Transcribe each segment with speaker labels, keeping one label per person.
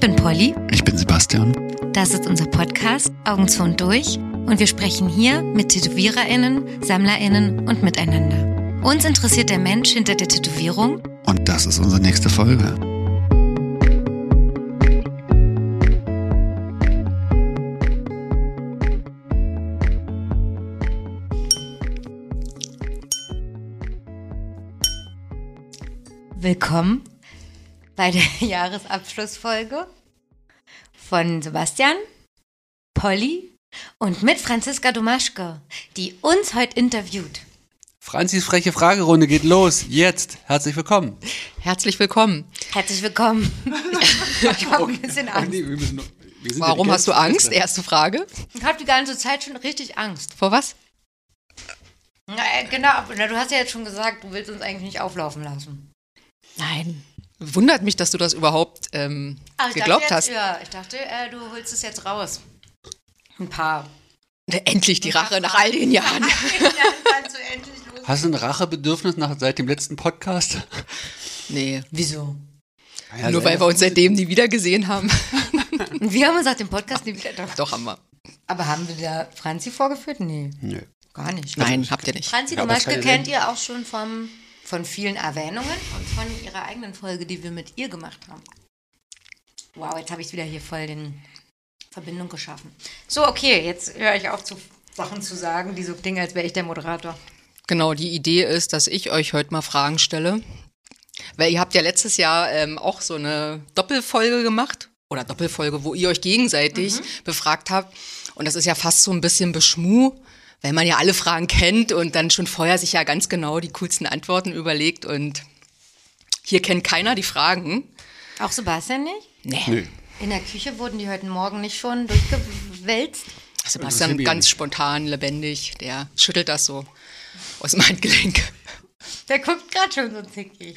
Speaker 1: Ich bin Polly.
Speaker 2: Ich bin Sebastian.
Speaker 1: Das ist unser Podcast Augen zu und durch und wir sprechen hier mit TätowiererInnen, SammlerInnen und miteinander. Uns interessiert der Mensch hinter der Tätowierung
Speaker 2: Und das ist unsere nächste Folge.
Speaker 1: Willkommen bei der Jahresabschlussfolge von Sebastian, Polly und mit Franziska Domaschke, die uns heute interviewt.
Speaker 3: Franzis freche Fragerunde geht los. Jetzt. Herzlich willkommen.
Speaker 4: Herzlich willkommen.
Speaker 1: Herzlich willkommen. ich habe ein bisschen
Speaker 3: Ach
Speaker 1: Angst.
Speaker 3: nee, wir müssen noch- wir sind ja
Speaker 4: Warum
Speaker 3: die
Speaker 4: hast du. Angst? Erste Frage.
Speaker 1: Ich habe die ganze Zeit schon richtig Angst.
Speaker 4: Vor was?
Speaker 1: Na, äh, genau, na, du hast ja jetzt schon gesagt, du willst uns eigentlich nicht auflaufen lassen.
Speaker 4: Nein. Wundert mich, dass du das überhaupt ähm,
Speaker 1: ich
Speaker 4: geglaubt
Speaker 1: dachte
Speaker 4: hast.
Speaker 1: jetzt, Ja, ich dachte, äh, du holst es jetzt raus. Ein paar.
Speaker 4: Endlich die Rache nach all den Jahren.
Speaker 3: Hast du ein Rachebedürfnis nach, seit dem letzten Podcast?
Speaker 4: Nee,
Speaker 1: Wieso?
Speaker 3: Ja,
Speaker 4: nur weil wir uns seitdem nie wieder gesehen haben.
Speaker 1: Wir haben uns nach dem Podcast nie wieder doch.
Speaker 4: Doch haben wir.
Speaker 1: Aber haben wir da Franzi vorgeführt? Nee,
Speaker 3: Nö.
Speaker 1: gar nicht.
Speaker 4: Nein, habt ihr nicht.
Speaker 1: Franzi
Speaker 3: Ja, keine
Speaker 1: kennt ihr auch schon vom, von vielen Erwähnungen und von ihrer eigenen Folge, die wir mit ihr gemacht haben. Wow, jetzt habe ich wieder hier voll den Verbindung geschaffen. So, okay, jetzt höre ich auf, zu Sachen zu sagen, die so klingen, als wäre ich der Moderator.
Speaker 4: Genau, die Idee ist, dass ich euch heute mal Fragen stelle. Weil ihr habt ja letztes Jahr ähm, auch so eine Doppelfolge gemacht. Oder Doppelfolge, wo ihr euch gegenseitig befragt habt. Und das ist ja fast so ein bisschen Beschmuh, weil man ja alle Fragen kennt und dann schon vorher sich ja ganz genau die coolsten Antworten überlegt. Und hier kennt keiner die Fragen.
Speaker 1: Auch Sebastian nicht?
Speaker 4: Nee.
Speaker 3: Nö.
Speaker 1: In der Küche wurden die heute Morgen nicht schon durchgewälzt?
Speaker 4: Sebastian ganz spontan, lebendig, der schüttelt das so aus dem Handgelenk.
Speaker 1: Der guckt gerade schon so zickig.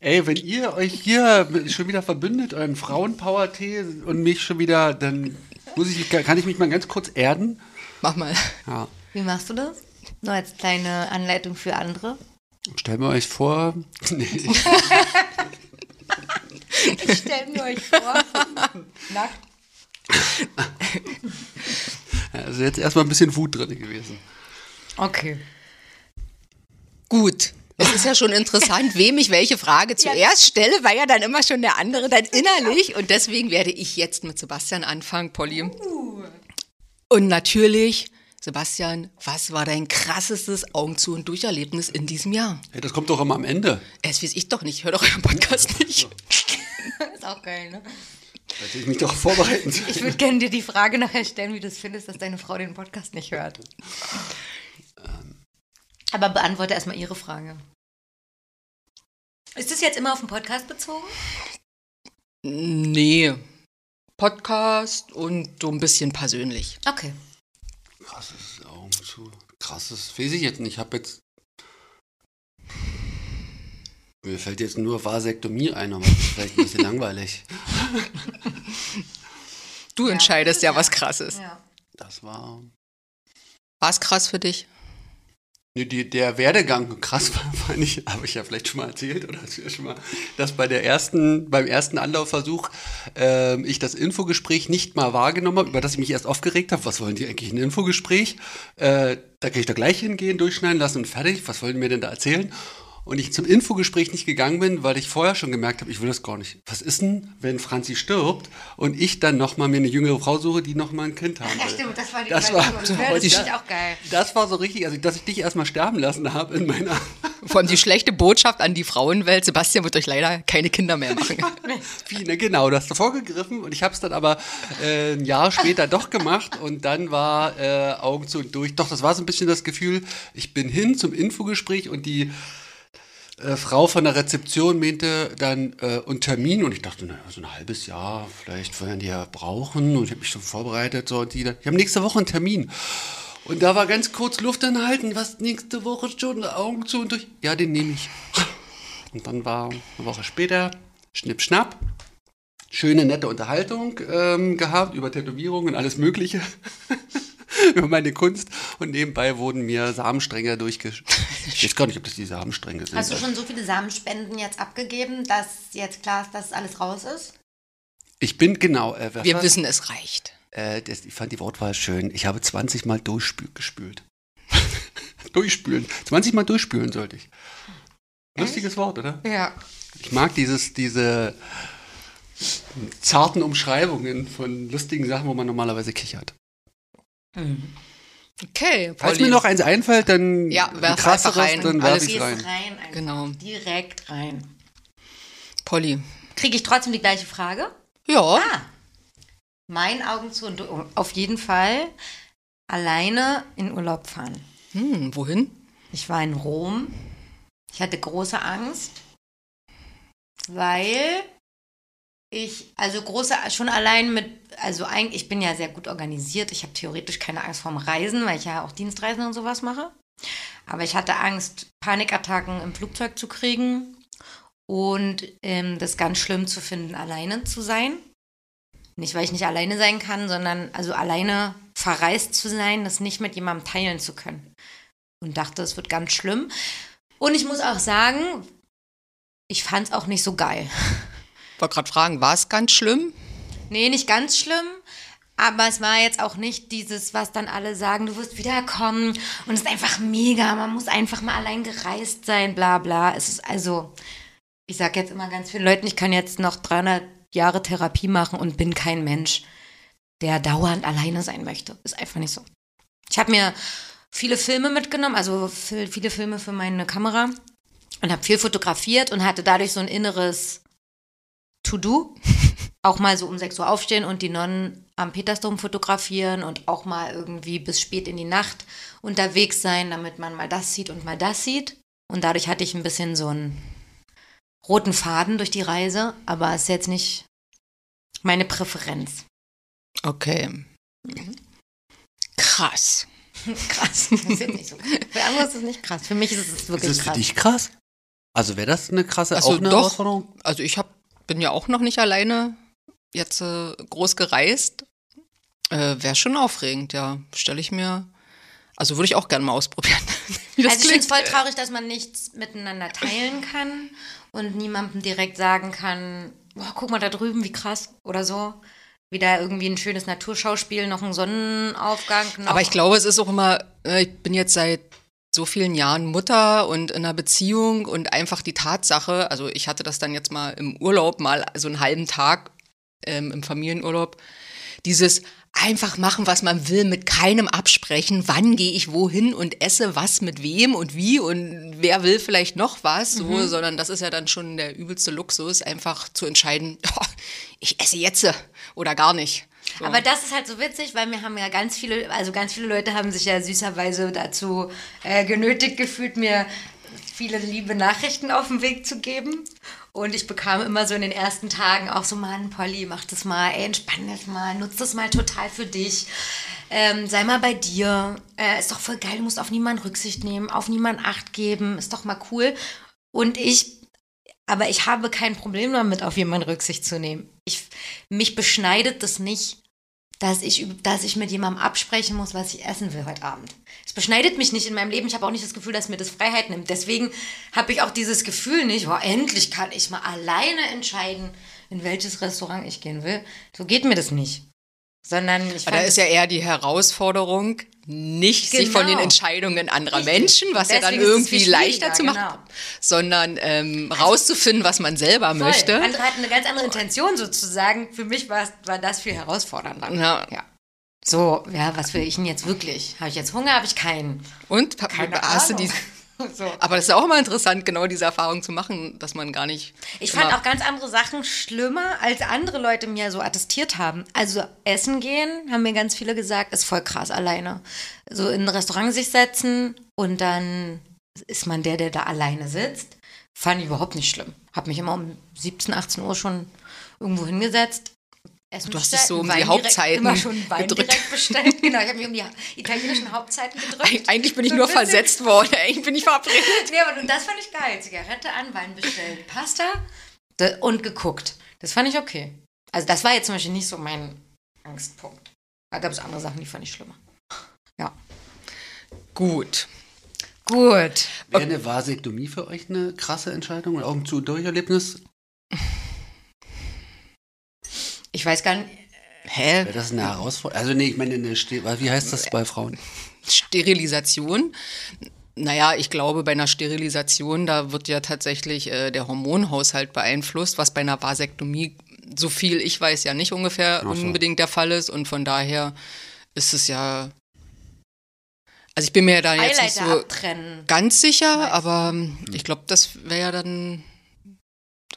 Speaker 3: Ey, wenn ihr euch hier schon wieder verbündet, euren Frauenpower-Tee und mich schon wieder, dann muss ich, kann ich mich mal ganz kurz erden?
Speaker 4: Mach mal.
Speaker 3: Ja.
Speaker 1: Wie machst du das? Nur als kleine Anleitung für andere.
Speaker 3: Stellt mir euch vor, nee,
Speaker 1: Ich stelle mir euch vor. Nackt.
Speaker 3: also jetzt erstmal ein bisschen Wut drin gewesen.
Speaker 1: Okay.
Speaker 4: Gut. Es ist ja schon interessant, wem ich welche Frage zuerst stelle, weil ja dann immer schon der andere dann innerlich. Und deswegen werde ich jetzt mit Sebastian anfangen, Polly. Und natürlich, Sebastian, was war dein krassestes Augen zu und Durcherlebnis in diesem Jahr?
Speaker 3: Hey, das kommt doch immer am Ende.
Speaker 4: Es weiß ich doch nicht, hör doch euren Podcast nicht.
Speaker 1: Ist auch geil, ne?
Speaker 3: Da hätte ich mich doch vorbereiten sollen.
Speaker 1: Ich würde gerne dir die Frage nachher stellen, wie du es findest, dass deine Frau den Podcast nicht hört. Aber beantworte erstmal ihre Frage. Ist das jetzt immer auf den Podcast bezogen?
Speaker 4: Nee. Podcast und so ein bisschen persönlich.
Speaker 1: Okay.
Speaker 3: Krasses Augen zu. Krasses, weiß ich jetzt nicht. Ich habe jetzt. Mir fällt jetzt nur Vasektomie ein, aber das ist vielleicht ein bisschen langweilig.
Speaker 4: Du entscheidest ja, was krass ist.
Speaker 1: Ja.
Speaker 3: Das war.
Speaker 4: War es krass für dich?
Speaker 3: Die, der Werdegang krass war, fand ich, habe ich ja vielleicht schon mal erzählt oder hast du ja schon mal, dass bei der ersten, beim ersten Anlaufversuch ähm, ich das Infogespräch nicht mal wahrgenommen habe, über das ich mich erst aufgeregt habe. Was wollen die eigentlich ein Infogespräch? Äh, da kann ich doch gleich hingehen, durchschneiden lassen und fertig. Was wollen die mir denn da erzählen? Und ich zum Infogespräch nicht gegangen bin, weil ich vorher schon gemerkt habe, ich will das gar nicht. Was ist denn, wenn Franzi stirbt und ich dann nochmal mir eine jüngere Frau suche, die nochmal ein Kind haben will?
Speaker 1: Ja, stimmt, das war die
Speaker 3: Das
Speaker 1: Überlegung.
Speaker 3: war-
Speaker 1: das finde
Speaker 3: ich-
Speaker 1: auch geil.
Speaker 3: Das war so richtig, also dass ich dich erstmal sterben lassen habe in meiner
Speaker 4: Vor allem die schlechte Botschaft an die Frauenwelt. Sebastian wird euch leider keine Kinder mehr machen.
Speaker 3: Biene, genau, du hast davor gegriffen und ich habe es dann aber äh, ein Jahr später doch gemacht und dann war äh, Augen zu und durch. Doch, das war so ein bisschen das Gefühl, ich bin hin zum Infogespräch und die äh, Frau von der Rezeption meinte dann äh, und Termin und ich dachte, naja, so ein halbes Jahr, vielleicht werden die ja brauchen und ich habe mich schon vorbereitet. So, und die, wir haben nächste Woche einen Termin. Und da war ganz kurz Luft anhalten, was nächste Woche schon, Augen zu und durch. Ja, den nehme ich. Und dann war eine Woche später, schnipp, schnapp, schöne, nette Unterhaltung ähm, gehabt über Tätowierungen und alles Mögliche. über meine Kunst. Und nebenbei wurden mir Samenstränge durchgesch... Ich weiß gar nicht, ob das die Samenstränge sind.
Speaker 1: Hast du schon so viele Samenspenden jetzt abgegeben, dass jetzt klar ist, dass alles raus ist?
Speaker 3: Ich bin genau. Äh,
Speaker 4: Wir
Speaker 3: war-
Speaker 4: wissen, es reicht.
Speaker 3: Äh, das, ich fand die Wortwahl schön. Ich habe 20 Mal durchgespült. durchspülen. 20 Mal durchspülen sollte ich. Lustiges Wort, oder?
Speaker 1: Ja.
Speaker 3: Ich mag dieses, diese zarten Umschreibungen von lustigen Sachen, wo man normalerweise kichert.
Speaker 4: Okay,
Speaker 3: Falls mir noch eins einfällt, dann
Speaker 4: Ja,
Speaker 3: ein
Speaker 4: werf
Speaker 3: krasseres,
Speaker 4: rein.
Speaker 3: dann
Speaker 4: Alles
Speaker 3: werfe ich
Speaker 1: Gehst
Speaker 3: rein.
Speaker 1: rein einfach.
Speaker 4: Genau.
Speaker 1: Direkt rein.
Speaker 4: Polly.
Speaker 1: Kriege ich trotzdem die gleiche Frage?
Speaker 4: Ja,
Speaker 1: Ah. Mein Augen zu und auf jeden Fall alleine in Urlaub fahren.
Speaker 4: hm, wohin?
Speaker 1: Ich war in Rom. Ich hatte große Angst, weil ich, also große, schon allein mit, also eigentlich, ich bin ja sehr gut organisiert. Ich habe theoretisch keine Angst vorm Reisen, weil ich ja auch Dienstreisen und sowas mache. Aber ich hatte Angst, Panikattacken im Flugzeug zu kriegen und ähm, das ganz schlimm zu finden, alleine zu sein. Nicht, weil ich nicht alleine sein kann, sondern also alleine verreist zu sein, das nicht mit jemandem teilen zu können und dachte, es wird ganz schlimm. Und ich muss auch sagen, ich fand es auch nicht so geil.
Speaker 4: wollte gerade fragen, war es ganz schlimm?
Speaker 1: Nee, nicht ganz schlimm. Aber es war jetzt auch nicht dieses, was dann alle sagen, du wirst wiederkommen und es ist einfach mega, man muss einfach mal allein gereist sein, bla bla. Es ist also, ich sag jetzt immer ganz vielen Leuten, ich kann jetzt noch 300 Jahre Therapie machen und bin kein Mensch, der dauernd alleine sein möchte. Ist einfach nicht so. Ich habe mir viele Filme mitgenommen, also viel- viele Filme für meine Kamera und habe viel fotografiert und hatte dadurch so ein inneres To-Do. Auch mal so um 6 Uhr aufstehen und die Nonnen am Petersdom fotografieren und auch mal irgendwie bis spät in die Nacht unterwegs sein, damit man mal das sieht und mal das sieht. Und dadurch hatte ich ein bisschen so einen roten Faden durch die Reise, aber es ist jetzt nicht meine Präferenz.
Speaker 4: Okay. Krass.
Speaker 1: Krass. Das ist nicht so krass. Für andere ist es nicht krass. Für mich ist es
Speaker 3: Ist
Speaker 1: wirklich
Speaker 3: das für
Speaker 1: krass.
Speaker 3: dich krass? Also wäre das eine krasse
Speaker 4: Also
Speaker 3: auch eine
Speaker 4: doch.
Speaker 3: Herausforderung?
Speaker 4: Also ich hab, bin ja auch noch nicht alleine jetzt äh, groß gereist. Äh, Wäre schon aufregend, ja. Stelle ich mir. Also würde ich auch gerne mal ausprobieren.
Speaker 1: Also ich finde es voll traurig, dass man nichts miteinander teilen kann und niemandem direkt sagen kann, boah, guck mal da drüben, wie krass oder so. Wieder irgendwie ein schönes Naturschauspiel, noch ein Sonnenaufgang. Noch
Speaker 4: Aber ich glaube, es ist auch immer, äh, ich bin jetzt seit so vielen Jahren Mutter und in einer Beziehung und einfach die Tatsache, also ich hatte das dann jetzt mal im Urlaub, mal so einen halben Tag ähm, im Familienurlaub, dieses einfach machen, was man will, mit keinem absprechen, wann gehe ich wohin und esse was mit wem und wie und wer will vielleicht noch was, so,
Speaker 1: Mhm.
Speaker 4: sondern das ist ja dann schon der übelste Luxus, einfach zu entscheiden, oh, ich esse jetzt oder gar nicht.
Speaker 1: Aber das ist halt so witzig, weil wir haben ja ganz viele, also ganz viele Leute haben sich ja süßerweise dazu äh, genötigt gefühlt, mir viele liebe Nachrichten auf den Weg zu geben. Und ich bekam immer so in den ersten Tagen auch so, Mann, Polly, mach das mal, ey, entspann das mal, nutz das mal total für dich. Ähm, sei mal bei dir. Äh, ist doch voll geil, du musst auf niemanden Rücksicht nehmen, auf niemanden Acht geben, ist doch mal cool. Und ich aber ich habe kein Problem damit, auf jemanden Rücksicht zu nehmen. Ich, mich beschneidet das nicht, dass ich, dass ich mit jemandem absprechen muss, was ich essen will heute Abend. Es beschneidet mich nicht in meinem Leben. Ich habe auch nicht das Gefühl, dass mir das Freiheit nimmt. Deswegen habe ich auch dieses Gefühl nicht, boah, endlich kann ich mal alleine entscheiden, in welches Restaurant ich gehen will. So geht mir das nicht. Sondern ich
Speaker 4: Aber da
Speaker 1: fand
Speaker 4: ist ja eher die Herausforderung, nicht sich von den
Speaker 1: Genau.
Speaker 4: Entscheidungen anderer
Speaker 1: Richtig.
Speaker 4: Menschen, was ja dann
Speaker 1: Deswegen ist es
Speaker 4: irgendwie leichter zu machen,
Speaker 1: genau.
Speaker 4: sondern ähm, rauszufinden, was man selber
Speaker 1: Voll.
Speaker 4: möchte.
Speaker 1: Andere hatten eine ganz andere Intention sozusagen. Für mich war, war das viel herausfordernder.
Speaker 4: Ja.
Speaker 1: ja. So, ja, was will ich denn jetzt wirklich? Habe ich jetzt Hunger? Habe ich keinen?
Speaker 4: Und
Speaker 1: Keine
Speaker 4: hast du
Speaker 1: Ahnung.
Speaker 4: die,
Speaker 1: So.
Speaker 4: aber das ist auch immer interessant, genau diese Erfahrung zu machen, dass man gar nicht.
Speaker 1: Ich fand auch ganz andere Sachen schlimmer, als andere Leute mir so attestiert haben. Also essen gehen, haben mir ganz viele gesagt, ist voll krass alleine. So in ein Restaurant sich setzen und dann ist man der, der da alleine sitzt. Fand ich überhaupt nicht schlimm. Hab mich immer um 17, 18 Uhr schon irgendwo hingesetzt. Essen
Speaker 4: Du hast dich so um
Speaker 1: Wein
Speaker 4: die Hauptzeiten
Speaker 1: immer schon Wein
Speaker 4: gedrückt.
Speaker 1: direkt bestellt. Genau, ich habe mich um die italienischen Hauptzeiten gedrückt.
Speaker 4: Eig- Eigentlich bin ich
Speaker 1: So
Speaker 4: nur
Speaker 1: bisschen-
Speaker 4: versetzt worden, eigentlich bin ich verabredet.
Speaker 1: Nee, aber das fand ich geil. Zigarette an, Wein bestellt, Pasta und geguckt. Das fand ich okay. Also das war jetzt zum Beispiel nicht so mein Angstpunkt. Da gab es andere Sachen, die fand ich schlimmer. Ja.
Speaker 4: Gut.
Speaker 1: Gut.
Speaker 3: Wäre eine Vasektomie für euch eine krasse Entscheidung? Ein Augen zu und durch Erlebnis?
Speaker 1: Ich weiß gar nicht.
Speaker 4: Hä?
Speaker 3: Wäre das eine Herausforderung? Also nee, ich meine, eine Ste wie heißt das bei Frauen?
Speaker 4: Sterilisation. Naja, ich glaube, bei einer Sterilisation, da wird ja tatsächlich äh, der Hormonhaushalt beeinflusst, was bei einer Vasektomie, so viel ich weiß, ja nicht ungefähr
Speaker 3: so.
Speaker 4: unbedingt der Fall ist. Und von daher ist es ja. Also ich bin mir da jetzt nicht
Speaker 1: Eileiter
Speaker 4: so
Speaker 1: abtrennen.
Speaker 4: ganz sicher, aber ähm, ich glaube, das wäre ja dann.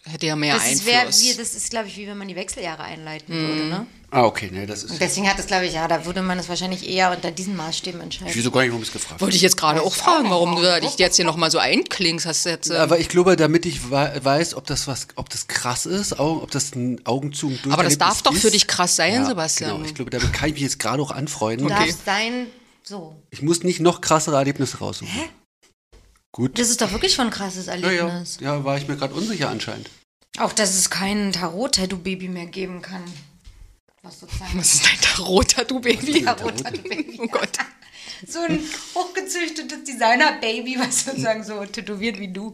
Speaker 4: Hätte ja mehr
Speaker 1: Das ist, wär,
Speaker 4: Einfluss.
Speaker 1: wie, das ist, glaube ich, wie wenn man die Wechseljahre einleiten würde, ne?
Speaker 3: Ah, okay, nee, das ist.
Speaker 1: Und deswegen hat es, glaube ich, ja, da würde man es wahrscheinlich eher unter diesen Maßstäben entscheiden.
Speaker 3: Ich wieso gar nicht, warum ich es gefragt
Speaker 4: Wollte ich jetzt gerade auch fragen, warum du dich jetzt hier nochmal so einklingst. Hast jetzt, ähm,
Speaker 3: Aber ich glaube, damit ich wei- weiß, ob das was, ob das krass ist, ob das ein Augenzug ein
Speaker 4: aber das darf doch für dich krass sein,
Speaker 3: Ja,
Speaker 4: Sebastian.
Speaker 3: Genau, ich glaube, damit kann ich mich jetzt gerade auch anfreunden.
Speaker 1: Darf sein, so.
Speaker 3: Ich muss nicht noch krassere Erlebnisse raussuchen. Gut.
Speaker 1: Das ist doch wirklich schon ein krasses
Speaker 3: Ja, ja,
Speaker 1: Erlebnis.
Speaker 3: ja, war ich mir gerade unsicher anscheinend.
Speaker 1: Auch, dass es kein Tarot-Tattoo-Baby mehr geben kann. Was sozusagen.
Speaker 4: Was ist dein Tarot-Tattoo-Baby?
Speaker 1: Tarot-Tattoo-Baby.
Speaker 4: Oh Gott.
Speaker 1: So ein hochgezüchtetes Designer-Baby, was sozusagen so tätowiert wie du.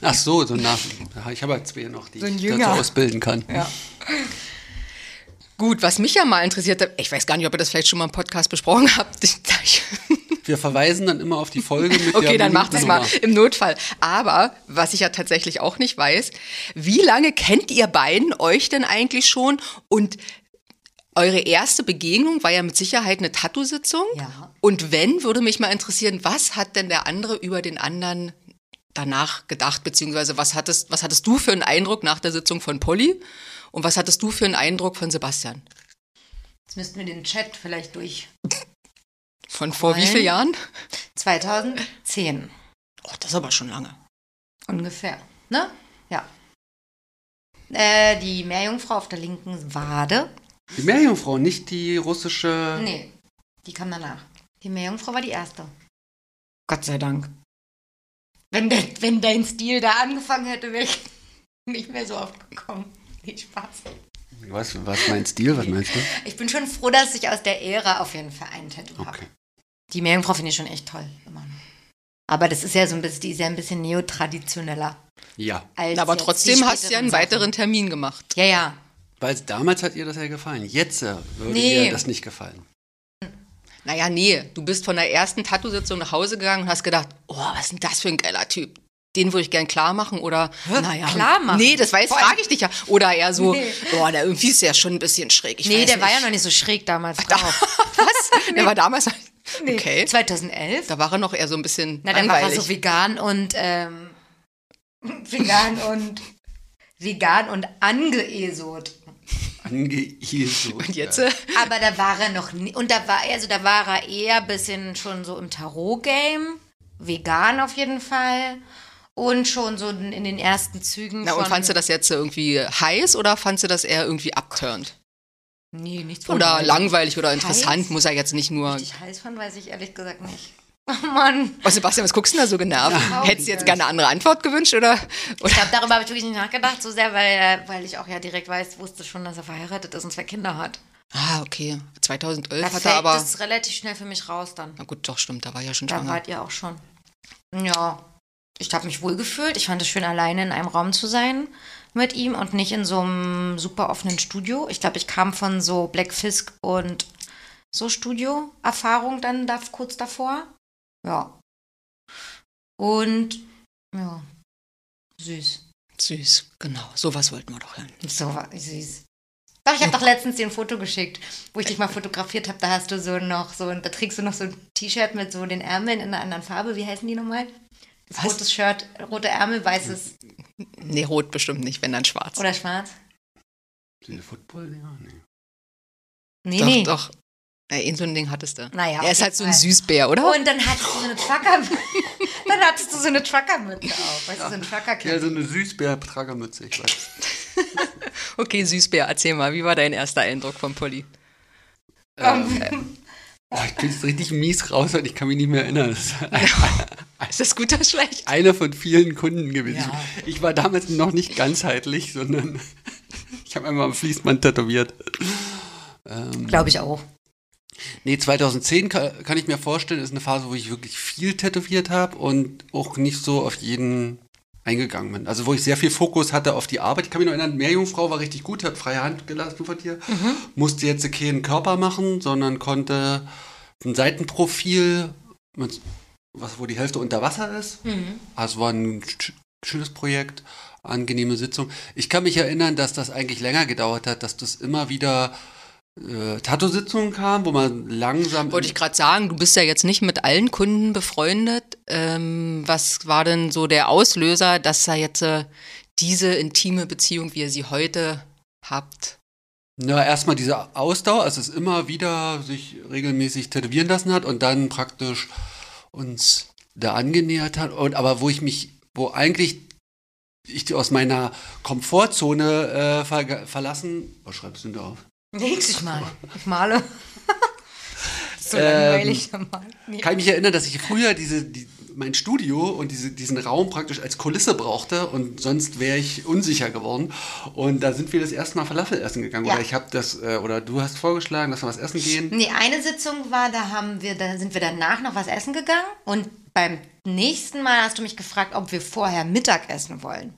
Speaker 3: Ach so, so nach. Ja, Ich habe halt zwei noch, die
Speaker 1: So ein
Speaker 3: ich dazu ausbilden kann.
Speaker 1: Ja.
Speaker 4: Gut, was mich ja mal interessiert hat, ich weiß gar nicht, ob ihr das vielleicht schon mal im Podcast besprochen habt.
Speaker 3: Wir verweisen dann immer auf die Folge mit
Speaker 4: okay,
Speaker 3: der
Speaker 4: dann macht es mal im Notfall. Aber, was ich ja tatsächlich auch nicht weiß, wie lange kennt ihr beiden euch denn eigentlich schon? Und eure erste Begegnung war ja mit Sicherheit eine Tattoo-Sitzung.
Speaker 1: Ja.
Speaker 4: Und wenn, würde mich mal interessieren, was hat denn der andere über den anderen danach gedacht, beziehungsweise was hattest, was hattest du für einen Eindruck nach der Sitzung von Polly? Und was hattest du für einen Eindruck von Sebastian?
Speaker 1: Jetzt müssten wir den Chat vielleicht durch.
Speaker 4: Von vor wie
Speaker 1: Nein.
Speaker 4: vielen Jahren?
Speaker 1: 2010
Speaker 4: Oh, das ist aber schon lange.
Speaker 1: ungefähr. Ne? Ja. Äh, die Meerjungfrau auf der linken Wade.
Speaker 3: Die Meerjungfrau, nicht die russische.
Speaker 1: Nee, die kam danach. Die Meerjungfrau war die erste. Gott sei Dank. Wenn, de, wenn dein Stil da angefangen hätte, wäre ich nicht mehr so oft gekommen. Nee, Spaß.
Speaker 3: Was, was mein Stil? Was meinst du?
Speaker 1: Ich bin schon froh, dass ich aus der Ära auf jeden Fall ein Tattoo habe.
Speaker 3: Okay.
Speaker 1: Die Meerjungfrau finde ich schon echt toll. Immer. Aber das ist ja so ein bisschen, die ist ja ein bisschen neotraditioneller.
Speaker 3: Ja.
Speaker 1: Als
Speaker 4: Aber trotzdem hast du ja einen
Speaker 1: Sachen.
Speaker 4: weiteren Termin gemacht.
Speaker 1: Ja, ja.
Speaker 3: Weil damals hat ihr das ja gefallen. Jetzt äh, würde
Speaker 1: Nee.
Speaker 3: ihr das nicht gefallen.
Speaker 4: Naja, nee, du bist von der ersten Tattoo-Sitzung nach Hause gegangen und hast gedacht, oh, was ist denn das für ein geiler Typ? Den würde ich gern klar machen oder naja,
Speaker 1: Klar machen?
Speaker 4: Nee, das weiß, frage ich dich ja. Oder eher so,
Speaker 1: Nee.
Speaker 4: boah, der irgendwie ist ja schon ein bisschen schräg. Ich
Speaker 1: nee,
Speaker 4: weiß
Speaker 1: der war
Speaker 4: nicht.
Speaker 1: ja noch nicht so schräg damals drauf.
Speaker 4: Was? Der war damals.
Speaker 1: Nee,
Speaker 4: Okay.
Speaker 1: 2011.
Speaker 4: Da war er noch eher so ein bisschen
Speaker 1: Na, dann war er so vegan und ähm, vegan und vegan und angeesot.
Speaker 3: Angeesot.
Speaker 4: und jetzt? äh,
Speaker 1: Aber da war er noch nie, und da war er, also da war er eher ein bisschen schon so im Tarot-Game, vegan auf jeden Fall und schon so in den ersten Zügen
Speaker 4: Na, und fandst du das jetzt irgendwie heiß oder fandst du das eher irgendwie abturnt?
Speaker 1: Nee, nichts von
Speaker 4: Oder langweilig oder interessant?
Speaker 1: Heiß?
Speaker 4: Muss er jetzt nicht nur.
Speaker 1: Richtig heiß fand, weiß ich ehrlich gesagt nicht. Oh Mann.
Speaker 4: Oh, Sebastian, was guckst du denn da so genervt?
Speaker 1: Ja.
Speaker 4: Hättest du jetzt gerne eine andere Antwort gewünscht oder? oder?
Speaker 1: Ich glaube, darüber habe ich wirklich nicht nachgedacht, so sehr, weil, weil ich auch ja direkt weiß, wusste schon, dass er verheiratet ist und zwei Kinder hat.
Speaker 4: Ah, okay. 2011
Speaker 1: Da
Speaker 4: hat er aber.
Speaker 1: das relativ schnell für mich raus dann.
Speaker 4: Na gut, doch, stimmt, da war ja schon
Speaker 1: Da
Speaker 4: schwanger.
Speaker 1: wart ihr auch schon. Ja, ich habe mich wohl gefühlt. Ich fand es schön, alleine in einem Raum zu sein mit ihm und nicht in so einem super offenen Studio. Ich glaube, ich kam von so Black Fisk und so Studio-Erfahrung dann da, kurz davor. Ja. Und ja, süß.
Speaker 4: Süß, genau. Sowas wollten wir doch hören.
Speaker 1: So süß. Doch, ich habe doch letztens dir ein Foto geschickt, wo ich dich mal fotografiert habe. Da hast du so noch so, da trägst du noch so ein T-Shirt mit so den Ärmeln in einer anderen Farbe. Wie heißen die nochmal?
Speaker 4: Was?
Speaker 1: Rotes Shirt, rote Ärmel, weißes
Speaker 4: Nee, rot bestimmt nicht, wenn dann schwarz.
Speaker 1: oder schwarz.
Speaker 3: Diese Football? Ja, nee.
Speaker 1: Nee,
Speaker 4: doch,
Speaker 1: nee.
Speaker 4: doch. Ja, so ein Ding hattest du.
Speaker 1: Naja,
Speaker 4: er ist halt so ein. Süßbär, oder?
Speaker 1: Und dann hattest du so eine Trucker, dann hattest du so eine Truckermütze auf. Weißt du, so ein trucker
Speaker 3: Ja, so eine Süßbär-Tragermütze, ich weiß.
Speaker 4: Okay, Süßbär, erzähl mal, wie war dein erster Eindruck von Polly?
Speaker 3: Ähm, oh, ich bin jetzt richtig mies raus und ich kann mich nicht mehr erinnern. Das ist
Speaker 4: das gut oder schlecht?
Speaker 3: einer von vielen Kunden gewesen.
Speaker 1: Ja.
Speaker 3: Ich war damals noch nicht ganzheitlich, sondern ich habe einmal am Fließband tätowiert. Ähm,
Speaker 1: Glaube ich auch.
Speaker 3: Nee, 2010 kann, kann ich mir vorstellen, ist eine Phase, wo ich wirklich viel tätowiert habe und auch nicht so auf jeden eingegangen bin. Also wo ich sehr viel Fokus hatte auf die Arbeit. Ich kann mich noch erinnern, Meerjungfrau war richtig gut, hat freie Hand gelassen von dir. Musste jetzt keinen Körper machen, sondern konnte ein Seitenprofil, mit- was, wo die Hälfte unter Wasser ist. Also war ein sch- schönes Projekt, angenehme Sitzung. Ich kann mich erinnern, dass das eigentlich länger gedauert hat, dass das immer wieder äh, Tattoo-Sitzungen kam, wo man langsam...
Speaker 4: Wollte ich gerade sagen, du bist ja jetzt nicht mit allen Kunden befreundet. Ähm, was war denn so der Auslöser, dass da jetzt äh, diese intime Beziehung, wie ihr sie heute habt?
Speaker 3: Na, erstmal diese Ausdauer, also es immer wieder sich regelmäßig tätowieren lassen hat und dann praktisch uns da angenähert hat. Und aber wo ich mich, wo eigentlich ich aus meiner Komfortzone äh, ver verlassen. Was schreibst du denn da auf?
Speaker 1: Ich male. Ich male. so
Speaker 3: Ähm,
Speaker 1: langweilig. Mal. Nee.
Speaker 3: Kann ich mich erinnern, dass ich früher diese, die, mein Studio und diese, diesen Raum praktisch als Kulisse brauchte und sonst wäre ich unsicher geworden. Und da sind wir das erste Mal Falafel essen gegangen.
Speaker 1: Ja.
Speaker 3: Oder ich habe das, äh, oder du hast vorgeschlagen, dass wir was essen gehen.
Speaker 1: Nee, eine Sitzung war, da haben wir, da sind wir danach noch was essen gegangen und beim nächsten Mal hast du mich gefragt, ob wir vorher Mittag essen wollen.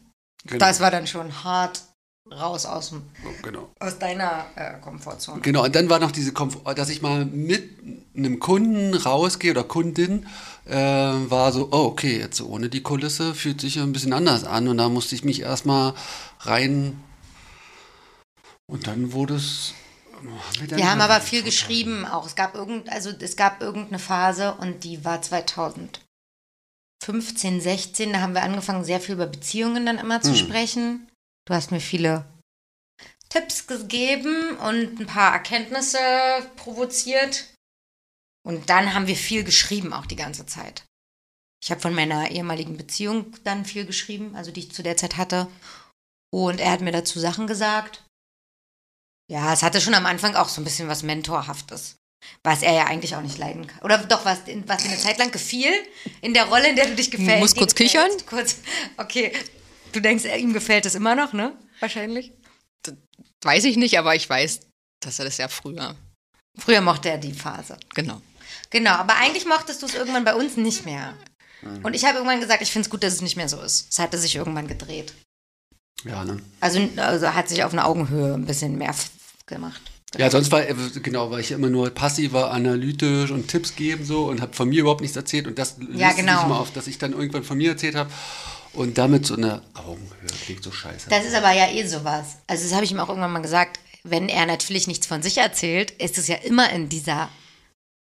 Speaker 3: Genau.
Speaker 1: Das war dann schon hart raus aus, dem,
Speaker 3: genau.
Speaker 1: aus deiner äh, Komfortzone.
Speaker 3: Genau, und dann war noch diese Komfort, dass ich mal mit einem Kunden rausgehe oder Kundin, äh, war so, oh, okay, jetzt ohne die Kulisse fühlt sich ja ein bisschen anders an und da musste ich mich erstmal rein und dann wurde es.
Speaker 1: Wir haben aber viel geschrieben auch. Es gab irgend, also es gab irgendeine Phase und die war 2015, 16. Da haben wir angefangen, sehr viel über Beziehungen dann immer zu
Speaker 3: Hm.
Speaker 1: sprechen. Du hast mir viele Tipps gegeben und ein paar Erkenntnisse provoziert. Und dann haben wir viel geschrieben, auch die ganze Zeit. Ich habe von meiner ehemaligen Beziehung dann viel geschrieben, also die ich zu der Zeit hatte. Und er hat mir dazu Sachen gesagt. Ja, es hatte schon am Anfang auch so ein bisschen was Mentorhaftes. Was er ja eigentlich auch nicht leiden kann. Oder doch, was, was eine Zeit lang gefiel in der Rolle, in der du dich gefällt.
Speaker 4: Muss kurz
Speaker 1: dir gefällt.
Speaker 4: kichern?
Speaker 1: Kurz. Okay. Du denkst, ihm gefällt es immer noch, ne? Wahrscheinlich.
Speaker 4: Weiß ich nicht, aber ich weiß, dass er das ja früher.
Speaker 1: Früher mochte er die Phase.
Speaker 4: Genau.
Speaker 1: Genau, aber eigentlich mochtest du es irgendwann bei uns nicht mehr.
Speaker 3: Mhm.
Speaker 1: Und ich habe irgendwann gesagt, ich finde es gut, dass es nicht mehr so ist. Es hatte sich irgendwann gedreht.
Speaker 3: Ja, ne?
Speaker 1: Also, also hat sich auf einer Augenhöhe ein bisschen mehr gemacht.
Speaker 3: Ja, sonst war, äh, genau, war ich immer nur passiver, analytisch und Tipps geben so und habe von mir überhaupt nichts erzählt und das
Speaker 1: Ja, genau.
Speaker 3: sich immer auf, dass ich dann irgendwann von mir erzählt habe und damit so eine Augenhöhe klingt so scheiße.
Speaker 1: Das ist aber ja eh sowas. Also das habe ich ihm auch irgendwann mal gesagt. Wenn er natürlich nichts von sich erzählt, ist es ja immer in dieser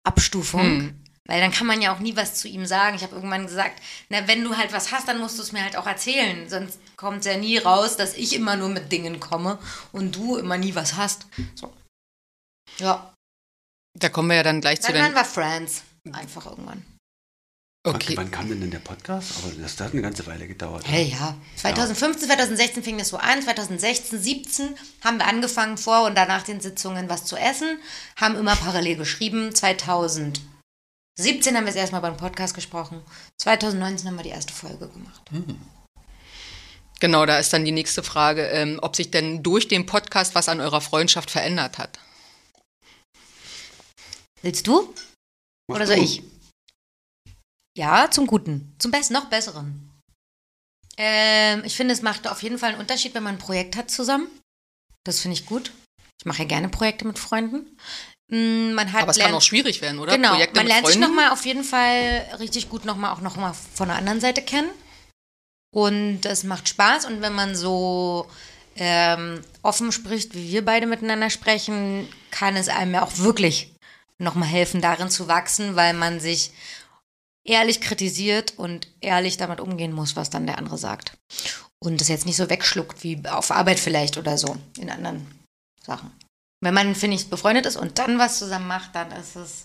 Speaker 1: Abstufung.
Speaker 4: Hm.
Speaker 1: Weil dann kann man ja auch nie was zu ihm sagen. Ich habe irgendwann gesagt, na, wenn du halt was hast, dann musst du es mir halt auch erzählen. Sonst kommt es ja nie raus, dass ich immer nur mit Dingen komme und du immer nie was hast. So. Ja,
Speaker 4: Da kommen wir ja dann gleich zu
Speaker 1: dann waren
Speaker 4: den.
Speaker 1: wir Friends. Einfach irgendwann.
Speaker 4: Okay.
Speaker 3: Wann kam denn denn der Podcast? Aber das hat eine ganze Weile gedauert.
Speaker 1: Hey, ja. 2015, 2016 fing das so an. 2016, 17 haben wir angefangen vor und danach den Sitzungen was zu essen. Haben immer parallel geschrieben. 2017 haben wir es erstmal beim Podcast gesprochen. 2019 haben wir die erste Folge gemacht.
Speaker 4: Genau, da ist dann die nächste Frage, ähm, ob sich denn durch den Podcast was an eurer Freundschaft verändert hat.
Speaker 1: Willst du?
Speaker 3: Mach
Speaker 1: Oder
Speaker 3: du.
Speaker 1: soll ich? Ja, zum Guten. Zum Besten, noch Besseren. Ähm, ich finde, es macht auf jeden Fall einen Unterschied, wenn man ein Projekt hat zusammen. Das finde ich gut. Ich mache ja gerne Projekte mit Freunden. Mm, Man hat
Speaker 4: Aber es kann
Speaker 1: lernt-
Speaker 4: auch schwierig werden, oder?
Speaker 1: Genau,
Speaker 4: Projekte
Speaker 1: man lernt sich
Speaker 4: Freunden?
Speaker 1: nochmal auf jeden Fall richtig gut nochmal auch nochmal von der anderen Seite kennen. Und es macht Spaß. Und wenn man so ähm, offen spricht, wie wir beide miteinander sprechen, kann es einem ja auch wirklich nochmal helfen, darin zu wachsen, weil man sich ehrlich kritisiert und ehrlich damit umgehen muss, was dann der andere sagt. Und das jetzt nicht so wegschluckt wie auf Arbeit vielleicht oder so, in anderen Sachen. Wenn man, finde ich, befreundet ist und dann was zusammen macht, dann ist es,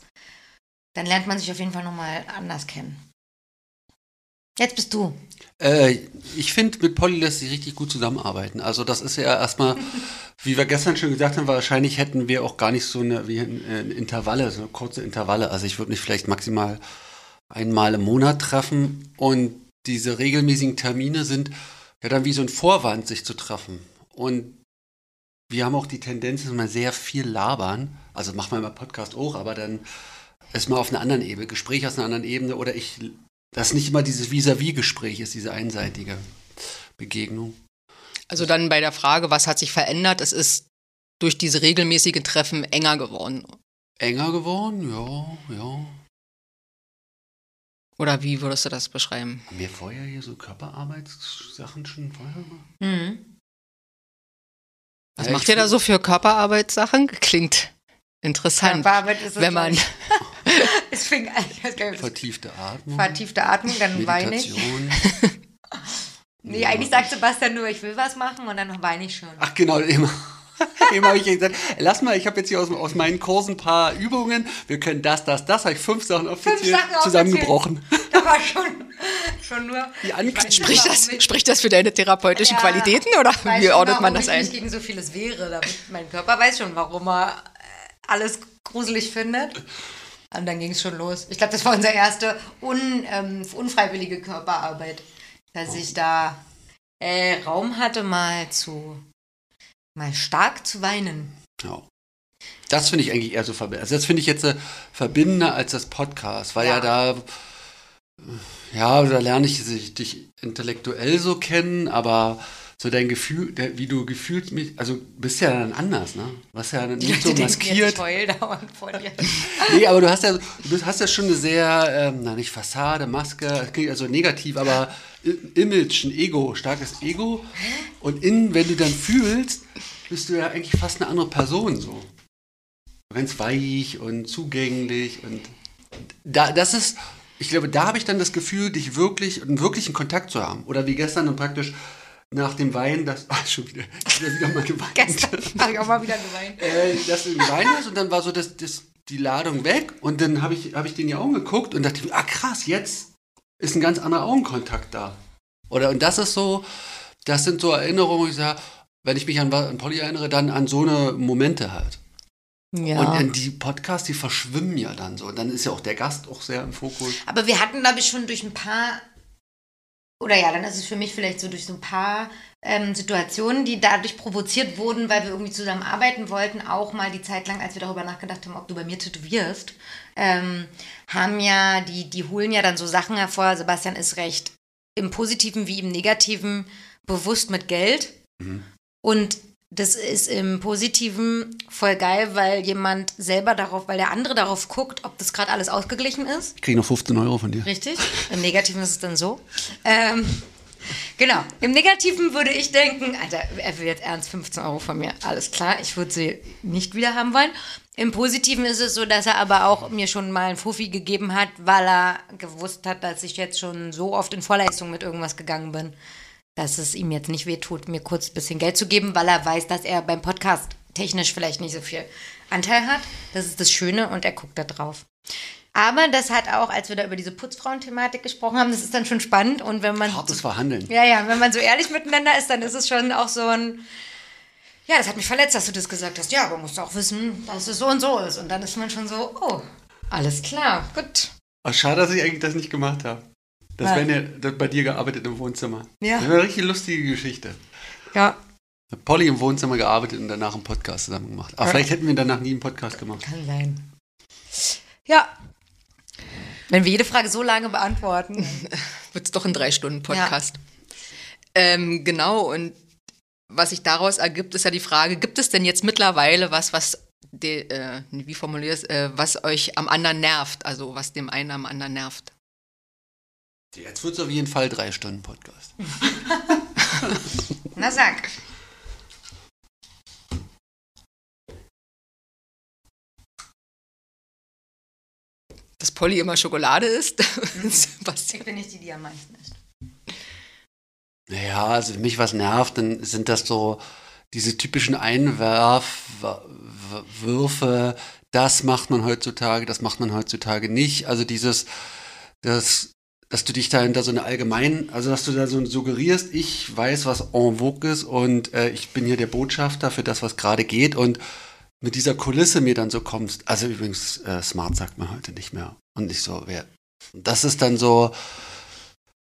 Speaker 1: dann lernt man sich auf jeden Fall nochmal anders kennen. Jetzt bist du.
Speaker 3: Äh, ich finde, mit Polly lässt sich richtig gut zusammenarbeiten. Also das ist ja erstmal, wie wir gestern schon gesagt haben, wahrscheinlich hätten wir auch gar nicht so eine wie in Intervalle, so kurze Intervalle. Also ich würde mich vielleicht maximal einmal im Monat treffen und diese regelmäßigen Termine sind ja dann wie so ein Vorwand, sich zu treffen. Und wir haben auch die Tendenz, dass wir sehr viel labern. Also machen wir mal Podcast auch, aber dann ist man auf einer anderen Ebene, Gespräch aus einer anderen Ebene oder ich, dass nicht immer dieses Vis-à-vis-Gespräch ist, diese einseitige. Begegnung.
Speaker 4: Also dann bei der Frage, was hat sich verändert, es ist durch diese regelmäßigen Treffen enger geworden.
Speaker 3: Enger geworden, ja, ja.
Speaker 4: Oder wie würdest du das beschreiben?
Speaker 3: Haben wir vorher hier so Körperarbeitssachen schon vorher gemacht?
Speaker 1: Mhm.
Speaker 4: Was
Speaker 3: Ja,
Speaker 4: macht ihr da so für Körperarbeitssachen? Klingt interessant.
Speaker 1: Körperarbeit ist es
Speaker 4: wenn man
Speaker 1: es fing an, ich
Speaker 3: Vertiefte Atmung.
Speaker 1: vertiefte Atmung, dann weine ich. Nee, eigentlich sagt Sebastian nur, ich will was machen und dann weine ich schon.
Speaker 3: Ach genau, immer. Immer habe ich gesagt, lass mal, ich habe jetzt hier aus, aus meinen Kursen ein paar Übungen. Wir können das, das, das. Habe ich fünf Sachen offiziell
Speaker 1: Sachen aufgezählt.
Speaker 3: zusammengebrochen.
Speaker 1: Da war schon, schon nur.
Speaker 3: Die
Speaker 1: Ich
Speaker 4: Spricht das,
Speaker 1: ich-
Speaker 4: spricht das für deine therapeutischen
Speaker 1: Ja,
Speaker 4: Qualitäten oder
Speaker 1: ich
Speaker 4: wie
Speaker 1: schon,
Speaker 4: ordnet man das
Speaker 1: ich
Speaker 4: ein?
Speaker 1: nicht gegen so vieles wäre. Damit mein Körper weiß schon, warum er äh, alles gruselig findet. Und dann ging es schon los. Ich glaube, das war unsere erste un, ähm, unfreiwillige Körperarbeit, dass ich da äh, Raum hatte, mal zu mal stark zu weinen.
Speaker 3: Ja. Das finde ich eigentlich eher so verbindend. Also das finde ich jetzt äh, verbindender als das Podcast, weil ja,
Speaker 1: Ja.
Speaker 3: da, äh, ja, da lerne ich dich intellektuell so kennen, aber so dein Gefühl, der, wie du gefühlt mich, also bist ja dann anders, ne? Was ja dann nicht so
Speaker 1: Die denken
Speaker 3: maskiert.
Speaker 1: Ich heul vor dir.
Speaker 3: Nee, aber du hast ja, du bist, hast ja schon eine sehr, ähm, na nicht Fassade, Maske, also negativ, aber Image, ein Ego, starkes Ego. Und innen, wenn du dann fühlst, bist du ja eigentlich fast eine andere Person so. Ganz weich und zugänglich und da, das ist, ich glaube, da habe ich dann das Gefühl, dich wirklich, einen wirklichen Kontakt zu haben. Oder wie gestern dann praktisch nach dem Wein, das, ach, schon wieder, ich wieder, wieder mal geweint.
Speaker 1: Gestern habe ich auch mal wieder geweint.
Speaker 3: äh, dass du geweint hast und dann war so das, das, die Ladung weg und dann habe ich, hab ich dir in die Augen geguckt und dachte, ah krass, jetzt ist ein ganz anderer Augenkontakt da. Oder und das ist so, das sind so Erinnerungen, wo ich sage, wenn ich mich an, an Polly erinnere, dann an so eine Momente halt.
Speaker 1: Ja.
Speaker 3: Und die Podcasts, die verschwimmen ja dann so. Und dann ist ja auch der Gast auch sehr im Fokus.
Speaker 1: Aber wir hatten, glaube ich, schon durch ein paar, oder ja, dann ist es für mich vielleicht so durch so ein paar ähm, Situationen, die dadurch provoziert wurden, weil wir irgendwie zusammen arbeiten wollten, auch mal die Zeit lang, als wir darüber nachgedacht haben, ob du bei mir tätowierst, ähm, haben ja, die, die holen ja dann so Sachen hervor. Sebastian ist recht im Positiven wie im Negativen bewusst mit Geld. Und das ist im Positiven voll geil, weil jemand selber darauf, weil der andere darauf guckt, ob das gerade alles ausgeglichen ist.
Speaker 3: Ich kriege noch 15 Euro von dir.
Speaker 1: Richtig. Im Negativen ist es dann so. Ähm, genau. Im Negativen würde ich denken, Alter, er will jetzt ernst 15 Euro von mir. Alles klar, ich würde sie nicht wieder haben wollen. Im Positiven ist es so, dass er aber auch mir schon mal einen Fuffi gegeben hat, weil er gewusst hat, dass ich jetzt schon so oft in Vorleistung mit irgendwas gegangen bin, dass es ihm jetzt nicht wehtut, mir kurz ein bisschen Geld zu geben, weil er weiß, dass er beim Podcast technisch vielleicht nicht so viel Anteil hat. Das ist das Schöne und er guckt da drauf. Aber das hat auch, als wir da über diese Putzfrauen-Thematik gesprochen haben, das ist dann schon spannend. Und wenn man.
Speaker 3: Hartes Verhandeln.
Speaker 1: Ja, ja, wenn man so ehrlich miteinander ist, dann ist es schon auch so ein. Ja, das hat mich verletzt, dass du das gesagt hast. Ja, aber musst du auch wissen, dass es so und so ist. Und dann ist man schon so, oh, alles klar, gut.
Speaker 3: Ach, schade, dass ich eigentlich das nicht gemacht habe. Das wäre ja das bei dir gearbeitet im Wohnzimmer.
Speaker 1: Ja.
Speaker 3: Das wäre eine richtig lustige Geschichte.
Speaker 1: Ja,
Speaker 3: Hat Polly im Wohnzimmer gearbeitet und danach einen Podcast zusammen gemacht. Aber
Speaker 1: Ja.
Speaker 3: vielleicht hätten wir danach nie einen Podcast gemacht.
Speaker 1: kann sein. Ja. Wenn wir jede Frage so lange beantworten.
Speaker 4: Wird es doch ein Drei-Stunden-Podcast. Ähm, genau, und was sich daraus ergibt, ist ja die Frage, gibt es denn jetzt mittlerweile was, was, de, äh, wie formulierst äh, was euch am anderen nervt, also was dem einen am anderen nervt?
Speaker 3: Jetzt wird es auf jeden Fall drei Stunden Podcast.
Speaker 1: Na sag.
Speaker 4: Dass Polly immer Schokolade isst? Sebastian.
Speaker 1: Ich bin nicht die, die am meisten ist.
Speaker 3: Naja, also für mich was nervt, dann sind das so diese typischen Einwerfwürfe, das macht man heutzutage, das macht man heutzutage nicht. Also dieses, das, dass du dich da hinter so eine allgemein, also dass du da so suggerierst, ich weiß, was en vogue ist und äh, ich bin hier der Botschafter für das, was gerade geht und mit dieser Kulisse mir dann so kommst. Also übrigens, äh, smart sagt man heute nicht mehr und nicht so, wer. Das ist dann so,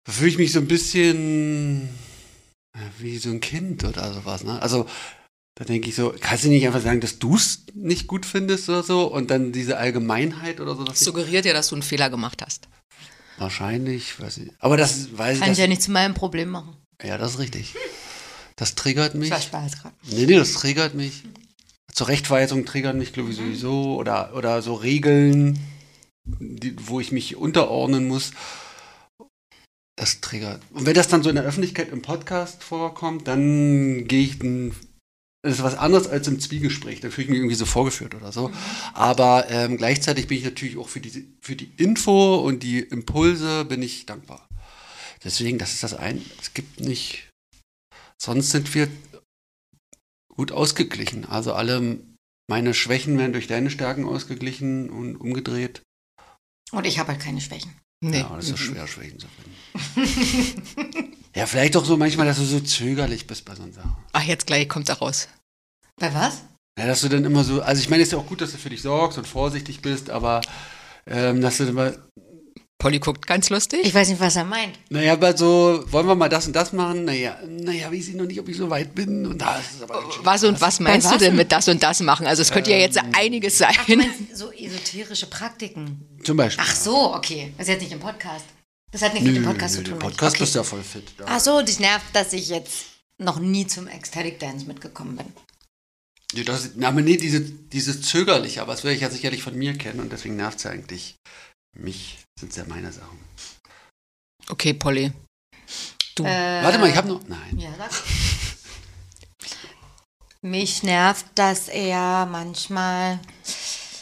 Speaker 3: da fühle ich mich so ein bisschen äh, wie so ein Kind oder sowas. Ne? Also da denke ich so, kannst du nicht einfach sagen, dass du es nicht gut findest oder so und dann diese Allgemeinheit oder so. ich-
Speaker 4: Suggeriert ja, dass du einen Fehler gemacht hast.
Speaker 3: Wahrscheinlich, weiß ich. Aber das weiß
Speaker 1: Kann ich
Speaker 3: ich.
Speaker 1: ja
Speaker 3: Das,
Speaker 1: nicht zu meinem Problem machen.
Speaker 3: Ja, das ist richtig. Das triggert mich.
Speaker 1: Das war Spaß gerade.
Speaker 3: Nee, nee, das triggert mich. Zurechtweisung triggert mich, glaube ich, sowieso. Oder, oder so Regeln, die, wo ich mich unterordnen muss. Das triggert. Und wenn das dann so in der Öffentlichkeit im Podcast vorkommt, dann gehe ich. Das ist was anderes als im Zwiegespräch. Da fühle ich mich irgendwie so vorgeführt oder so. Aber ähm, gleichzeitig bin ich natürlich auch für die, für die Info und die Impulse bin ich dankbar. Deswegen, das ist das ein. Es gibt nicht. Sonst sind wir gut ausgeglichen. Also alle meine Schwächen werden durch deine Stärken ausgeglichen und umgedreht.
Speaker 1: Und ich habe halt keine Schwächen.
Speaker 4: Nee.
Speaker 3: Ja, das ist schwer, Schwächen zu finden. ja, vielleicht auch so manchmal, dass du so zögerlich bist bei so einer Sache.
Speaker 4: Ach, jetzt gleich kommt's auch raus.
Speaker 1: Bei was?
Speaker 3: Ja, dass du dann immer so, also ich meine, es ist ja auch gut, dass du für dich sorgst und vorsichtig bist, aber ähm, dass du immer,
Speaker 4: Polly guckt ganz lustig.
Speaker 1: Ich weiß nicht, was er meint.
Speaker 3: naja, aber so, wollen wir mal das und das machen? Naja, naja, weiß ich noch nicht, ob ich so weit bin und da ist es aber
Speaker 4: was und was meinst
Speaker 1: was
Speaker 4: du denn mit das und das machen? Also es könnte ja jetzt einiges sein.
Speaker 1: Ach, du meinst so esoterische Praktiken.
Speaker 3: Zum Beispiel.
Speaker 1: Ach so, okay. Das ist jetzt nicht im Podcast. Das hat nichts mit dem Podcast
Speaker 3: nö,
Speaker 1: zu tun. ich.
Speaker 3: Podcast
Speaker 1: okay.
Speaker 3: bist du ja voll fit. Da.
Speaker 1: Ach so, dich nervt, dass ich jetzt noch nie zum Ecstatic Dance mitgekommen bin.
Speaker 3: Ja, das, na, aber nee, diese, dieses Zögerliche, aber das werde ich ja sicherlich von mir kennen und deswegen nervt es ja eigentlich mich. Sind es ja meine Sachen.
Speaker 4: Okay, Polly. Du.
Speaker 1: Äh,
Speaker 3: Warte mal, ich habe noch. Nein.
Speaker 1: Ja, sag. Mich nervt, dass er manchmal.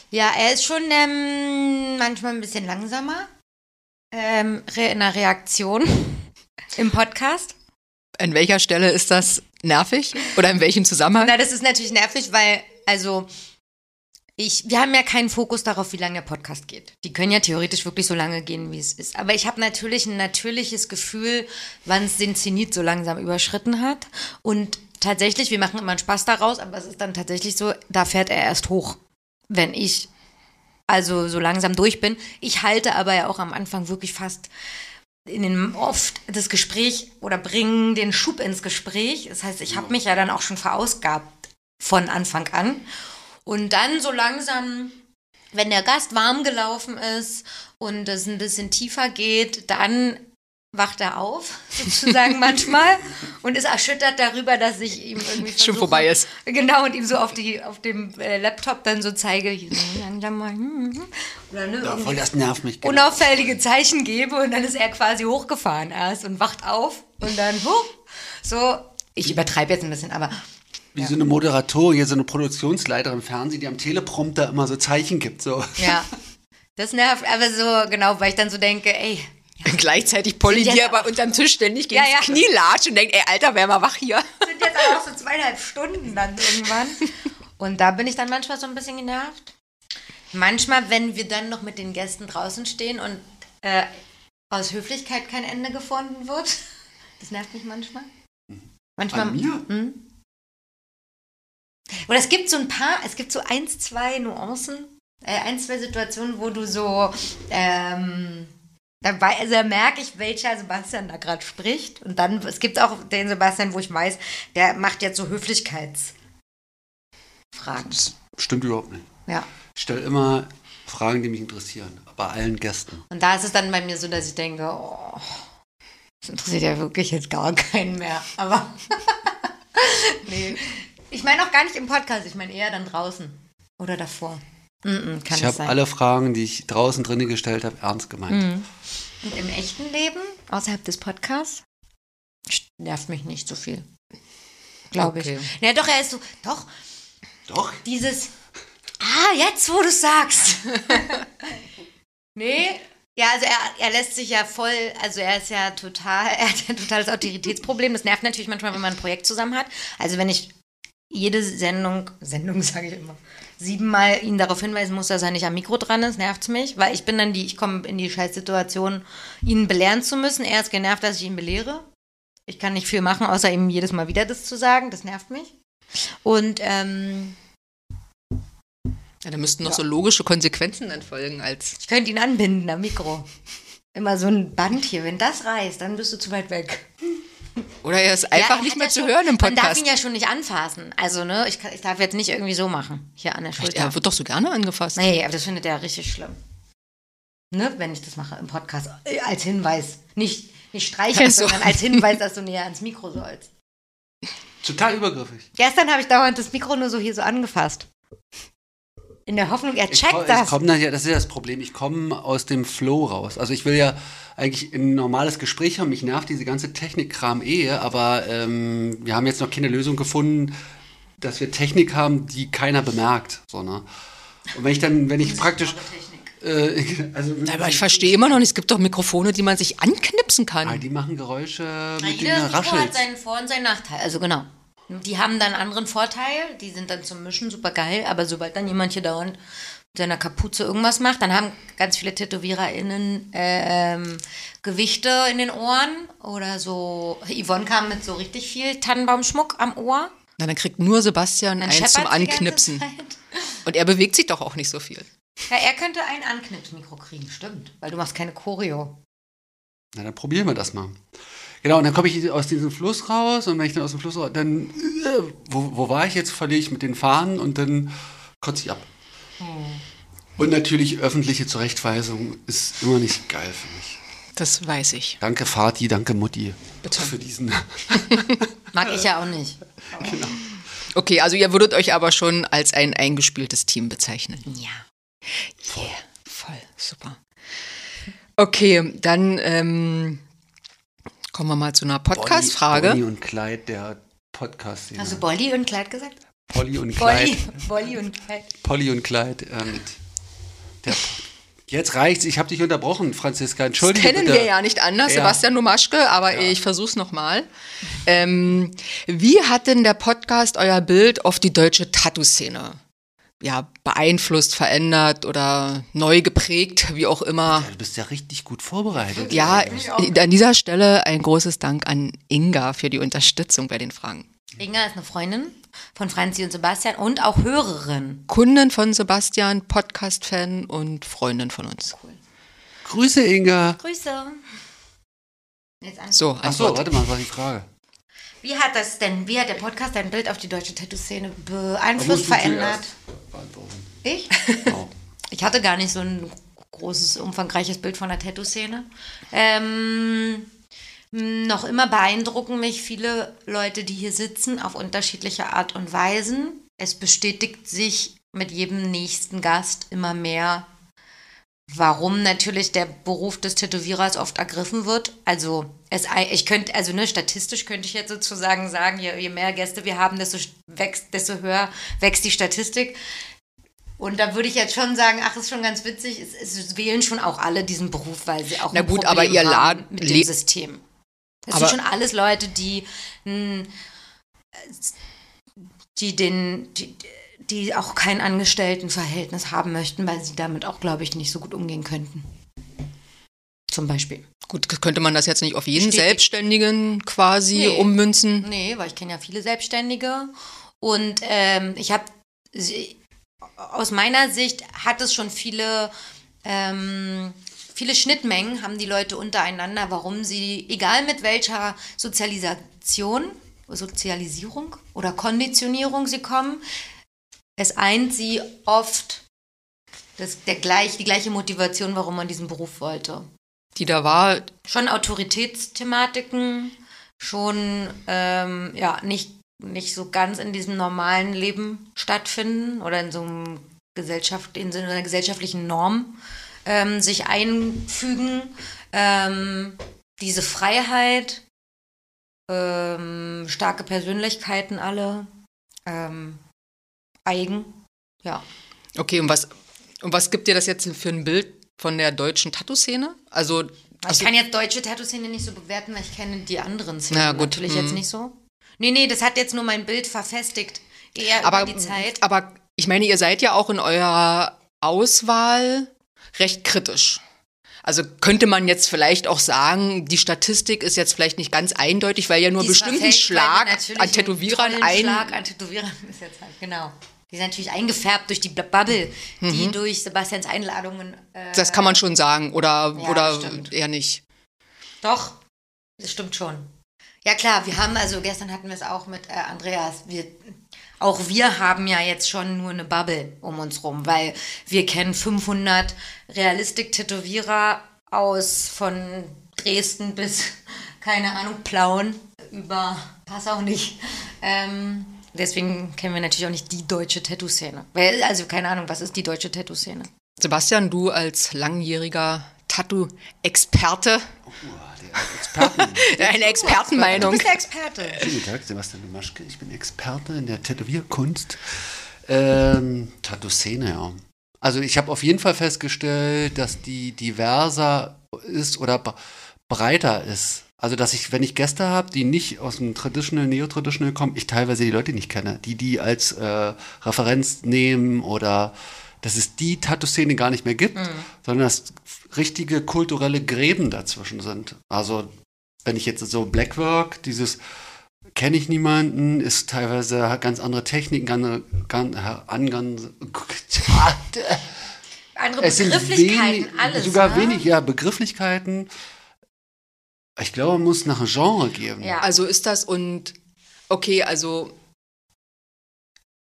Speaker 1: Ja, er ist schon ähm, manchmal ein bisschen langsamer ähm, in der Reaktion im Podcast.
Speaker 4: An welcher Stelle ist das nervig? Oder in welchem Zusammenhang?
Speaker 1: Na, das ist natürlich nervig, weil, also, ich, wir haben ja keinen Fokus darauf, wie lange der Podcast geht. Die können ja theoretisch wirklich so lange gehen, wie es ist. Aber ich habe natürlich ein natürliches Gefühl, wann es den Zenit so langsam überschritten hat. Und tatsächlich, wir machen immer einen Spaß daraus, aber es ist dann tatsächlich so, da fährt er erst hoch, wenn ich also so langsam durch bin. Ich halte aber ja auch am Anfang wirklich fast in den oft das Gespräch oder bringen den Schub ins Gespräch. Das heißt, ich habe mich ja dann auch schon verausgabt von Anfang an. Und dann so langsam, wenn der Gast warm gelaufen ist und es ein bisschen tiefer geht, dann wacht er auf, sozusagen manchmal, und ist erschüttert darüber, dass ich ihm irgendwie
Speaker 4: Schon
Speaker 1: versuche-
Speaker 4: vorbei ist.
Speaker 1: Genau, und ihm so auf, die, auf dem äh, Laptop dann so zeige, so, langsam mal, hm, hm, oder ne,
Speaker 3: Ja,
Speaker 1: irgendwie
Speaker 3: voll, das nervt mich. genau.
Speaker 1: unauffällige Zeichen gebe und dann ist er quasi hochgefahren erst und wacht auf und dann hoch. So, ich übertreibe jetzt ein bisschen, aber
Speaker 3: Wie so eine Moderatorin, hier so eine Produktionsleiterin im Fernsehen, die am Teleprompter immer so Zeichen gibt. So.
Speaker 1: ja, das nervt, aber so genau, weil ich dann so denke, ey,
Speaker 4: Gleichzeitig Polly, die aber unterm Tisch ständig gegen
Speaker 1: Ja, ja.
Speaker 4: das Knie latscht und denkt, ey, Alter, wär mal wach hier.
Speaker 1: sind jetzt aber auch so zweieinhalb Stunden dann irgendwann. Und da bin ich dann manchmal so ein bisschen genervt. Manchmal, wenn wir dann noch mit den Gästen draußen stehen und äh, aus Höflichkeit kein Ende gefunden wird. Das nervt mich manchmal. Manchmal.
Speaker 3: An mir?
Speaker 1: Hm? Oder es gibt so ein paar, es gibt so eins, zwei Nuancen, äh, ein, zwei Situationen, wo du so, ähm, dabei, also da merke ich, welcher Sebastian da gerade spricht. Und dann, es gibt auch den Sebastian, wo ich weiß, der macht jetzt so Höflichkeitsfragen.
Speaker 3: Das stimmt überhaupt nicht.
Speaker 1: Ja.
Speaker 3: Ich stelle immer Fragen, die mich interessieren. Bei allen Gästen.
Speaker 1: Und da ist es dann bei mir so, dass ich denke, oh, das interessiert ja wirklich jetzt gar keinen mehr. Aber nee. Ich meine auch gar nicht im Podcast, ich meine eher dann draußen. Oder davor. Mm -mm, kann
Speaker 3: ich habe alle Fragen, die ich draußen drinnen gestellt habe, ernst gemeint.
Speaker 1: Mhm. Und im echten Leben, außerhalb des Podcasts, nervt mich nicht so viel. Glaube
Speaker 4: Okay.
Speaker 1: ich. Ja, doch, er ist so, doch,
Speaker 3: Doch.
Speaker 1: dieses, ah, jetzt, wo du sagst. nee, ja, also er, er lässt sich ja voll, also er ist ja total, er hat ja ein totales Autoritätsproblem. Das nervt natürlich manchmal, wenn man ein Projekt zusammen hat. Also wenn ich jede Sendung, Sendung sage ich immer, siebenmal ihn darauf hinweisen muss, dass er nicht am Mikro dran ist, nervt's mich, weil ich bin dann die, ich komme in die Scheißsituation, ihn belehren zu müssen. Er ist genervt, dass ich ihn belehre. Ich kann nicht viel machen, außer ihm jedes Mal wieder das zu sagen. Das nervt mich. Und ähm,
Speaker 4: Ja, da müssten noch so logische Konsequenzen dann folgen als.
Speaker 1: ich könnte ihn anbinden am Mikro. Immer so ein Band hier. Wenn das reißt, dann bist du zu weit weg.
Speaker 4: Oder er ist einfach
Speaker 1: Ja,
Speaker 4: nicht mehr
Speaker 1: ja
Speaker 4: zu
Speaker 1: schon-
Speaker 4: hören im
Speaker 1: Man darf
Speaker 4: Podcast.
Speaker 1: ihn ja schon nicht anfassen. Also, ne, ich, ich darf jetzt nicht irgendwie so machen. Hier an der Schulter.
Speaker 4: er wird doch so gerne angefasst.
Speaker 1: Nee, aber das findet er richtig schlimm. Ne, wenn ich das mache im Podcast. Äh, Als Hinweis. Nicht, Nicht streicheln,
Speaker 4: Ach so.
Speaker 1: sondern als Hinweis, dass du näher ans Mikro sollst.
Speaker 3: Total übergriffig.
Speaker 1: Gestern habe ich dauernd das Mikro nur so hier so angefasst. In der Hoffnung, er
Speaker 3: Ich,
Speaker 1: checkt
Speaker 3: komm- ich
Speaker 1: das.
Speaker 3: komm dann ja, das ist ja das Problem. Ich komme aus dem Flow raus. Also ich will ja eigentlich ein normales Gespräch haben. Mich nervt diese ganze Technikkram eh, aber ähm, wir haben jetzt noch keine Lösung gefunden, dass wir Technik haben, die keiner bemerkt. So, ne? Und wenn ich dann, wenn ich praktisch. Äh, also
Speaker 4: Aber ich verstehe immer noch nicht, es gibt doch Mikrofone, die man sich anknipsen
Speaker 3: Ah,
Speaker 4: kann.
Speaker 3: die machen Geräusche,
Speaker 1: Na,
Speaker 3: mit denen
Speaker 1: Mikro hat seinen Vor- und seinen Nachteil. Also genau. Die haben dann einen anderen Vorteil, die sind dann zum Mischen super geil, aber sobald dann jemand hier dauernd mit seiner Kapuze irgendwas macht, dann haben ganz viele TätowiererInnen ähm, Gewichte in den Ohren oder so. Yvonne kam mit so richtig viel Tannenbaumschmuck am Ohr.
Speaker 4: Na, dann kriegt nur Sebastian
Speaker 1: Dann
Speaker 4: eins zum Anknipsen. Und er bewegt sich doch auch nicht so viel.
Speaker 1: Ja, er könnte ein Anknipsmikro kriegen, stimmt. Weil du machst keine Choreo.
Speaker 3: Na, dann probieren wir das mal. Genau, und dann komme ich aus diesem Fluss raus und wenn ich dann aus dem Fluss raus, dann, äh, wo, wo war ich jetzt, verliere ich mit den Fahnen und dann kotze ich ab. Und natürlich öffentliche Zurechtweisung ist immer nicht geil für mich.
Speaker 4: Das weiß ich.
Speaker 3: Danke Vati, danke Mutti
Speaker 4: Bitte.
Speaker 3: für diesen.
Speaker 1: Mag ich ja auch nicht.
Speaker 4: Okay, also ihr würdet euch aber schon als ein eingespieltes Team bezeichnen.
Speaker 1: Ja.
Speaker 4: Yeah, voll, super. Okay, dann ähm, kommen wir mal zu einer
Speaker 3: Bonnie
Speaker 4: Podcast-Frage.
Speaker 3: und Clyde der podcast -Szene.
Speaker 1: Hast du Bolli und Kleid gesagt?
Speaker 3: Polly und Clyde.
Speaker 1: Bolli und Kleid.
Speaker 3: Polly und Clyde. Ähm, der, jetzt reicht's, ich habe dich unterbrochen, Franziska. Entschuldige
Speaker 4: Kennen
Speaker 3: bitte.
Speaker 4: wir ja nicht anders,
Speaker 3: Ja.
Speaker 4: Sebastian Domaschke, aber ich versuch's nochmal. Ähm, wie hat denn der Podcast euer Bild auf die deutsche Tattoo-Szene ja, beeinflusst, verändert oder neu geprägt, wie auch immer?
Speaker 3: Ja, du bist ja richtig gut vorbereitet.
Speaker 4: Ja, an dieser Stelle ein großes Dank an Inga für die Unterstützung bei den Fragen.
Speaker 1: Inga ist eine Freundin von Franzi und Sebastian und auch Hörerin.
Speaker 4: Kundin von Sebastian, Podcast-Fan und Freundin von uns.
Speaker 3: Grüße, Inga.
Speaker 1: Grüße.
Speaker 4: So,
Speaker 3: Achso,
Speaker 4: Antwort.
Speaker 3: warte mal, was war die Frage?
Speaker 1: Wie hat das denn, wie hat der Podcast dein Bild auf die deutsche Tattoo-Szene beeinflusst, verändert? Ich?
Speaker 3: Genau.
Speaker 1: Ich hatte gar nicht so ein großes, umfangreiches Bild von der Tattoo-Szene. Ähm, noch immer beeindrucken mich viele Leute, die hier sitzen, auf unterschiedliche Art und Weisen. Es bestätigt sich mit jedem nächsten Gast immer mehr, warum natürlich der Beruf des Tätowierers oft ergriffen wird. Also es, ich könnte, also ne, statistisch könnte ich jetzt sozusagen sagen, je, je mehr Gäste wir haben, desto wächst, desto höher wächst die Statistik. Und da würde ich jetzt schon sagen, ach, ist schon ganz witzig, es, es wählen schon auch alle diesen Beruf, weil sie auch
Speaker 4: Na gut, aber ihr Laden
Speaker 1: mit dem System. Das sind schon alles Leute, die, mh, die den, die, die auch kein Angestelltenverhältnis haben möchten, weil sie damit auch, glaube ich, nicht so gut umgehen könnten. Zum Beispiel.
Speaker 4: Gut, könnte man das jetzt nicht auf jeden
Speaker 1: Bestätigt.
Speaker 4: Selbstständigen quasi
Speaker 1: Nee.
Speaker 4: ummünzen?
Speaker 1: Nee, weil ich kenne ja viele Selbstständige. Und ähm, ich habe, aus meiner Sicht hat es schon viele, ähm, viele Schnittmengen, haben die Leute untereinander, warum sie, egal mit welcher Sozialisation, Sozialisierung oder Konditionierung sie kommen, es eint sie oft das, der gleich, die gleiche Motivation, warum man diesen Beruf wollte
Speaker 4: Die da war,
Speaker 1: schon Autoritätsthematiken, schon ähm, ja nicht, nicht so ganz in diesem normalen Leben stattfinden oder in so einem Gesellschaft, in so einer gesellschaftlichen Norm ähm, sich einfügen. Ähm, diese Freiheit, ähm, starke Persönlichkeiten alle, ähm, eigen, ja.
Speaker 4: okay, und was, und was gibt dir das jetzt für ein Bild von der deutschen Tattoo-Szene? Also,
Speaker 1: Ich kann jetzt deutsche Tattoo-Szene nicht so bewerten, weil ich kenne die anderen Szenen
Speaker 4: Na gut,
Speaker 1: natürlich
Speaker 4: hm.
Speaker 1: jetzt nicht so. Nee, nee, das hat jetzt nur mein Bild verfestigt. Eher
Speaker 4: aber,
Speaker 1: über die Zeit.
Speaker 4: aber ich meine, ihr seid ja auch in eurer Auswahl recht kritisch. Also könnte man jetzt vielleicht auch sagen, die Statistik ist jetzt vielleicht nicht ganz eindeutig, weil ja nur bestimmten Schlag an Tätowierern ein.
Speaker 1: Schlag an Tätowierern ist jetzt halt, genau. Die sind natürlich eingefärbt durch die Bubble, die durch Sebastians Einladungen. Äh,
Speaker 4: Das kann man schon sagen, oder,
Speaker 1: Ja,
Speaker 4: oder
Speaker 1: stimmt.
Speaker 4: eher nicht.
Speaker 1: Doch, das stimmt schon. Ja klar, wir haben, also gestern hatten wir es auch mit äh, Andreas, wir, auch wir haben ja jetzt schon nur eine Bubble um uns rum, weil wir kennen 500 Realistik-Tätowierer aus von Dresden bis keine Ahnung, Plauen über Passau nicht. Ähm, deswegen kennen wir natürlich auch nicht die deutsche Tattoo-Szene. Weil, Also keine Ahnung, was ist die deutsche Tattoo-Szene?
Speaker 4: Sebastian, du als langjähriger Tattoo-Experte,
Speaker 3: Experten.
Speaker 4: eine
Speaker 1: Du
Speaker 4: Expertenmeinung.
Speaker 1: bist der Experte.
Speaker 3: Schönen Guten Tag, Sebastian Maschke. Ich bin Experte in der Tätowierkunst. Ähm, Tattoo-Szene, ja. Also ich habe auf jeden Fall festgestellt, dass die diverser ist oder bre- breiter ist. Also dass ich, wenn ich Gäste habe, die nicht aus dem Traditional, Neo-Traditional kommen, ich teilweise die Leute nicht kenne, die die als äh, Referenz nehmen oder dass es die Tattoo-Szene gar nicht mehr gibt, sondern dass richtige kulturelle Gräben dazwischen sind. Also wenn ich jetzt so Blackwork, dieses kenne ich niemanden, ist teilweise hat ganz andere Techniken, ganz, ganz, an, ganz
Speaker 1: Andere
Speaker 3: es sind
Speaker 1: Begrifflichkeiten,
Speaker 3: wenig,
Speaker 1: alles.
Speaker 3: sogar
Speaker 1: ne?
Speaker 3: wenig, ja, Begrifflichkeiten. Ich glaube, man muss nach einem Genre geben.
Speaker 1: Ja.
Speaker 4: Also ist das und okay, also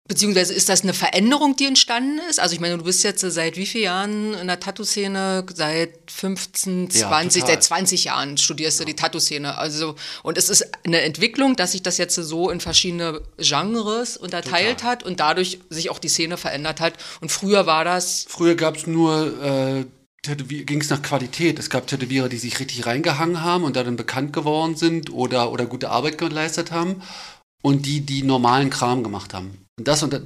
Speaker 4: beziehungsweise ist das eine Veränderung, die entstanden ist? Also ich meine, du bist jetzt seit wie vielen Jahren in der Tattoo-Szene? Seit 15,
Speaker 3: Ja,
Speaker 4: 20,
Speaker 3: total.
Speaker 4: seit 20 Jahren studierst du die Tattoo-Szene. Also und es ist eine Entwicklung, dass sich das jetzt so in verschiedene Genres unterteilt
Speaker 3: Total.
Speaker 4: hat und dadurch sich auch die Szene verändert hat. Und früher war das
Speaker 3: Früher gab es nur, äh, ging es nach Qualität. Es gab Tätowierer, die sich richtig reingehangen haben und dann bekannt geworden sind oder, oder gute Arbeit geleistet haben und die, die normalen Kram gemacht haben. Und das unter,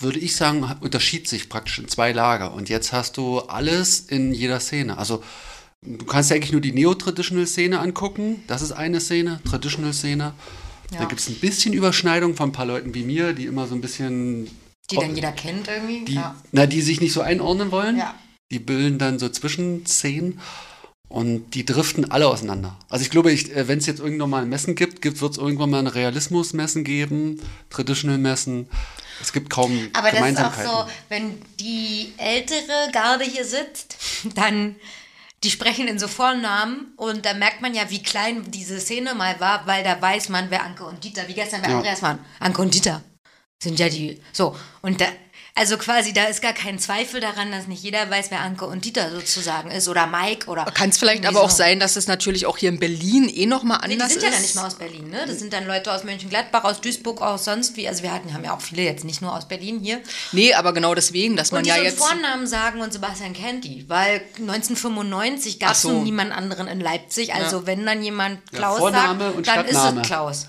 Speaker 3: würde ich sagen, unterschied sich praktisch in zwei Lager. Und jetzt hast du alles in jeder Szene. Also du kannst ja eigentlich nur die Neo-Traditional-Szene angucken. Das ist eine Szene, Traditional-Szene. Da gibt es ein bisschen Überschneidung von ein paar Leuten wie mir, die immer so ein bisschen
Speaker 1: Die dann jeder kennt irgendwie.
Speaker 3: die,
Speaker 1: ja.
Speaker 3: na, die sich nicht so einordnen wollen.
Speaker 1: Ja.
Speaker 3: Die bilden dann so Zwischenszenen und die driften alle auseinander. Also ich glaube, ich, wenn es jetzt irgendwann mal ein Messen gibt, gibt wird es irgendwann mal ein Realismus-Messen geben, Traditional-Messen. Es gibt kaum
Speaker 1: Aber das ist auch so, wenn die ältere Garde hier sitzt, dann die sprechen in so Vornamen und da merkt man ja, wie klein diese Szene mal war, weil da weiß man, wer Anke und Dieter, wie gestern wer
Speaker 3: Ja.
Speaker 1: Andreas waren. Anke und Dieter sind ja die, so. Und da, also quasi, da ist gar kein Zweifel daran, dass nicht jeder weiß, wer Anke und Dieter sozusagen ist oder Mike oder.
Speaker 4: kann es vielleicht aber auch
Speaker 1: so.
Speaker 4: sein, dass es natürlich auch hier in Berlin eh noch mal
Speaker 1: Nee,
Speaker 4: anders
Speaker 1: die sind
Speaker 4: ist.
Speaker 1: ja dann nicht mal aus Berlin, ne? Das sind dann Leute aus Mönchengladbach, aus Duisburg, aus sonst wie. Also wir hatten, haben ja auch viele jetzt nicht nur aus Berlin hier.
Speaker 4: Nee, aber genau deswegen, dass man
Speaker 1: Und die
Speaker 4: ja
Speaker 1: so
Speaker 4: jetzt
Speaker 1: Vornamen sagen und Sebastian kennt die, weil 1995 gab es
Speaker 4: so.
Speaker 1: niemand anderen in Leipzig. Also wenn dann jemand Klaus
Speaker 3: Vorname
Speaker 1: sagt, dann ist
Speaker 3: Stadtname.
Speaker 1: es Klaus.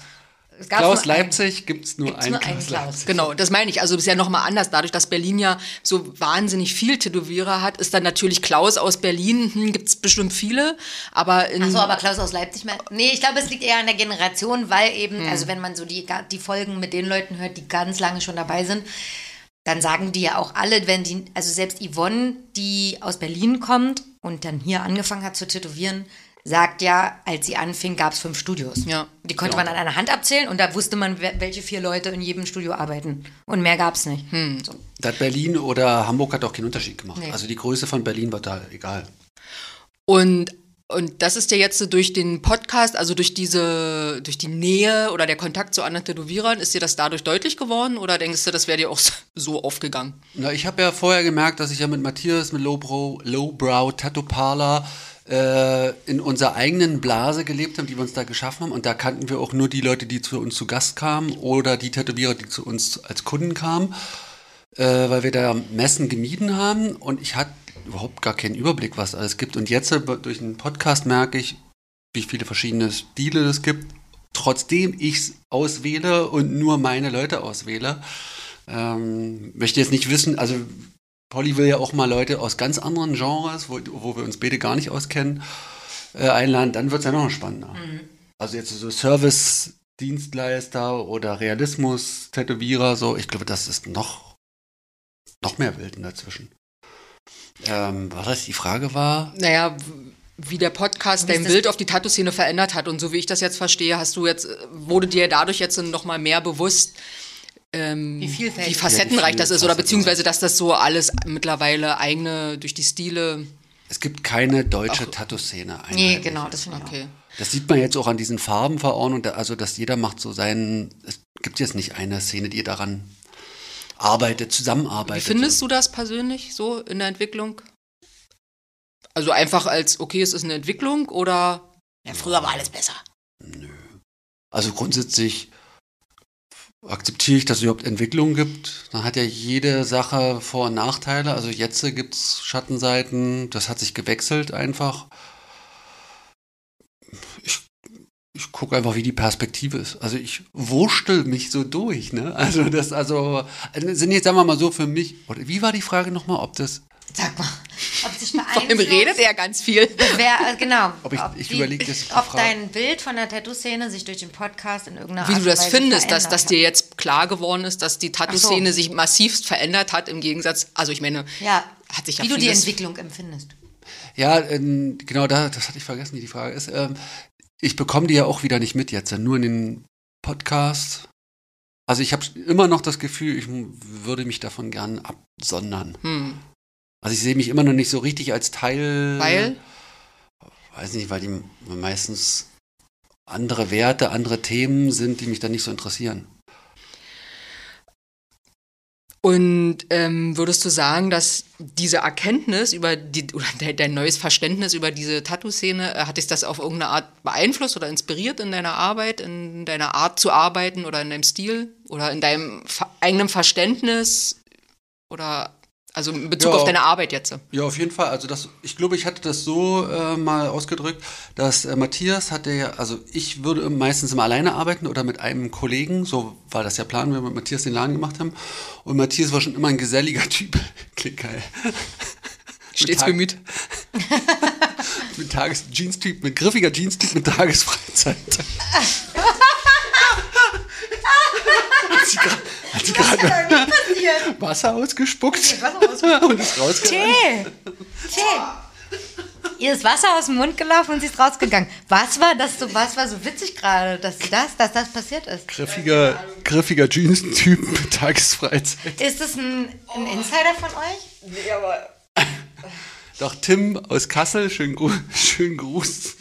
Speaker 1: Es gab
Speaker 3: Klaus. Leipzig gibt es nur
Speaker 1: Gibt's
Speaker 3: einen
Speaker 1: nur einen
Speaker 3: Klaus
Speaker 1: Klaus.
Speaker 3: Leipzig.
Speaker 4: Genau, das meine ich. Also es ist ja nochmal anders. Dadurch, dass Berlin ja so wahnsinnig viel Tätowierer hat, ist dann natürlich Klaus aus Berlin, hm, gibt es bestimmt viele. Aber in,
Speaker 1: Ach so, aber Klaus aus Leipzig. mein- Nee, ich glaube, es liegt eher an der Generation, weil eben,
Speaker 3: Hm.
Speaker 1: also wenn man so die, die Folgen mit den Leuten hört, die ganz lange schon dabei sind, dann sagen die ja auch alle, wenn die, also selbst Yvonne, die aus Berlin kommt und dann hier angefangen hat zu tätowieren, sagt ja, als sie anfing, gab es fünf Studios.
Speaker 4: Ja.
Speaker 1: Die konnte man an einer Hand abzählen und da wusste man, welche vier Leute in jedem Studio arbeiten. Und mehr gab es nicht. So.
Speaker 3: Da hat Berlin oder Hamburg hat auch keinen Unterschied gemacht.
Speaker 1: Nee.
Speaker 3: Also die Größe von Berlin war da egal.
Speaker 4: und, und das ist ja jetzt so durch den Podcast, also durch diese, durch die Nähe oder der Kontakt zu anderen Tätowierern, ist dir das dadurch deutlich geworden oder denkst du, das wäre dir auch so aufgegangen?
Speaker 3: Na, ich habe ja vorher gemerkt, dass ich ja mit Matthias, mit Lowbrow, Lowbrow Tattoo Parlor äh, in unserer eigenen Blase gelebt haben, die wir uns da geschaffen haben. Und da kannten wir auch nur die Leute, die zu uns zu Gast kamen oder die Tätowierer, die zu uns als Kunden kamen, äh, weil wir da Messen gemieden haben. Und ich hatte überhaupt gar keinen Überblick, was alles gibt. Und jetzt äh, durch einen Podcast merke ich, wie viele verschiedene Stile es gibt. Trotzdem ich es auswähle und nur meine Leute auswähle. Ähm, möchte jetzt nicht wissen, also Polly will ja auch mal Leute aus ganz anderen Genres, wo, wo wir uns beide gar nicht auskennen, äh, einladen, dann wird es ja noch spannender. Also jetzt so Service-Dienstleister oder Realismus-Tätowierer, so, ich glaube, das ist noch, noch mehr Wilden dazwischen. Ähm, was heißt, die Frage war,
Speaker 4: Naja, wie der Podcast
Speaker 1: Wie
Speaker 4: dein Bild auf die Tattoo-Szene verändert hat. Und so wie ich das jetzt verstehe, hast du jetzt, äh, wurde dir dadurch jetzt noch mal mehr bewusst, ähm,
Speaker 1: Wie vielfältig.
Speaker 4: wie facettenreich
Speaker 3: Ja, wie
Speaker 4: das ist oder beziehungsweise, dass das so alles mittlerweile eigene, durch die Stile,
Speaker 3: es gibt keine deutsche Tattoo-Szene.
Speaker 1: Nee, genau, das finde ich
Speaker 4: okay.
Speaker 3: Das sieht man jetzt auch an diesen Farbenverordnungen, also dass jeder macht so seinen, es gibt jetzt nicht eine Szene, die daran arbeitet,
Speaker 4: Wie
Speaker 3: zusammenarbeitet.
Speaker 4: findest du das persönlich so in der Entwicklung? Also einfach als, okay, es ist eine Entwicklung oder
Speaker 1: Ja, früher war alles besser.
Speaker 3: Also grundsätzlich akzeptiere ich, dass es überhaupt Entwicklungen gibt. Dann hat ja jede Sache Vor- und Nachteile. Also jetzt gibt es Schattenseiten, das hat sich gewechselt einfach. Ich, ich gucke einfach, wie die Perspektive ist. Also ich wurschtel mich so durch, ne? Also das, also, sind jetzt, sagen wir mal so für mich, oder wie war die Frage nochmal, ob das,
Speaker 1: Sag mal, ob sich
Speaker 4: Vor allem redet er ganz viel.
Speaker 1: Wer, äh, genau.
Speaker 3: Ob ich- ich überleg das
Speaker 1: Ob dein Bild von der Tattoo-Szene sich durch den Podcast in irgendeiner
Speaker 4: Wie
Speaker 1: Art
Speaker 4: du das
Speaker 1: und Weise
Speaker 4: findest, dass, dass dir jetzt klar geworden ist, dass die Tattoo-Szene
Speaker 1: so.
Speaker 4: sich massivst verändert hat im Gegensatz, also ich meine,
Speaker 1: Ja,
Speaker 4: hat sich ja
Speaker 1: wie du die Entwicklung empfindest.
Speaker 3: Ja, ähm, genau, da, das hatte ich vergessen, wie die Frage ist. Ähm, ich bekomme die ja auch wieder nicht mit jetzt, nur in den Podcasts. Also ich habe immer noch das Gefühl, ich würde mich davon gern absondern.
Speaker 4: Hm.
Speaker 3: Also ich sehe mich immer noch nicht so richtig als Teil.
Speaker 4: Weil?
Speaker 3: Weiß nicht, weil die meistens andere Werte, andere Themen sind, die mich dann nicht so interessieren.
Speaker 4: Und ähm, würdest du sagen, dass diese Erkenntnis über die, oder de, dein neues Verständnis über diese Tattoo-Szene, äh, hat dich das auf irgendeine Art beeinflusst oder inspiriert in deiner Arbeit, in deiner Art zu arbeiten oder in deinem Stil oder in deinem eigenen Verständnis oder also in Bezug
Speaker 3: Ja.
Speaker 4: auf deine Arbeit jetzt?
Speaker 3: Ja, auf jeden Fall. Also das, ich glaube, ich hatte das so äh, mal ausgedrückt, dass äh, Matthias hatte ja, also ich würde meistens immer alleine arbeiten oder mit einem Kollegen, so war das ja Plan, wenn wir mit Matthias den Laden gemacht haben. Und Matthias war schon immer ein geselliger Typ. Klingt geil.
Speaker 4: Stets bemüht.
Speaker 3: Mit Tages Jeans-Typ, mit griffiger Jeans-Typ mit Tagesfreizeit. hat sie gra- hat sie gerade Wasser ausgespuckt und ist rausgegangen.
Speaker 1: Tee! Tee! Ihr ist Wasser aus dem Mund gelaufen und sie ist rausgegangen. Was war das so, was war so witzig gerade, dass das, dass das passiert ist?
Speaker 3: Griffiger, griffiger Jeans-Typ mit Tagesfreizeit.
Speaker 1: Ist das ein, ein Insider von euch?
Speaker 3: Doch Tim aus Kassel, schönen, Gru schönen Gruß,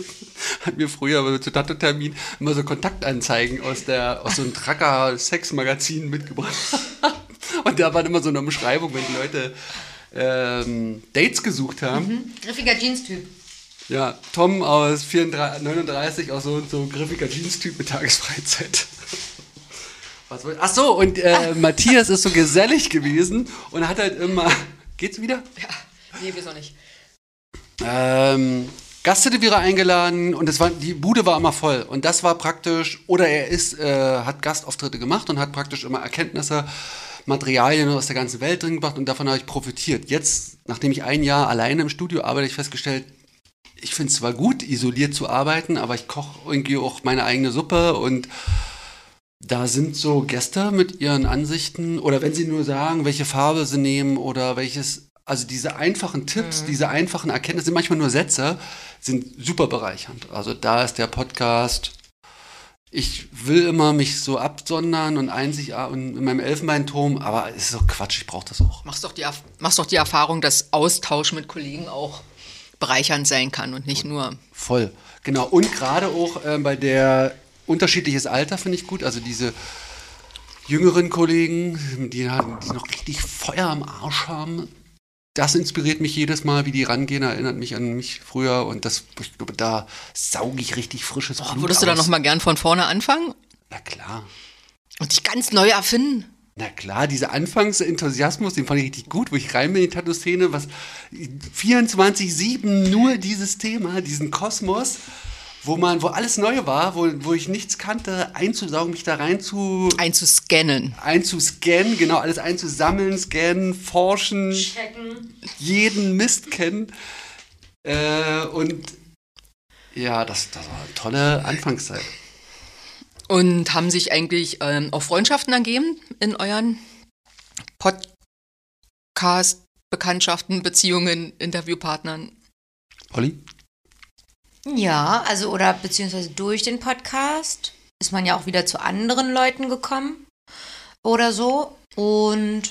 Speaker 3: hat mir früher zu Tattoo-Termin immer so Kontaktanzeigen aus, der, aus so einem Tracker-Sex-Magazin mitgebracht. Und da war immer so eine Beschreibung, wenn die Leute ähm, Dates gesucht haben.
Speaker 1: Griffiger Jeans-Typ.
Speaker 3: Ja, Tom aus 34, 39, auch so und so griffiger Jeans-Typ mit Tagesfreizeit. Was wollt- Ach so, und äh, Matthias ist so gesellig gewesen und hat halt immer. Geht's wieder?
Speaker 4: Nee, wieso nicht?
Speaker 3: Ähm, Gasttätowierer eingeladen und das war, die Bude war immer voll. Und das war praktisch, oder er ist, äh, hat Gastauftritte gemacht und hat praktisch immer Erkenntnisse, Materialien aus der ganzen Welt drin gebracht und davon habe ich profitiert. Jetzt, nachdem ich ein Jahr alleine im Studio arbeite, habe ich festgestellt, ich finde es zwar gut, isoliert zu arbeiten, aber ich koche irgendwie auch meine eigene Suppe und da sind so Gäste mit ihren Ansichten oder wenn sie nur sagen, welche Farbe sie nehmen oder welches, also diese einfachen Tipps, diese einfachen Erkenntnisse, sind manchmal nur Sätze, sind super bereichernd. Also da ist der Podcast. Ich will immer mich so absondern und einzig und in meinem Elfenbeinturm, aber es ist doch Quatsch, ich brauche das auch.
Speaker 4: Machst doch, die, machst doch die Erfahrung, dass Austausch mit Kollegen auch bereichernd sein kann und nicht nur.
Speaker 3: Voll, genau. Und gerade auch äh, bei der unterschiedliches Alter finde ich gut. Also diese jüngeren Kollegen, die, haben- die noch richtig Feuer am Arsch haben. Das inspiriert mich jedes Mal, wie die rangehen, erinnert mich an mich früher und das, ich glaube, da sauge ich richtig frisches Blut
Speaker 4: Würdest du da
Speaker 3: aus.
Speaker 4: noch mal gern von vorne anfangen
Speaker 3: Na klar.
Speaker 4: und dich ganz neu erfinden?
Speaker 3: Na klar, dieser Anfangsenthusiasmus, den fand ich richtig gut, wo ich rein bin in die Tattoo-Szene, was 24-7 nur dieses Thema, diesen Kosmos, wo man, wo alles neu war, wo, wo ich nichts kannte, einzusaugen, mich da rein zu,
Speaker 4: Einzuscannen.
Speaker 3: einzuscannen, genau, alles einzusammeln, scannen, forschen, jeden Mist kennen. Äh, und ja, das, das war eine tolle Anfangszeit.
Speaker 4: Und haben sich eigentlich ähm, auch Freundschaften ergeben in euren Podcast, Bekanntschaften, Beziehungen, Interviewpartnern?
Speaker 3: Olli?
Speaker 1: Ja, also oder beziehungsweise durch den Podcast ist man ja auch wieder zu anderen Leuten gekommen oder so. Und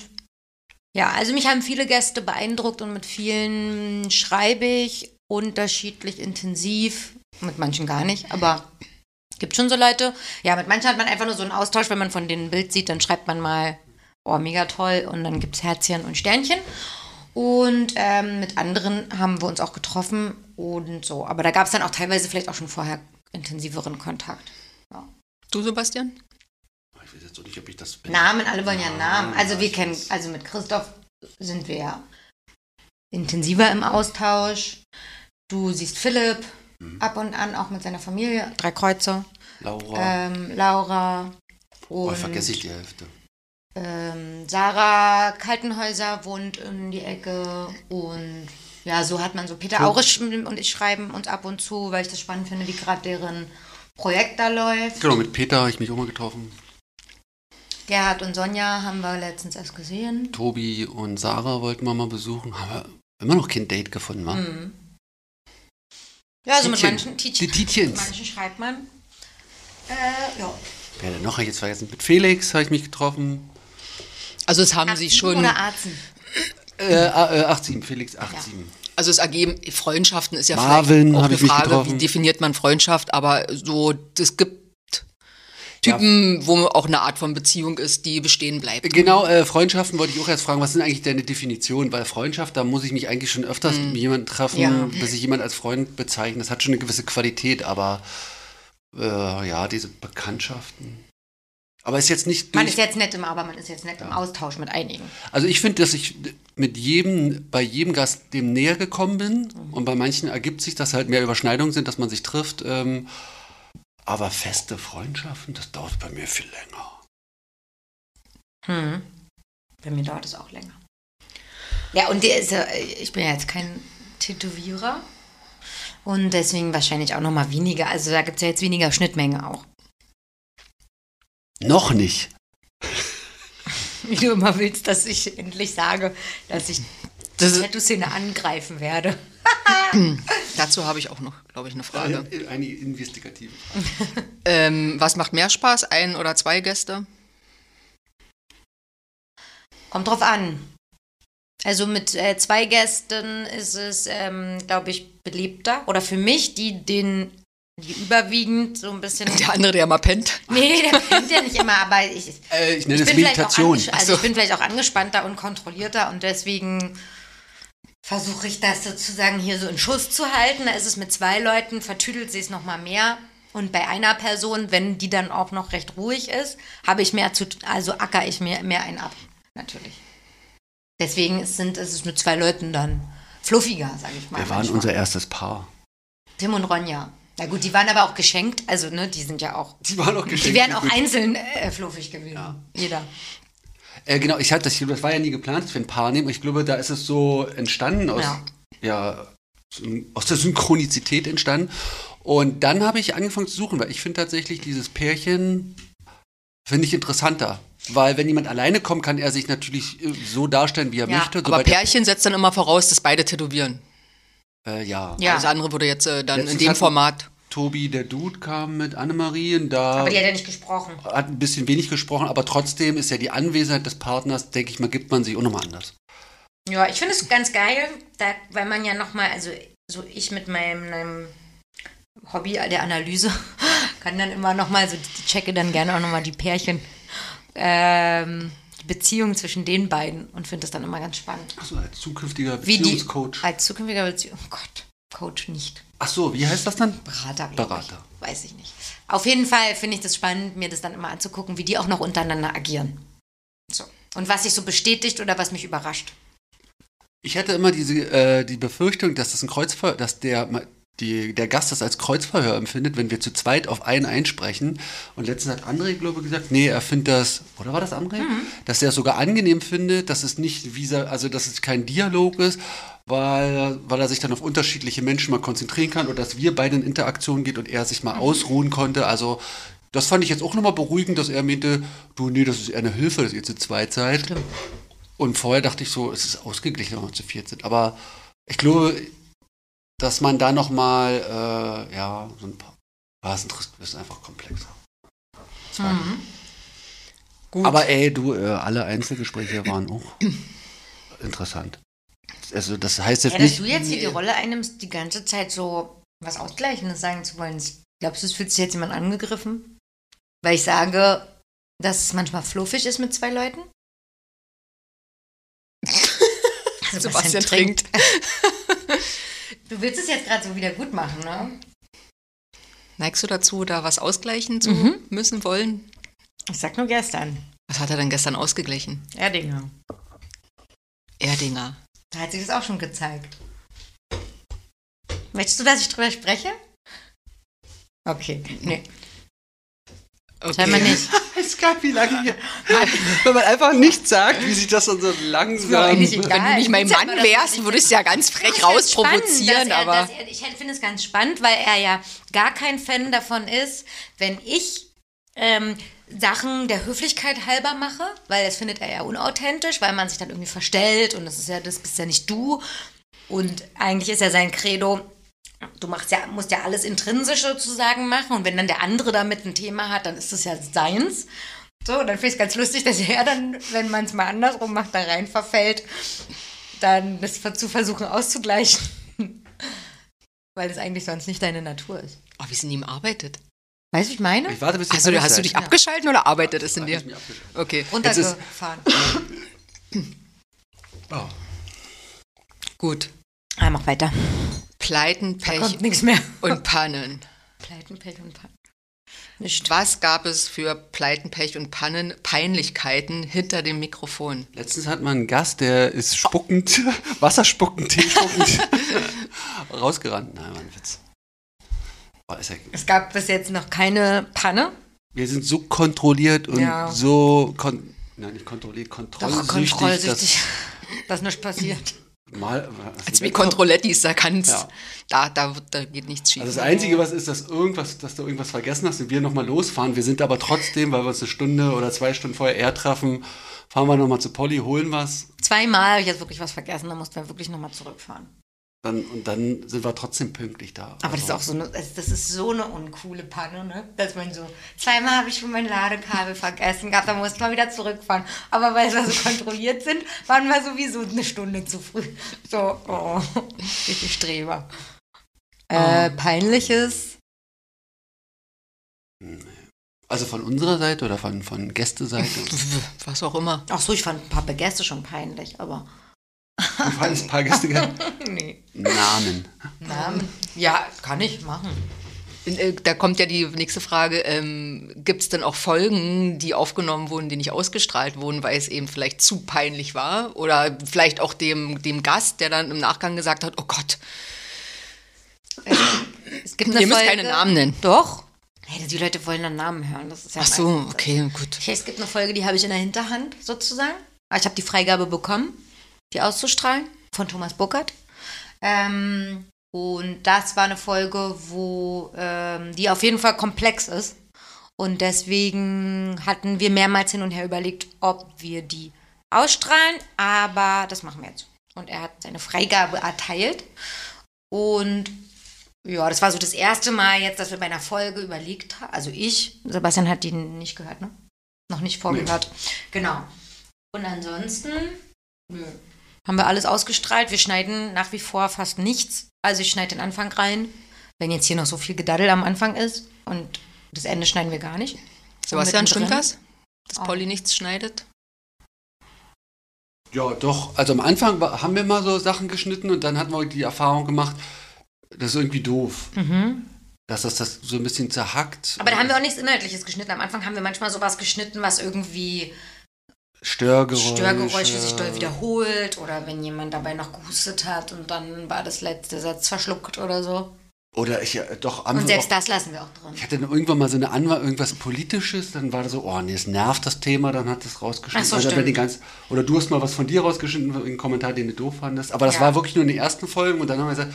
Speaker 1: ja, also mich haben viele Gäste beeindruckt und mit vielen schreibe ich unterschiedlich intensiv, mit manchen gar nicht, aber gibt schon so Leute. Ja, mit manchen hat man einfach nur so einen Austausch, wenn man von denen ein Bild sieht, dann schreibt man mal, oh, mega toll und dann gibt es Herzchen und Sternchen. Und ähm, mit anderen haben wir uns auch getroffen und so. Aber da gab es dann auch teilweise vielleicht auch schon vorher intensiveren Kontakt. Ja.
Speaker 4: Du, Sebastian?
Speaker 3: Ich weiß jetzt auch nicht, ob ich das bin.
Speaker 1: Namen, alle wollen ja Namen. Also
Speaker 3: ja,
Speaker 1: wir kennen, also mit Christoph sind wir ja intensiver im Austausch. Du siehst Philipp
Speaker 3: Mhm.
Speaker 1: ab und an, auch mit seiner Familie. Drei Kreuzer.
Speaker 3: Laura.
Speaker 1: Ähm, Laura.
Speaker 3: oh,
Speaker 1: Und
Speaker 3: vergesse ich die Hälfte.
Speaker 1: ähm, Sarah Kaltenhäuser wohnt in die Ecke und ja, so hat man so. Peter Aurisch und ich schreiben uns ab und zu, weil ich das spannend finde, wie gerade deren Projekt da läuft.
Speaker 3: Genau, mit Peter habe ich mich auch mal getroffen.
Speaker 1: Gerhard und Sonja haben wir letztens erst gesehen.
Speaker 3: Tobi und Sarah wollten wir mal besuchen. Haben wir immer noch kein Date gefunden, wa?
Speaker 1: Mhm. Ja, also mit
Speaker 3: Tietjen.
Speaker 1: manchen.
Speaker 3: Die Tietjens.
Speaker 1: Mit manchen schreibt man. Äh, ja.
Speaker 3: Wer denn noch? Ich Jetzt vergessen. Mit Felix habe ich mich getroffen.
Speaker 4: Also es haben sie
Speaker 1: Arzen
Speaker 4: schon,
Speaker 1: Oder Arzen.
Speaker 3: Äh, äh, 18, Felix 18.
Speaker 4: also es ergeben, Freundschaften ist ja
Speaker 3: Marvin
Speaker 4: vielleicht auch eine Frage, wie definiert man Freundschaft, aber so, es gibt Typen, wo auch eine Art von Beziehung ist, die bestehen bleibt.
Speaker 3: Genau, äh, Freundschaften wollte ich auch erst fragen, was sind eigentlich deine Definitionen? Weil Freundschaft, da muss ich mich eigentlich schon öfters mit jemandem treffen,
Speaker 1: Ja.
Speaker 3: bis ich jemand als Freund bezeichne. Das hat schon eine gewisse Qualität, aber äh, ja, diese Bekanntschaften. Aber ist jetzt nicht
Speaker 1: Man ist jetzt nett im, aber man ist jetzt nett im Austausch mit einigen.
Speaker 3: Also ich finde, dass ich mit jedem, bei jedem Gast dem näher gekommen bin und bei manchen ergibt sich, dass halt mehr Überschneidungen sind, dass man sich trifft. Ähm, aber feste Freundschaften, das dauert bei mir viel länger.
Speaker 1: Hm. Bei mir dauert es auch länger. Ja, und ist, ja- ich bin ja jetzt kein Tätowierer. Und deswegen wahrscheinlich auch nochmal weniger. Also da gibt es ja jetzt weniger Schnittmenge auch.
Speaker 3: Noch nicht.
Speaker 1: Wie du immer willst, dass ich endlich sage, dass ich die
Speaker 4: Das ist,
Speaker 1: Tattoo-Szene angreifen werde.
Speaker 4: dazu habe ich auch noch, glaube ich, eine Frage.
Speaker 3: Eine, eine investigative.
Speaker 4: Ähm, was macht mehr Spaß, ein oder zwei Gäste?
Speaker 1: Kommt drauf an. Also mit äh, zwei Gästen ist es, ähm, glaube ich, belebter. Oder für mich, die den, die überwiegend so ein bisschen.
Speaker 4: Der andere, der mal pennt.
Speaker 1: Nee, der kennt ja nicht immer, aber ich,
Speaker 3: Äh, ich nenne
Speaker 1: ich
Speaker 3: es
Speaker 1: bin, vielleicht auch
Speaker 3: Meditation.
Speaker 1: also ich bin vielleicht auch angespannter und kontrollierter und deswegen versuche ich das sozusagen hier so in Schuss zu halten. Da ist es mit zwei Leuten, vertüdelt sie es nochmal mehr. Und bei einer Person, wenn die dann auch noch recht ruhig ist, habe ich mehr zu, also acker ich mir mehr einen ab, natürlich. Deswegen ist, sind, ist es mit zwei Leuten dann fluffiger, sage ich mal.
Speaker 3: Wir waren
Speaker 1: manchmal.
Speaker 3: unser erstes Paar.
Speaker 1: Tim und Ronja. Na gut, die waren aber auch geschenkt, also ne, die sind ja auch,
Speaker 3: Die waren auch geschenkt.
Speaker 1: die wären auch einzeln äh, fluffig gewesen. Jeder.
Speaker 3: Äh, genau, ich hatte das hier, das war ja nie geplant, dass wir ein Paar nehmen. Ich glaube, da ist es so entstanden aus,
Speaker 1: Ja.
Speaker 3: ja. aus der Synchronizität entstanden. Und dann habe ich angefangen zu suchen, weil ich finde tatsächlich dieses Pärchen, finde ich interessanter. Weil wenn jemand alleine kommt, kann er sich natürlich äh, so darstellen, wie er
Speaker 1: Ja,
Speaker 3: möchte.
Speaker 4: Aber
Speaker 3: er-
Speaker 4: Pärchen setzt dann immer voraus, dass beide tätowieren.
Speaker 3: Äh, ja.
Speaker 1: Ja.
Speaker 4: Alles andere würde jetzt äh, dann in
Speaker 3: Letztens
Speaker 4: dem
Speaker 3: hatten-
Speaker 4: Format.
Speaker 3: Tobi, der Dude, kam mit Annemarie und da
Speaker 1: Aber die hat ja nicht gesprochen.
Speaker 3: hat ein bisschen wenig gesprochen, aber trotzdem ist ja die Anwesenheit des Partners, denke ich mal, gibt man sich auch nochmal anders.
Speaker 1: Ja, ich finde es ganz geil, da, weil man ja nochmal, also so ich mit meinem, meinem Hobby der Analyse kann dann immer nochmal, so die checke dann gerne auch nochmal die Pärchen, ähm, Beziehung zwischen den beiden und finde das dann immer ganz spannend.
Speaker 3: Achso, als zukünftiger
Speaker 1: Wie die,
Speaker 3: Beziehungscoach.
Speaker 1: als zukünftiger Beziehung, oh Gott, Coach nicht.
Speaker 3: Achso, wie heißt das dann?
Speaker 1: Berater,
Speaker 3: Berater.
Speaker 1: ich. Weiß ich nicht. Auf jeden Fall finde ich das spannend, mir das dann immer anzugucken, wie die auch noch untereinander agieren. So. Und was sich so bestätigt oder was mich überrascht.
Speaker 3: Ich hatte immer diese äh, die Befürchtung, dass das ein Kreuzverhör, dass der die, der Gast das als Kreuzverhör empfindet, wenn wir zu zweit auf einen einsprechen. Und letztens hat André, glaube ich, gesagt, nee, er findet das, oder war das André? Dass er es sogar angenehm findet, dass es nicht visa, also dass es kein Dialog ist, weil, weil er sich dann auf unterschiedliche Menschen mal konzentrieren kann oder dass wir beide in Interaktion geht und er sich mal ausruhen konnte. Also das fand ich jetzt auch nochmal beruhigend, dass er meinte, du, nee, das ist eher eine Hilfe, dass ihr zu zweit seid. Und vorher dachte ich so, es ist ausgeglichen, wenn wir zu viert sind. Aber ich glaube, dass man da nochmal, äh, ja, so ein paar. Ah, es interess- ist einfach komplexer.
Speaker 4: Gut.
Speaker 3: Aber ey, du, äh, alle Einzelgespräche waren auch interessant. Also das heißt jetzt
Speaker 1: Ja, dass
Speaker 3: nicht.
Speaker 1: du jetzt hier die Rolle einnimmst, die ganze Zeit so was Ausgleichendes sagen zu wollen. Glaubst du, es fühlt sich jetzt jemand angegriffen? Weil ich sage, dass es manchmal fluffig ist mit zwei Leuten?
Speaker 4: Sebastian trinkt.
Speaker 1: Du willst es jetzt gerade so wieder gut machen, ne?
Speaker 4: Neigst du dazu, da was ausgleichen zu
Speaker 1: Mhm.
Speaker 4: müssen wollen?
Speaker 1: Ich sag nur gestern.
Speaker 4: Was hat er denn gestern ausgeglichen?
Speaker 1: Erdinger.
Speaker 4: Erdinger.
Speaker 1: Da hat sich das auch schon gezeigt. Möchtest du, dass ich drüber spreche? Okay. Nee,
Speaker 4: Okay.
Speaker 1: scheinbar nicht.
Speaker 3: Es gab wie lange hier. Wenn man einfach nichts sagt, wie sich das dann so langsam.
Speaker 4: Wenn du nicht mein Mann wärst,
Speaker 1: ich-
Speaker 4: würdest du ja ganz frech
Speaker 1: spannend,
Speaker 4: rausprovozieren,
Speaker 1: dass er,
Speaker 4: aber.
Speaker 1: er, ich finde es ganz spannend, weil er ja gar kein Fan davon ist, wenn ich ähm, Sachen der Höflichkeit halber mache, weil das findet er ja unauthentisch, weil man sich dann irgendwie verstellt und das ist ja, das bist ja nicht du. Und eigentlich ist ja sein Credo, du machst ja, musst ja alles intrinsisch sozusagen machen und wenn dann der andere damit ein Thema hat, dann ist das ja seins. So, dann finde ich es ganz lustig, dass er dann, wenn man es mal andersrum macht, da rein verfällt, dann das zu versuchen auszugleichen. Weil das eigentlich sonst nicht deine Natur ist.
Speaker 4: Oh, wie es in ihm arbeitet.
Speaker 1: Weißt du, wie ich meine?
Speaker 3: Ich warte bis
Speaker 4: Also, hast du dich abgeschalten oder arbeitet es in
Speaker 3: Ich
Speaker 4: dir?
Speaker 3: hab mich abgeschaltet.
Speaker 4: Okay,
Speaker 1: Runtergefahren.
Speaker 3: Oh.
Speaker 4: gut.
Speaker 1: Ah, mach weiter.
Speaker 4: Pleiten, Pech
Speaker 1: kommt nichts mehr.
Speaker 4: und Pannen.
Speaker 1: Pleiten, Pech und Pannen. Nicht.
Speaker 4: Was gab es für Pleiten, Pech und Pannen, Peinlichkeiten hinter dem Mikrofon?
Speaker 3: Letztens hat man einen Gast, der ist spuckend, Wasserspuckend, Teespuckend rausgerannt. Nein, war ein Witz. Oh, ist ja,
Speaker 1: Es gab bis jetzt noch keine Panne.
Speaker 3: wir sind so kontrolliert und
Speaker 1: Ja.
Speaker 3: so, kon nein, nicht kontrolliert,
Speaker 1: Doch,
Speaker 3: kontrollsüchtig,
Speaker 1: kontrollsüchtig. Dass nichts passiert.
Speaker 3: Mal,
Speaker 4: Als wie Kontrollettis, da kannst,
Speaker 3: Ja.
Speaker 4: da, da, wird- da geht nichts schief.
Speaker 3: Also das Einzige, was ist, dass irgendwas, dass du irgendwas vergessen hast und wir nochmal losfahren. Wir sind aber trotzdem, weil wir uns eine Stunde oder zwei Stunden vorher eher treffen, fahren wir nochmal zu Polly, holen was.
Speaker 1: Zweimal habe ich jetzt wirklich was vergessen, da mussten wir wirklich nochmal zurückfahren.
Speaker 3: Dann, und dann sind wir trotzdem pünktlich da.
Speaker 1: Aber das ist auch so eine, das das ist so eine uncoole Panne, ne? Dass man so, zweimal habe ich schon mein Ladekabel vergessen gehabt, da mussten wir wieder zurückfahren. Aber weil wir so kontrolliert sind, waren wir sowieso eine Stunde zu früh. So, oh, richtig Streber. Äh, peinliches.
Speaker 3: Also von unserer Seite oder von, von Gästeseite?
Speaker 4: Was auch immer.
Speaker 1: Ach so, ich fand ein paar Gäste schon peinlich, aber
Speaker 3: Du fandest ein paar Gäste gehabt?
Speaker 1: nee.
Speaker 3: Namen.
Speaker 1: Namen. Ja, kann ich machen.
Speaker 4: Äh, Da kommt ja die nächste Frage, ähm, gibt es denn auch Folgen, die aufgenommen wurden, die nicht ausgestrahlt wurden, weil es eben vielleicht zu peinlich war? Oder vielleicht auch dem, dem Gast, der dann im Nachgang gesagt hat, oh Gott,
Speaker 1: Es gibt
Speaker 4: Ihr müsst keine Namen nennen.
Speaker 1: Doch. Hey, die Leute wollen dann Namen hören. Das ist ja
Speaker 4: ach so, okay, gut.
Speaker 1: Okay, es gibt eine Folge, die habe ich in der Hinterhand sozusagen. Aber ich habe die Freigabe bekommen, die auszustrahlen von Thomas Burkhardt. Ähm, und das war eine Folge, wo ähm, die auf jeden Fall komplex ist. Und deswegen hatten wir mehrmals hin und her überlegt, ob wir die ausstrahlen. Aber das machen wir jetzt. Und er hat seine Freigabe erteilt. Und ja, das war so das erste Mal jetzt, dass wir bei einer Folge überlegt haben. Also ich, Sebastian hat die nicht gehört, ne? Noch nicht vorgehört. Genau. Und ansonsten nö, haben wir alles ausgestrahlt. Wir schneiden nach wie vor fast nichts. Also ich schneide den Anfang rein, wenn jetzt hier noch so viel Gedaddel am Anfang ist. Und das Ende schneiden wir gar nicht.
Speaker 4: Sebastian, stimmt das? Dass
Speaker 1: Oh.
Speaker 4: Polly nichts schneidet?
Speaker 3: Ja, doch. Also am Anfang haben wir mal so Sachen geschnitten und dann hatten wir die Erfahrung gemacht, das ist irgendwie doof. Dass das, das so ein bisschen zerhackt.
Speaker 1: Aber da haben wir auch nichts Inhaltliches geschnitten. Am Anfang haben wir manchmal sowas geschnitten, was irgendwie
Speaker 3: Störgeräusche.
Speaker 1: Störgeräusche sich doll wiederholt oder wenn jemand dabei noch gehustet hat und dann war das letzte Satz verschluckt oder so.
Speaker 3: Oder ich, äh, doch, am
Speaker 1: Und
Speaker 3: auch,
Speaker 1: selbst das lassen wir auch drin.
Speaker 3: ich hatte dann irgendwann mal so eine Anwahl, irgendwas Politisches, dann war das so, oh nee, es nervt das Thema, dann hat das rausgeschnitten.
Speaker 1: Ach so,
Speaker 3: Oder, wenn
Speaker 1: stimmt.
Speaker 3: die ganz, oder du hast mal was von dir rausgeschnitten, einen Kommentar, den du doof fandest. Aber das
Speaker 1: Ja.
Speaker 3: war wirklich nur in den ersten Folgen und dann haben wir gesagt,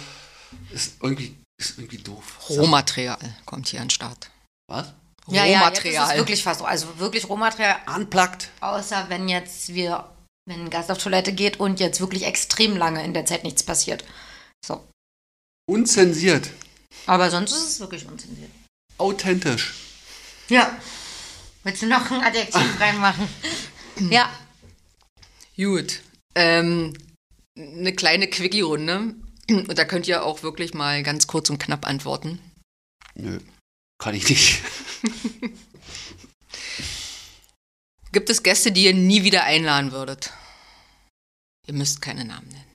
Speaker 3: ist irgendwie, ist irgendwie doof.
Speaker 4: Rohmaterial kommt hier an den Start.
Speaker 3: Was?
Speaker 1: Ja, ja, jetzt ist
Speaker 4: Rohmaterial.
Speaker 1: es wirklich fast so. Also wirklich Rohmaterial,
Speaker 3: Unplugged.
Speaker 1: außer wenn jetzt wir, wenn ein Gast auf Toilette geht und jetzt wirklich extrem lange in der Zeit nichts passiert. So.
Speaker 3: Unzensiert.
Speaker 1: Aber sonst ist es wirklich unzensiert.
Speaker 3: Authentisch.
Speaker 1: Ja. Willst du noch ein Adjektiv reinmachen? Ja.
Speaker 4: Gut. Ähm, eine kleine Quickie-Runde. Und da könnt ihr auch wirklich mal ganz kurz und knapp antworten.
Speaker 3: Nö, kann ich nicht.
Speaker 4: Gibt es Gäste, die ihr nie wieder einladen würdet? Ihr müsst keine Namen nennen.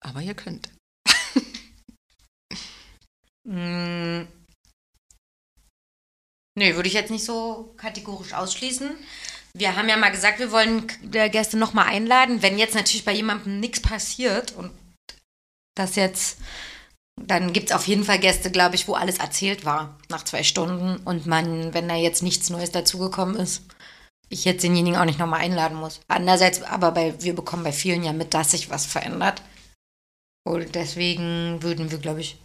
Speaker 4: Aber ihr könnt.
Speaker 1: Mm, Nee, würde ich jetzt nicht so kategorisch ausschließen. Wir haben ja mal gesagt, wir wollen Gäste nochmal einladen. Wenn jetzt natürlich bei jemandem nichts passiert und das jetzt, dann gibt es auf jeden Fall Gäste, glaube ich, wo alles erzählt war nach zwei Stunden und man, wenn da jetzt nichts Neues dazugekommen ist, ich jetzt denjenigen auch nicht nochmal einladen muss. Andererseits, aber bei, wir bekommen bei vielen ja mit, dass sich was verändert. Und deswegen würden wir, glaube ich,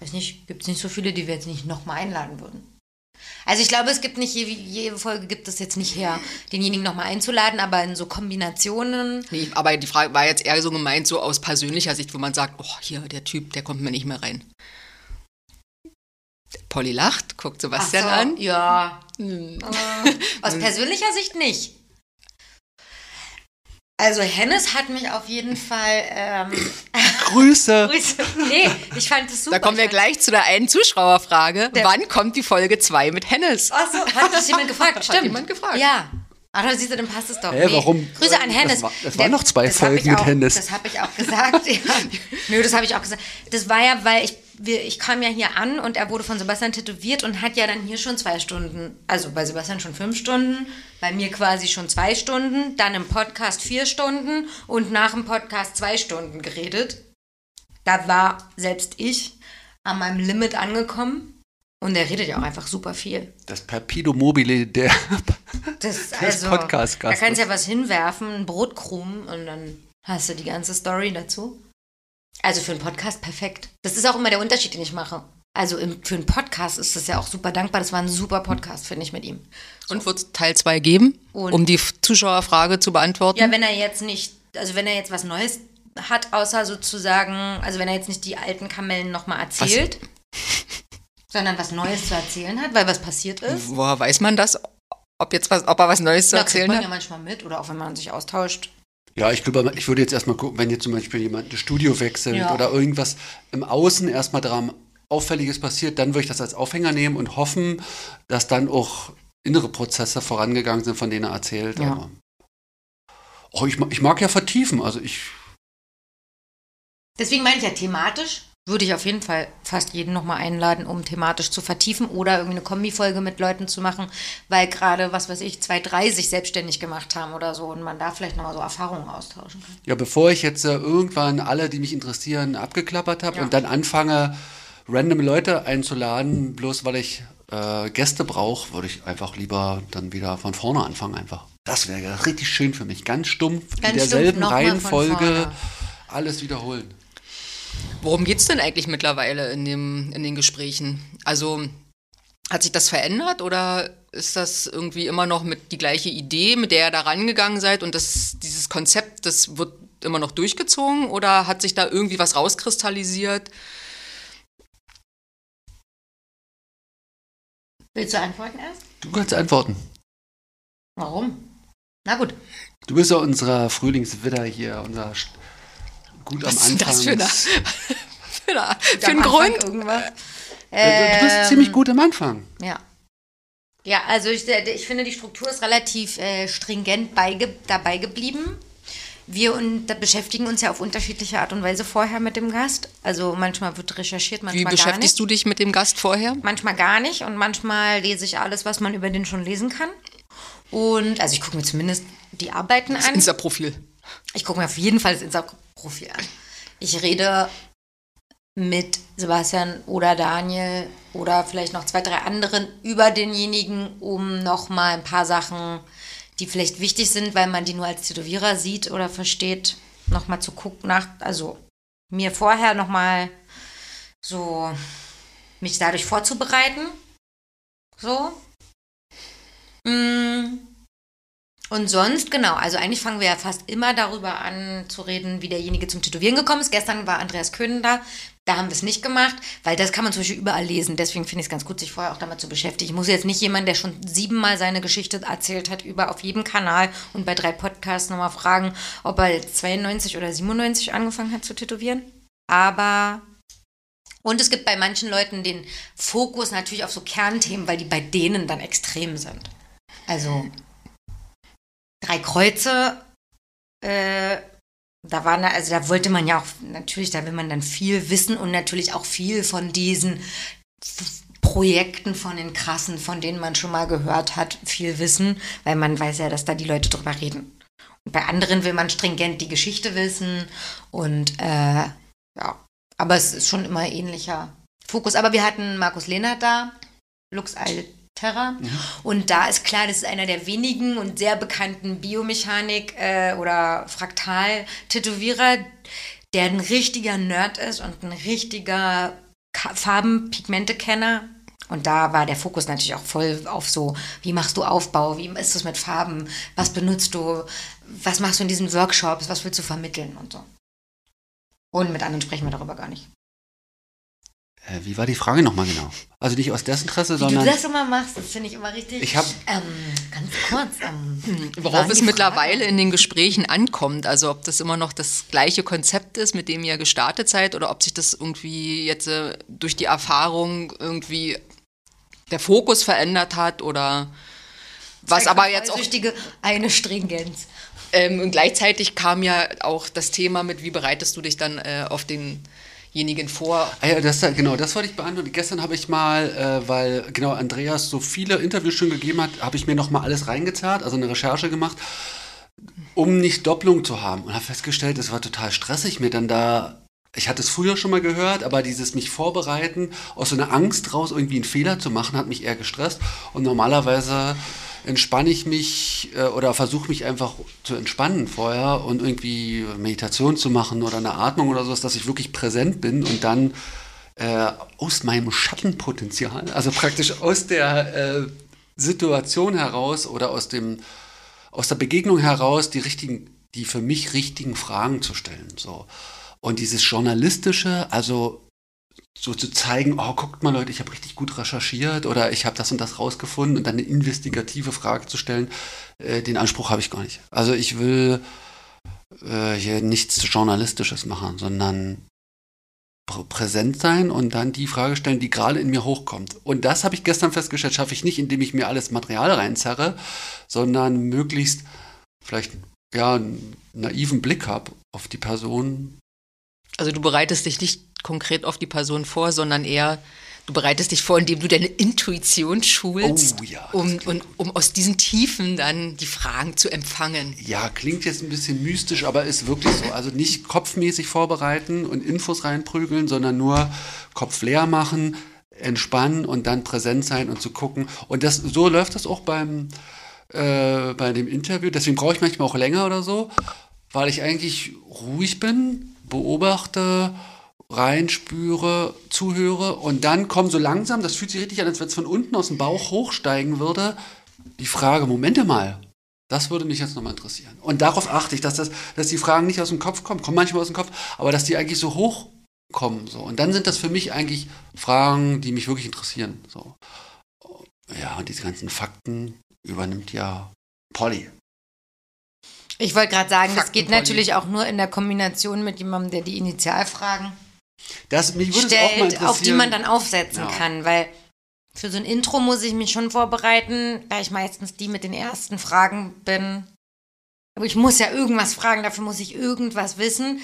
Speaker 1: weiß nicht, gibt es nicht so viele, die wir jetzt nicht nochmal einladen würden. Also ich glaube, es gibt nicht, jede, jede Folge gibt es jetzt nicht her, denjenigen nochmal einzuladen, aber in so Kombinationen.
Speaker 4: Nee, aber die Frage war jetzt eher so gemeint, so aus persönlicher Sicht, wo man sagt, oh, hier, der Typ, der kommt mir nicht mehr rein. Polly lacht, guckt Sebastian
Speaker 1: so,
Speaker 4: an.
Speaker 1: Ja. Äh, aus persönlicher Sicht nicht. Also Hennes hat mich auf jeden Fall. Ähm,
Speaker 3: Grüße.
Speaker 1: Grüße. nee, ich fand es super.
Speaker 4: Da kommen wir
Speaker 1: Ich
Speaker 4: gleich zu der einen Zuschauerfrage.
Speaker 1: Der-
Speaker 4: Wann kommt die Folge 2 mit Hennes?
Speaker 1: Achso, hat das jemand gefragt? Stimmt.
Speaker 4: jemand gefragt.
Speaker 1: Ja. Ach, da siehst du, dann passt es doch.
Speaker 3: Hä, warum?
Speaker 1: Grüße an Hennes.
Speaker 3: Das war- das waren noch zwei Folgen
Speaker 1: auch,
Speaker 3: mit Hennes.
Speaker 1: Das habe ich auch gesagt. ja. Nö, das habe ich auch gesagt. Das war ja, weil ich, wir, ich kam ja hier an und er wurde von Sebastian tätowiert und hat ja dann hier schon zwei Stunden, also bei Sebastian schon fünf Stunden, bei mir quasi schon zwei Stunden, dann im Podcast vier Stunden und nach dem Podcast zwei Stunden geredet. Da war selbst ich an meinem Limit angekommen. Und er redet ja auch einfach super viel.
Speaker 3: Das Perpido Mobile der.
Speaker 1: Das, also,
Speaker 3: Podcast-Gastes.
Speaker 1: Da kannst du ja was hinwerfen, einen Brotkrumen und dann hast du die ganze Story dazu. Also für einen Podcast perfekt. Das ist auch immer der Unterschied, den ich mache. Also im, für einen Podcast ist das ja auch super dankbar. Das war ein super Podcast, finde ich, mit ihm.
Speaker 4: Und wird es Teil 2 geben,
Speaker 1: Und-
Speaker 4: um die Zuschauerfrage zu beantworten?
Speaker 1: Ja, wenn er jetzt nicht, also wenn er jetzt was Neues hat, außer sozusagen, also wenn er jetzt nicht die alten Kamellen nochmal erzählt, sondern was Neues zu erzählen hat, weil was passiert ist.
Speaker 4: Woher weiß man das? Ob, jetzt was, ob er was Neues zu
Speaker 1: kriegt
Speaker 4: erzählen
Speaker 1: man
Speaker 4: hat?
Speaker 1: ja manchmal mit oder auch wenn man sich austauscht.
Speaker 3: Ja, ich glaube, ich würde jetzt erstmal gucken, wenn jetzt zum Beispiel jemand ein Studio wechselt
Speaker 1: Ja.
Speaker 3: oder irgendwas im Außen erstmal dran Auffälliges passiert, dann würde ich das als Aufhänger nehmen und hoffen, dass dann auch innere Prozesse vorangegangen sind, von denen er erzählt.
Speaker 1: Ja.
Speaker 3: Aber, oh, ich, ich mag ja vertiefen, also ich.
Speaker 1: Deswegen meine ich ja thematisch, würde ich auf jeden Fall fast jeden nochmal einladen, um thematisch zu vertiefen oder irgendwie eine Kombifolge mit Leuten zu machen, weil gerade, was weiß ich, zwei, drei sich selbstständig gemacht haben oder so und man da vielleicht nochmal so Erfahrungen austauschen kann.
Speaker 3: Ja, bevor ich jetzt äh, irgendwann alle, die mich interessieren, abgeklappert habe
Speaker 1: Ja.
Speaker 3: und dann anfange, random Leute einzuladen, bloß weil ich äh, Gäste brauche, würde ich einfach lieber dann wieder von vorne anfangen einfach. Das wäre ja richtig schön für mich. Ganz stumpf,
Speaker 1: Ganz
Speaker 3: in derselben
Speaker 1: stumpf,
Speaker 3: Reihenfolge alles wiederholen.
Speaker 4: Worum geht es denn eigentlich mittlerweile in, dem, in den Gesprächen? Also hat sich das verändert oder ist das irgendwie immer noch mit die gleiche Idee, mit der ihr da rangegangen seid und das, dieses Konzept, das wird immer noch durchgezogen oder hat sich da irgendwie was rauskristallisiert?
Speaker 1: Willst du antworten erst?
Speaker 3: Du kannst antworten.
Speaker 1: Warum? Na gut.
Speaker 3: Du bist ja unser Frühlingswidder hier, unser St- gut
Speaker 4: Was
Speaker 3: am
Speaker 4: ist denn
Speaker 3: Anfang.
Speaker 4: das für eine, für, eine, für
Speaker 1: Anfang
Speaker 4: Grund?
Speaker 1: Irgendwas.
Speaker 3: Du bist
Speaker 1: Ähm,
Speaker 3: ziemlich gut am Anfang.
Speaker 1: Ja. Ja, also ich, äh, ich finde, die Struktur ist relativ äh, stringent beige dabei geblieben. Wir und, da beschäftigen uns ja auf unterschiedliche Art und Weise vorher mit dem Gast. Also manchmal wird recherchiert,
Speaker 4: Wie
Speaker 1: manchmal gar
Speaker 4: beschäftigst
Speaker 1: nicht.
Speaker 4: du dich mit dem Gast vorher?
Speaker 1: Manchmal gar nicht und manchmal lese ich alles, was man über den schon lesen kann. Und also ich gucke mir zumindest die Arbeiten
Speaker 4: Das
Speaker 1: an.
Speaker 4: Insta-Profil.
Speaker 1: Ich gucke mir auf jeden Fall das Insta-Profil an. Ich rede mit Sebastian oder Daniel oder vielleicht noch zwei, drei anderen über denjenigen, um nochmal ein paar Sachen, die vielleicht wichtig sind, weil man die nur als Tätowierer sieht oder versteht, nochmal zu gucken, nach, also mir vorher nochmal so mich dadurch vorzubereiten. So. Mm. Und sonst, genau, also eigentlich fangen wir ja fast immer darüber an zu reden, wie derjenige zum Tätowieren gekommen ist. Gestern war Andreas Köhnen da, da haben wir es nicht gemacht, weil das kann man zum Beispiel überall lesen. Deswegen finde ich es ganz gut, sich vorher auch damit zu beschäftigen. Ich muss jetzt nicht jemanden, der schon siebenmal seine Geschichte erzählt hat, über auf jedem Kanal und bei drei Podcasts nochmal fragen, ob er jetzt 92 oder 97 angefangen hat zu tätowieren. Aber und es gibt bei manchen Leuten den Fokus natürlich auf so Kernthemen, weil die bei denen dann extrem sind. Also drei Kreuze, äh, da war, also da wollte man ja auch, natürlich, da will man dann viel wissen und natürlich auch viel von diesen Projekten von den krassen, von denen man schon mal gehört hat, viel wissen, weil man weiß ja, dass da die Leute drüber reden. Und bei anderen will man stringent die Geschichte wissen und äh, ja, aber es ist schon immer ähnlicher Fokus. Aber wir hatten Markus Lehnert da, Lux Alterra. Und da ist klar, das ist einer der wenigen und sehr bekannten Biomechanik- äh, oder Fraktal-Tätowierer, der ein richtiger Nerd ist und ein richtiger Farben-Pigmente-Kenner. Und da war der Fokus natürlich auch voll auf so, wie machst du Aufbau, wie ist das mit Farben, was benutzt du, was machst du in diesen Workshops, was willst du vermitteln und so. Und mit anderen sprechen wir darüber gar nicht.
Speaker 3: Äh, wie war die Frage nochmal genau? Also nicht aus Desinteresse,
Speaker 1: Wie du
Speaker 3: sondern.
Speaker 1: das immer machst, das finde ich immer richtig.
Speaker 3: Ich hab-
Speaker 1: Ähm, ganz kurz. Ähm, war
Speaker 4: Worauf es mittlerweile in den Gesprächen ankommt. Also ob das immer noch das gleiche Konzept ist, mit dem ihr gestartet seid, oder ob sich das irgendwie jetzt äh, durch die Erfahrung irgendwie der Fokus verändert hat oder was aber jetzt auch
Speaker 1: eine Stringenz.
Speaker 4: ähm, und gleichzeitig kam ja auch das Thema mit, wie bereitest du dich dann äh, auf denjenigen vor?
Speaker 3: Ah ja, das, genau, das wollte ich beantworten. Gestern habe ich mal, äh, weil genau Andreas so viele Interviews schon gegeben hat, habe ich mir noch mal alles reingezerrt, also eine Recherche gemacht, um nicht Doppelung zu haben. Und habe festgestellt, es war total stressig, mir dann da, ich hatte es früher schon mal gehört, aber dieses mich vorbereiten, aus so einer Angst raus irgendwie einen Fehler zu machen, hat mich eher gestresst. Und normalerweise entspanne ich mich äh, oder versuche mich einfach zu entspannen vorher und irgendwie Meditation zu machen oder eine Atmung oder sowas, dass ich wirklich präsent bin und dann äh, aus meinem Schattenpotenzial, also praktisch aus der äh, Situation heraus oder aus dem aus der Begegnung heraus die richtigen, die für mich richtigen Fragen zu stellen. So. Und dieses Journalistische, also so zu zeigen, oh, guckt mal Leute, ich habe richtig gut recherchiert oder ich habe das und das rausgefunden und dann eine investigative Frage zu stellen, äh, den Anspruch habe ich gar nicht. Also ich will äh, hier nichts Journalistisches machen, sondern prä- präsent sein und dann die Frage stellen, die gerade in mir hochkommt. Und das habe ich gestern festgestellt, schaffe ich nicht, indem ich mir alles Material reinzerre, sondern möglichst vielleicht ja einen naiven Blick habe auf die Person.
Speaker 4: Also du bereitest dich nicht konkret auf die Person vor, sondern eher du bereitest dich vor, indem du deine Intuition schulst,
Speaker 3: Oh ja,
Speaker 4: um, und, um aus diesen Tiefen dann die Fragen zu empfangen.
Speaker 3: Ja, klingt jetzt ein bisschen mystisch, aber ist wirklich so. Also nicht kopfmäßig vorbereiten und Infos reinprügeln, sondern nur Kopf leer machen, entspannen und dann präsent sein und zu gucken. Und das, so läuft das auch beim, äh, bei dem Interview. Deswegen brauche ich manchmal auch länger oder so, weil ich eigentlich ruhig bin, beobachte, reinspüre, zuhöre und dann kommen so langsam, das fühlt sich richtig an, als wenn es von unten aus dem Bauch hochsteigen würde, die Frage, Momente mal, das würde mich jetzt nochmal interessieren. Und darauf achte ich, dass, das, dass die Fragen nicht aus dem Kopf kommen, kommen manchmal aus dem Kopf, aber dass die eigentlich so hochkommen. So. Und dann sind das für mich eigentlich Fragen, die mich wirklich interessieren. So. Ja, und diese ganzen Fakten übernimmt ja Polly.
Speaker 1: Ich wollte gerade sagen, das geht natürlich auch nur in der Kombination mit jemandem, der die Initialfragen
Speaker 3: Das, mich würde es auch mal
Speaker 1: stellt,
Speaker 3: interessieren.
Speaker 1: auf die man dann aufsetzen
Speaker 3: Ja.
Speaker 1: kann, weil für so ein Intro muss ich mich schon vorbereiten, da ich meistens die mit den ersten Fragen bin. Aber ich muss ja irgendwas fragen, dafür muss ich irgendwas wissen.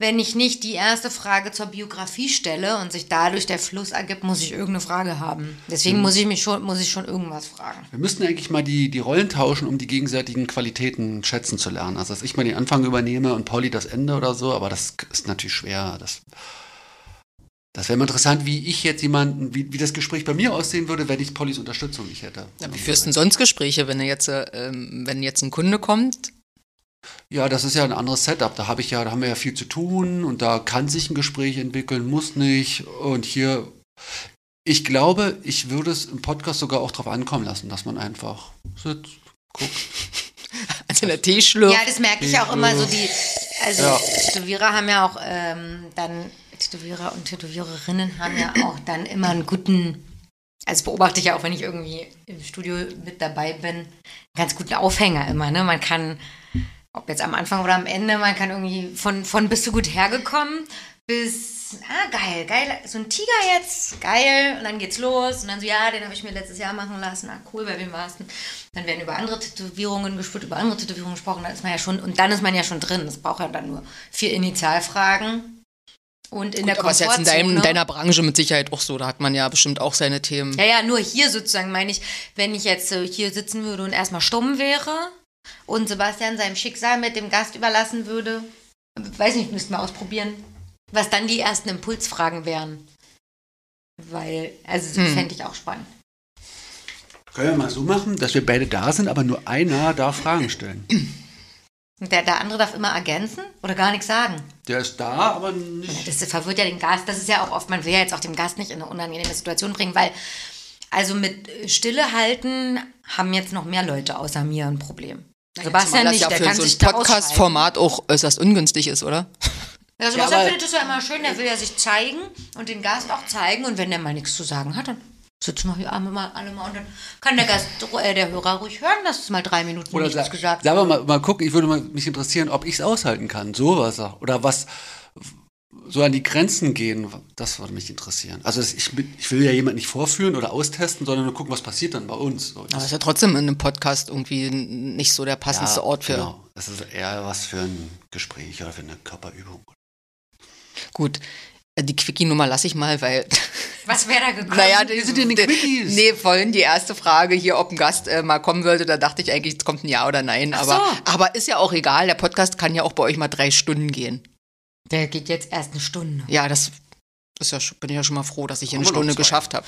Speaker 1: Wenn ich nicht die erste Frage zur Biografie stelle und sich dadurch der Fluss ergibt, muss ich irgendeine Frage haben. Deswegen
Speaker 3: Mhm.
Speaker 1: muss ich mich schon, muss ich schon irgendwas fragen.
Speaker 3: Wir müssten eigentlich mal die, die Rollen tauschen, um die gegenseitigen Qualitäten schätzen zu lernen. Also, dass ich mal den Anfang übernehme und Polly das Ende oder so, aber das ist natürlich schwer. Das, das wäre mal interessant, wie ich jetzt jemanden, wie, wie das Gespräch bei mir aussehen würde, wenn ich Pollys Unterstützung nicht hätte.
Speaker 4: Ja, wie führst du denn sonst Gespräche, wenn, jetzt, äh, ähm, wenn jetzt ein Kunde kommt?
Speaker 3: Ja, das ist ja ein anderes Setup. Da habe ich ja, da haben wir ja viel zu tun und da kann sich ein Gespräch entwickeln, muss nicht. Und hier, ich glaube, ich würde es im Podcast sogar auch drauf ankommen lassen, dass man einfach sitzt, guckt.
Speaker 4: Also der Tee schlürft.
Speaker 1: Ja, das merke ich auch immer so. Die, also
Speaker 3: Ja.
Speaker 1: Tätowierer haben ja auch dann, dann, Tätowierer und Tätowiererinnen haben ja auch dann immer einen guten, also beobachte ich ja auch, wenn ich irgendwie im Studio mit dabei bin, einen ganz guten Aufhänger immer. Ne? Man kann, ob jetzt am Anfang oder am Ende, man kann irgendwie von, von bist du gut hergekommen bis, ah, geil, geil, so ein Tiger jetzt, geil, und dann geht's los, und dann so, ja, den habe ich mir letztes Jahr machen lassen, ah, cool, bei wem warst du? Dann werden über andere Tätowierungen gesprochen, über andere Tätowierungen gesprochen, dann ist man ja schon, und dann ist man ja schon drin, es braucht ja dann nur vier Initialfragen, Und in
Speaker 4: Gut,
Speaker 1: der
Speaker 4: aber ist jetzt in, deinem, in deiner Branche mit Sicherheit auch so. Da hat man ja bestimmt auch seine Themen.
Speaker 1: Ja, ja, nur hier sozusagen meine ich, wenn ich jetzt äh, hier sitzen würde und erstmal stumm wäre und Sebastian seinem Schicksal mit dem Gast überlassen würde, weiß nicht, müssten wir ausprobieren, was dann die ersten Impulsfragen wären. Weil, also
Speaker 4: Hm.
Speaker 1: das fände ich auch spannend.
Speaker 3: Können wir mal so machen, dass wir beide da sind, aber nur einer darf Fragen stellen.
Speaker 1: Und der, der andere darf immer ergänzen oder gar nichts sagen.
Speaker 3: Der ist da, aber nicht.
Speaker 1: Das verwirrt ja den Gast. Das ist ja auch oft, man will ja jetzt auch den Gast nicht in eine unangenehme Situation bringen, weil also mit Stille halten haben jetzt noch mehr Leute außer mir ein Problem. Sebastian
Speaker 4: Zumal das
Speaker 1: nicht,
Speaker 4: ja
Speaker 1: der
Speaker 4: für
Speaker 1: kann
Speaker 4: so ein
Speaker 1: sich da ausschalten.
Speaker 4: Podcast-Format auch äußerst ungünstig ist, oder?
Speaker 1: Ja, Sebastian
Speaker 3: aber-
Speaker 1: findet das ja immer schön, der will ja sich zeigen und den Gast auch zeigen und wenn der mal nichts zu sagen hat, dann sitzen wir hier alle mal, alle mal und dann kann der Gast, äh, der Hörer ruhig hören, dass es mal drei Minuten
Speaker 3: Oder
Speaker 1: nichts
Speaker 3: sa
Speaker 1: gesagt
Speaker 3: sagen wir mal, mal gucken, ich würde mal mich interessieren, ob ich es aushalten kann. Sowas. Oder was so an die Grenzen gehen, das würde mich interessieren. Also ich, ich will ja jemanden nicht vorführen oder austesten, sondern nur gucken, was passiert dann bei uns. So,
Speaker 4: Aber
Speaker 3: das-
Speaker 4: ist ja trotzdem in einem Podcast irgendwie nicht so der passendste Ort für.
Speaker 3: Genau. Das ist eher was für ein Gespräch oder für eine Körperübung.
Speaker 4: Gut. Äh, Die Quickie-Nummer lasse ich mal, weil.
Speaker 1: Was wäre da gekommen?
Speaker 4: Naja,
Speaker 3: Wir sind in den Quickies.
Speaker 4: Nee, vorhin die erste Frage hier, ob ein Gast äh, mal kommen würde, da dachte ich eigentlich, es kommt ein Ja oder Nein.
Speaker 1: Ach
Speaker 4: Aber,
Speaker 1: so.
Speaker 4: aber ist ja auch egal, der Podcast kann ja auch bei euch mal drei Stunden gehen.
Speaker 1: Der geht jetzt erst eine Stunde.
Speaker 4: Ja, das ist ja, bin ich ja schon mal froh, dass ich eine
Speaker 3: wir noch
Speaker 4: Stunde geschafft habe.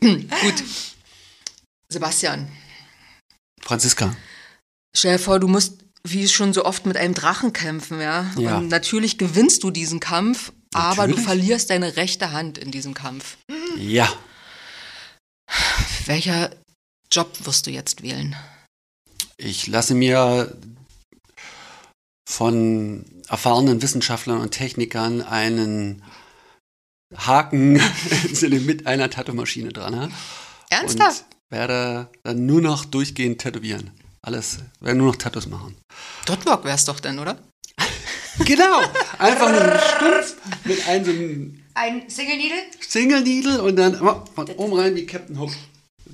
Speaker 4: Gut. Sebastian,
Speaker 3: Franziska.
Speaker 4: stell dir vor, du musst, wie schon so oft, mit einem Drachen kämpfen, ja?
Speaker 3: Ja.
Speaker 4: Und natürlich gewinnst du diesen Kampf, aber du
Speaker 3: Natürlich.
Speaker 4: verlierst deine rechte Hand in diesem Kampf.
Speaker 3: Ja.
Speaker 4: Welcher Job wirst du jetzt wählen?
Speaker 3: Ich lasse mir von erfahrenen Wissenschaftlern und Technikern einen Haken mit einer Tattoo-Maschine dran. Ja?
Speaker 4: Ernsthaft?
Speaker 3: Und werde dann nur noch durchgehend tätowieren. Alles, werde nur noch Tattoos machen.
Speaker 4: Dotwork wär's doch dann, oder?
Speaker 3: Genau, einfach nur Stumpf mit einem so einem
Speaker 1: Ein Single Needle?
Speaker 3: Single Needle und dann von oben rein wie Captain Hook.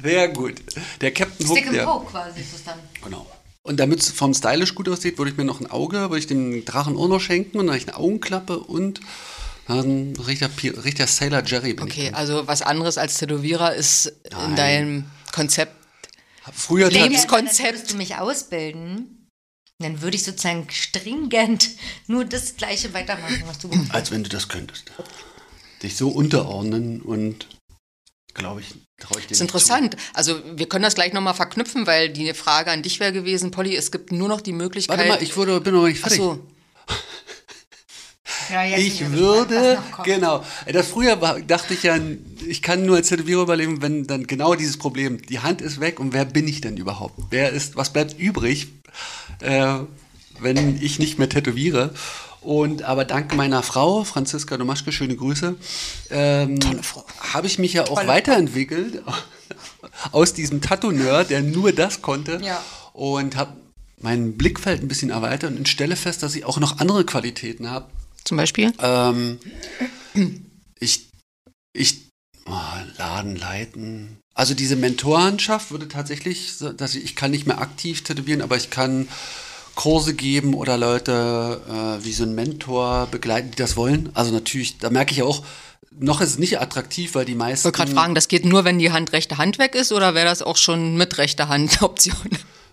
Speaker 3: Sehr gut. Der Captain Hook,
Speaker 1: Stick and Poke quasi ist es dann.
Speaker 3: Genau. Und damit es vom Stylisch gut aussieht, würde ich mir noch ein Auge, würde ich dem Drachen auch noch schenken und dann habe ich eine Augenklappe und dann richtiger, richtiger Sailor Jerry bin
Speaker 4: Okay, also was anderes als Tätowierer ist in
Speaker 3: Nein.
Speaker 4: deinem Konzept.
Speaker 3: Früher tat-
Speaker 4: Lebens-
Speaker 1: Dann
Speaker 4: Konzept.
Speaker 1: würdest du mich ausbilden. Dann würde ich sozusagen stringent nur das Gleiche weitermachen, was du gemacht hast.
Speaker 3: als wenn du das könntest. Dich so unterordnen und glaube ich, traue ich dir
Speaker 4: Das ist interessant. Also wir können das gleich nochmal verknüpfen, weil die Frage an dich wäre gewesen, Polly, es gibt nur noch die
Speaker 3: Zu.
Speaker 4: Möglichkeit.
Speaker 3: Warte mal, ich wurde, bin noch nicht
Speaker 4: Ach
Speaker 3: fertig.
Speaker 4: so,
Speaker 1: Ja,
Speaker 3: Ich würde, genau. Das früher war, dachte ich ja, ich kann nur als Tätowierer überleben, wenn dann genau dieses Problem, die Hand ist weg und wer bin ich denn überhaupt? Wer ist, was bleibt übrig, äh, wenn ich nicht mehr tätowiere? Und aber dank meiner Frau, Franziska Domaschke, schöne Grüße, ähm,
Speaker 4: Tolle
Speaker 3: habe ich mich ja auch weiterentwickelt aus diesem Tattoo-Nerd, der nur das konnte
Speaker 1: Ja.
Speaker 3: und habe mein Blickfeld ein bisschen erweitert und stelle fest, dass ich auch noch andere Qualitäten habe,
Speaker 4: zum Beispiel?
Speaker 3: ähm, ich, ich, oh, Laden leiten. Also diese Mentorenschaft würde tatsächlich, dass ich, ich kann nicht mehr aktiv tätowieren, aber ich kann Kurse geben oder Leute äh, wie so ein Mentor begleiten, die das wollen. Also natürlich, da merke ich auch, noch ist es nicht attraktiv, weil die
Speaker 4: Ich
Speaker 3: meisten.
Speaker 4: wollte gerade fragen, das geht nur, wenn die Hand rechte Hand weg ist oder wäre das auch schon mit rechter Hand Option?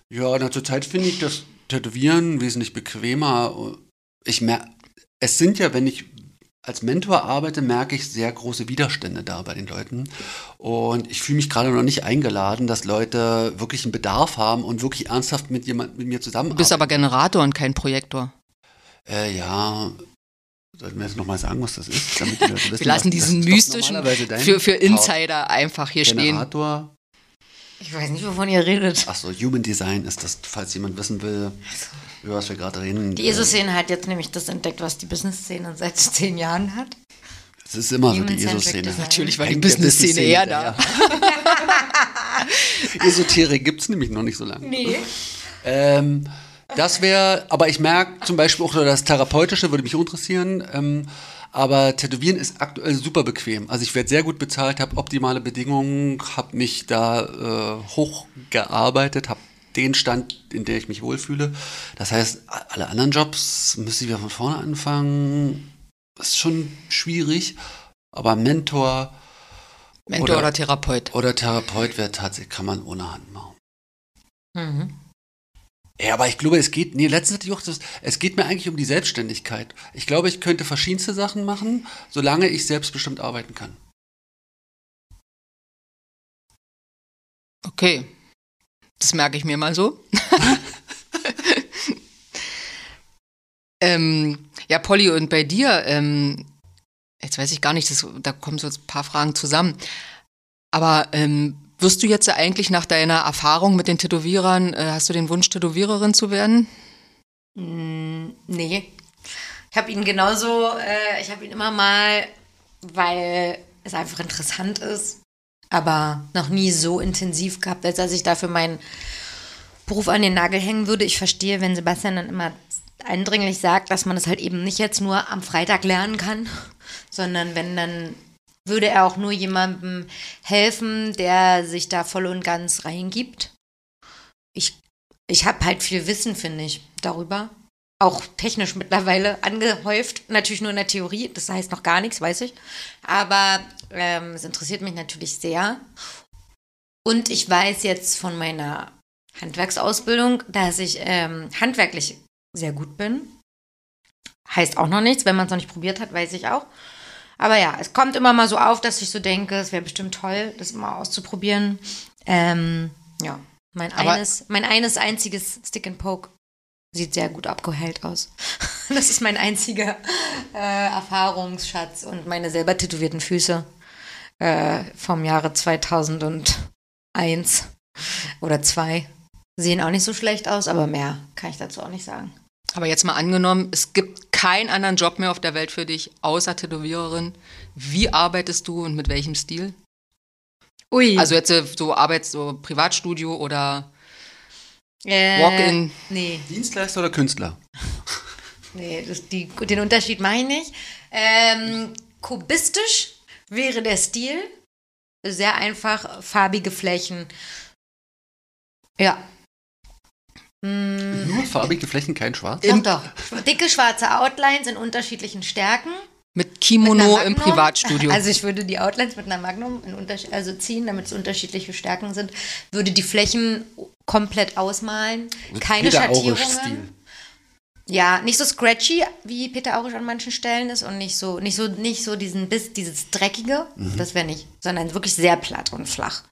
Speaker 3: Ja, na, zurzeit finde ich das Tätowieren wesentlich bequemer. Ich merke, es sind ja, wenn ich als Mentor arbeite, merke ich sehr große Widerstände da bei den Leuten. Und ich fühle mich gerade noch nicht eingeladen, dass Leute wirklich einen Bedarf haben und wirklich ernsthaft mit jemand mit mir
Speaker 4: Du
Speaker 3: zusammenarbeiten.
Speaker 4: bist aber Generator und kein Projektor.
Speaker 3: äh, ja. Sollten wir jetzt nochmal sagen, was das ist? Damit die Leute wissen,
Speaker 4: Wir lassen diesen mystischen für, für. Insider einfach hier stehen.
Speaker 3: Generator.
Speaker 1: Ich weiß nicht, wovon ihr redet.
Speaker 3: Achso, Human Design ist das, falls jemand wissen will, über was wir gerade reden.
Speaker 1: Die ESO-Szene hat jetzt nämlich das entdeckt, was die Business-Szene seit zehn Jahren hat.
Speaker 3: Es ist immer so die ESO-Szene.
Speaker 4: Natürlich war die Business-Szene eher da.
Speaker 3: Esoterik gibt es nämlich noch nicht so lange.
Speaker 1: Nee.
Speaker 3: Ähm, das wäre, aber ich merke zum Beispiel auch das Therapeutische würde mich auch interessieren. Ähm, aber Tätowieren ist aktuell super bequem. Also ich werde sehr gut bezahlt, habe optimale Bedingungen, habe mich da äh, hochgearbeitet, habe den Stand, in der ich mich wohlfühle. Das heißt, alle anderen Jobs müsste ich wieder von vorne anfangen. ist schon schwierig. Aber Mentor
Speaker 4: Mentor
Speaker 3: Oder-
Speaker 4: oder, Therapeut.
Speaker 3: oder Therapeut wäre tatsächlich, kann man ohne Hand machen.
Speaker 1: Mhm.
Speaker 3: Ja, aber ich glaube, es geht, nee, letztens hatte ich auch das, es geht mir eigentlich um die Selbstständigkeit. Ich glaube, ich könnte verschiedenste Sachen machen, solange ich selbstbestimmt arbeiten kann.
Speaker 4: Okay. Das merke ich mir mal so. ähm, ja, Polly, und bei dir, ähm, jetzt weiß ich gar nicht, das, da kommen so ein paar Fragen zusammen. Aber ähm, wirst du jetzt eigentlich nach deiner Erfahrung mit den Tätowierern, äh, hast du den Wunsch, Tätowiererin zu werden?
Speaker 1: Mm, Nee. Ich habe ihn genauso, äh, ich habe ihn immer mal, weil es einfach interessant ist, aber noch nie so intensiv gehabt, als dass ich dafür meinen Beruf an den Nagel hängen würde. Ich verstehe, wenn Sebastian dann immer eindringlich sagt, dass man das halt eben nicht jetzt nur am Freitag lernen kann, sondern wenn dann würde er auch nur jemandem helfen, der sich da voll und ganz reingibt. Ich, ich habe halt viel Wissen, finde ich, darüber. Auch technisch mittlerweile angehäuft. Natürlich nur in der Theorie, das heißt noch gar nichts, weiß ich. Aber ähm, es interessiert mich natürlich sehr. Und ich weiß jetzt von meiner Handwerksausbildung, dass ich ähm, handwerklich sehr gut bin. Heißt auch noch nichts, wenn man es noch nicht probiert hat, weiß ich auch. Aber ja, es kommt immer mal so auf, dass ich so denke, es wäre bestimmt toll, das mal auszuprobieren. Ähm, ja, mein
Speaker 4: Aber-
Speaker 1: eines, mein eines einziges Stick and Poke sieht sehr gut abgeheilt aus. Das ist mein einziger äh, Erfahrungsschatz und meine selber tätowierten Füße äh, vom Jahre 2001 oder 2 sehen auch nicht so schlecht aus, aber mehr kann ich dazu auch nicht sagen.
Speaker 4: Aber jetzt mal angenommen, es gibt keinen anderen Job mehr auf der Welt für dich, außer Tätowiererin. Wie arbeitest du und mit welchem Stil?
Speaker 1: Ui.
Speaker 4: Also jetzt äh, so Arbeits-, so Privatstudio oder
Speaker 1: äh,
Speaker 4: Walk-in.
Speaker 1: Nee,
Speaker 3: Dienstleister oder Künstler?
Speaker 1: nee das, die, den Unterschied mache ich nicht. Ähm, kubistisch wäre der Stil. Sehr einfach, farbige Flächen. Ja. Mm,
Speaker 3: Nur farbige Flächen, kein Schwarz?
Speaker 1: doch, doch. Dicke schwarze Outlines in unterschiedlichen Stärken.
Speaker 4: Mit
Speaker 1: Mit
Speaker 4: Kimono
Speaker 1: einer
Speaker 4: im. Privatstudio.
Speaker 1: Also ich würde die Outlines mit einer Magnum also ziehen, damit es unterschiedliche Stärken sind. Würde die Flächen komplett ausmalen. Keine
Speaker 3: Peter
Speaker 1: Schattierungen. Ja, nicht so scratchy, wie Peter Aurisch an manchen Stellen ist und nicht so, nicht so, nicht so diesen Biss, dieses Dreckige,
Speaker 3: Mhm.
Speaker 1: das wäre nicht, sondern wirklich sehr platt und flach.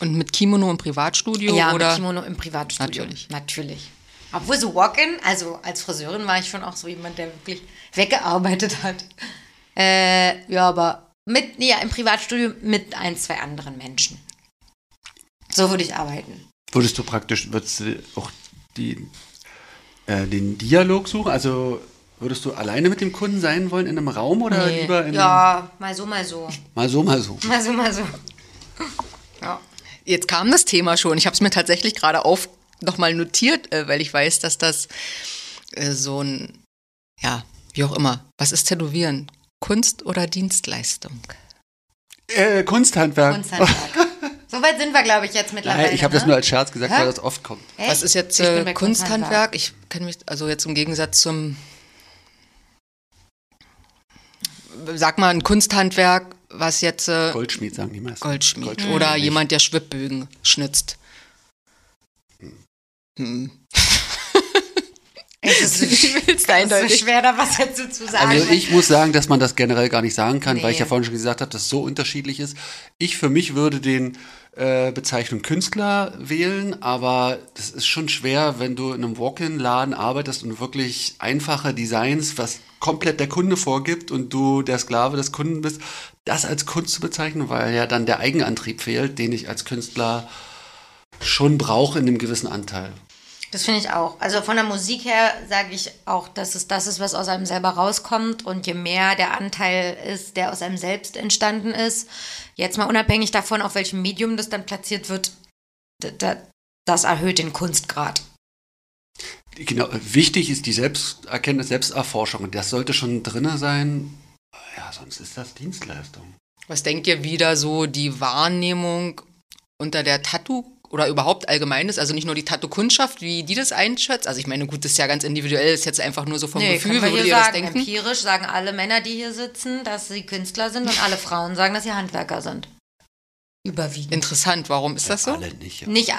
Speaker 4: Und mit Kimono im Privatstudio
Speaker 1: ja,
Speaker 4: oder
Speaker 1: mit Kimono im Privatstudio.
Speaker 4: Natürlich.
Speaker 1: Natürlich. Obwohl so Walk-in, also als Friseurin war ich schon auch so jemand, der wirklich weggearbeitet hat. Äh, ja, aber mit, ja, im Privatstudio mit ein, zwei anderen Menschen. So würde ich arbeiten.
Speaker 3: Würdest du praktisch, würdest du auch die, äh, den Dialog suchen? Also würdest du alleine mit dem Kunden sein wollen in einem Raum oder
Speaker 1: Nee.
Speaker 3: lieber in
Speaker 1: ja, mal so, mal so.
Speaker 3: mal so, mal so?
Speaker 1: Mal so, mal so. Ja.
Speaker 4: Jetzt kam das Thema schon. Ich habe es mir tatsächlich gerade auf nochmal notiert, äh, weil ich weiß, dass das äh, so ein, ja, wie auch immer. Was ist Tätowieren? Kunst oder Dienstleistung?
Speaker 3: Äh, Kunsthandwerk.
Speaker 1: Kunsthandwerk. so weit sind wir, glaube ich, jetzt mittlerweile.
Speaker 3: Nein, ich habe das
Speaker 1: ne?
Speaker 3: nur als Scherz gesagt,
Speaker 1: Hä?
Speaker 3: weil das oft kommt.
Speaker 1: Echt?
Speaker 4: Was ist jetzt äh,
Speaker 1: bei
Speaker 4: Kunsthandwerk? Ich kenne mich, also jetzt im Gegensatz zum, sag mal, ein Kunsthandwerk, was jetzt äh,
Speaker 3: Goldschmied sagen die meisten.
Speaker 4: Goldschmied
Speaker 3: Goldschmied
Speaker 4: oder
Speaker 3: nicht.
Speaker 4: jemand, der Schwibbögen schnitzt. Hm.
Speaker 1: Es ist,
Speaker 4: Wie willst du
Speaker 1: es ist so schwer, da was dazu zu sagen.
Speaker 3: Also ich muss sagen, dass man das generell gar nicht sagen kann, weil ich
Speaker 1: Nee.
Speaker 3: ja vorhin schon gesagt habe, dass es so unterschiedlich ist. Ich für mich würde den äh, Bezeichnung Künstler wählen, aber das ist schon schwer, wenn du in einem Walk-in-Laden arbeitest und wirklich einfache Designs, was komplett der Kunde vorgibt und du der Sklave des Kunden bist, das als Kunst zu bezeichnen, weil ja dann der Eigenantrieb fehlt, den ich als Künstler schon brauche in einem gewissen Anteil.
Speaker 1: Das finde ich auch. Also von der Musik her sage ich auch, dass es das ist, was aus einem selber rauskommt. Und je mehr der Anteil ist, der aus einem selbst entstanden ist, jetzt mal unabhängig davon, auf welchem Medium das dann platziert wird, das erhöht den Kunstgrad.
Speaker 3: Genau, wichtig ist die Selbsterkenntnis, Selbsterforschung. Und das sollte schon drinne sein. Ja, sonst ist das Dienstleistung.
Speaker 4: Was denkt ihr wieder so die Wahrnehmung unter der Tattoo- oder überhaupt allgemein ist, also nicht nur die Tattoo-Kundschaft, wie die das einschätzt. Also ich meine, gut, das ist ja ganz individuell, ist jetzt einfach nur so vom
Speaker 1: Nee,
Speaker 4: Gefühl, wie ihr das denken?
Speaker 1: empirisch sagen alle Männer, die hier sitzen, dass sie Künstler sind und alle Frauen sagen, dass sie Handwerker sind. Überwiegend.
Speaker 4: Interessant, warum ist das so?
Speaker 3: Alle nicht. Ja.
Speaker 1: Nicht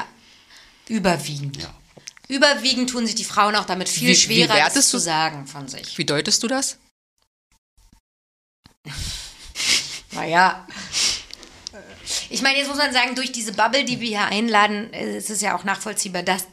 Speaker 1: überwiegend.
Speaker 3: Ja.
Speaker 1: Überwiegend tun sich die Frauen auch damit viel
Speaker 4: Wie- wie
Speaker 1: schwerer, das
Speaker 4: wertest
Speaker 1: zu
Speaker 4: du-
Speaker 1: sagen von sich.
Speaker 4: Wie deutest du das?
Speaker 1: Naja. Ich meine, jetzt muss man sagen, durch diese Bubble, die wir hier einladen, äh, ist es ja auch nachvollziehbar, dass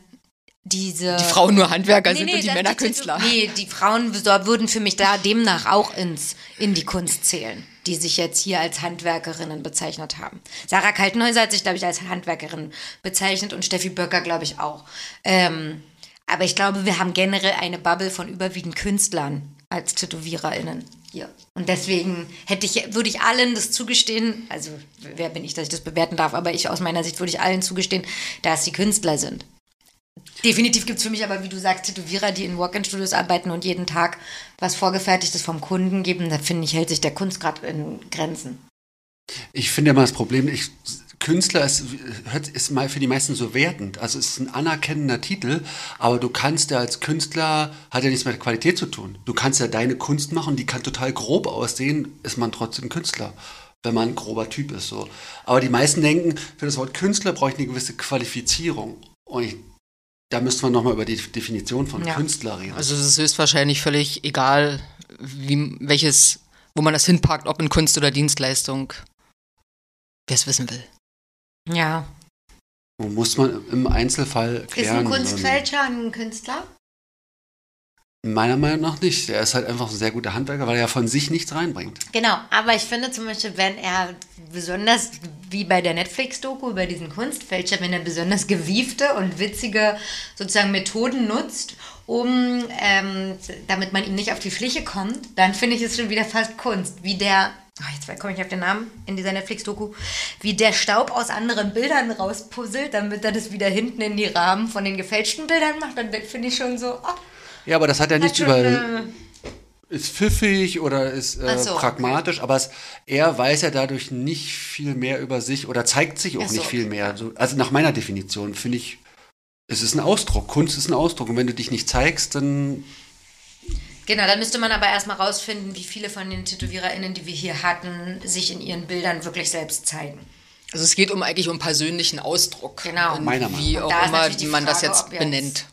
Speaker 1: diese.
Speaker 4: Die Frauen nur Handwerker
Speaker 1: Nee,
Speaker 4: sind
Speaker 1: nee,
Speaker 4: und die Männer Künstler.
Speaker 1: Nee, die Frauen würden für mich da demnach auch ins, in die Kunst zählen, die sich jetzt hier als Handwerkerinnen bezeichnet haben. Sarah Kaltenhäuser hat sich, glaube ich, als Handwerkerin bezeichnet und Steffi Böcker, glaube ich, auch. Ähm, aber ich glaube, wir haben generell eine Bubble von überwiegend Künstlern als TätowiererInnen hier. Und deswegen hätte ich, würde ich allen das zugestehen, also wer bin ich, dass ich das bewerten darf, aber ich aus meiner Sicht würde ich allen zugestehen, dass sie Künstler sind. Definitiv gibt es für mich aber, wie du sagst, Tätowierer, die in Walk-in-Studios arbeiten und jeden Tag was Vorgefertigtes vom Kunden geben. Da finde ich, hält sich der Kunstgrad in Grenzen.
Speaker 3: Ich finde immer das Problem, ich, Künstler ist, ist mal für die meisten so wertend. Also es ist ein anerkennender Titel, aber du kannst ja als Künstler, hat ja nichts mit Qualität zu tun. Du kannst ja deine Kunst machen, die kann total grob aussehen, ist man trotzdem Künstler, wenn man ein grober Typ ist. So. Aber die meisten denken, für das Wort Künstler brauche ich eine gewisse Qualifizierung. Und ich, da müsste man nochmal über die Definition von
Speaker 1: Ja.
Speaker 3: Künstler reden.
Speaker 4: Also es ist höchstwahrscheinlich völlig egal, wie, welches, wo man das hinpackt, ob in Kunst oder Dienstleistung. Wer es wissen will.
Speaker 1: Ja.
Speaker 3: muss man im Einzelfall klären.
Speaker 1: ein Künstler?
Speaker 3: Meiner Meinung nach nicht. Er ist halt einfach ein sehr guter Handwerker, weil er ja von sich nichts reinbringt.
Speaker 1: Genau, aber ich finde zum Beispiel, wenn er besonders, wie bei der Netflix-Doku über diesen Kunstfälscher, wenn er besonders gewiefte und witzige sozusagen Methoden nutzt, um, ähm, damit man ihm nicht auf die Schliche kommt, dann finde ich es schon wieder fast Kunst. Wie der, oh, jetzt komme ich auf den Namen in dieser Netflix-Doku, wie der Staub aus anderen Bildern rauspuzzelt, damit er das wieder hinten in die Rahmen von den gefälschten Bildern macht, dann finde ich schon so, oh,
Speaker 3: Ja, aber das hat ja
Speaker 1: hat
Speaker 3: nicht
Speaker 1: schon,
Speaker 3: über.
Speaker 1: äh,
Speaker 3: ist pfiffig oder ist äh,
Speaker 1: Ach so,
Speaker 3: pragmatisch, aber es, er weiß ja dadurch nicht viel mehr über sich oder zeigt sich auch
Speaker 1: Ach so,
Speaker 3: nicht viel mehr. So, also nach meiner Definition finde ich, es ist ein Ausdruck. Kunst ist ein Ausdruck. Und wenn du dich nicht zeigst, dann.
Speaker 1: Genau, dann müsste man aber erstmal rausfinden, wie viele von den TätowiererInnen, die wir hier hatten, sich in ihren Bildern wirklich selbst zeigen.
Speaker 4: Also es geht um eigentlich um persönlichen Ausdruck.
Speaker 1: Genau.
Speaker 4: Und
Speaker 3: Meiner Meinung
Speaker 4: wie
Speaker 1: nach. Und
Speaker 4: auch immer
Speaker 1: die
Speaker 4: man das jetzt
Speaker 1: jetzt-
Speaker 4: benennt.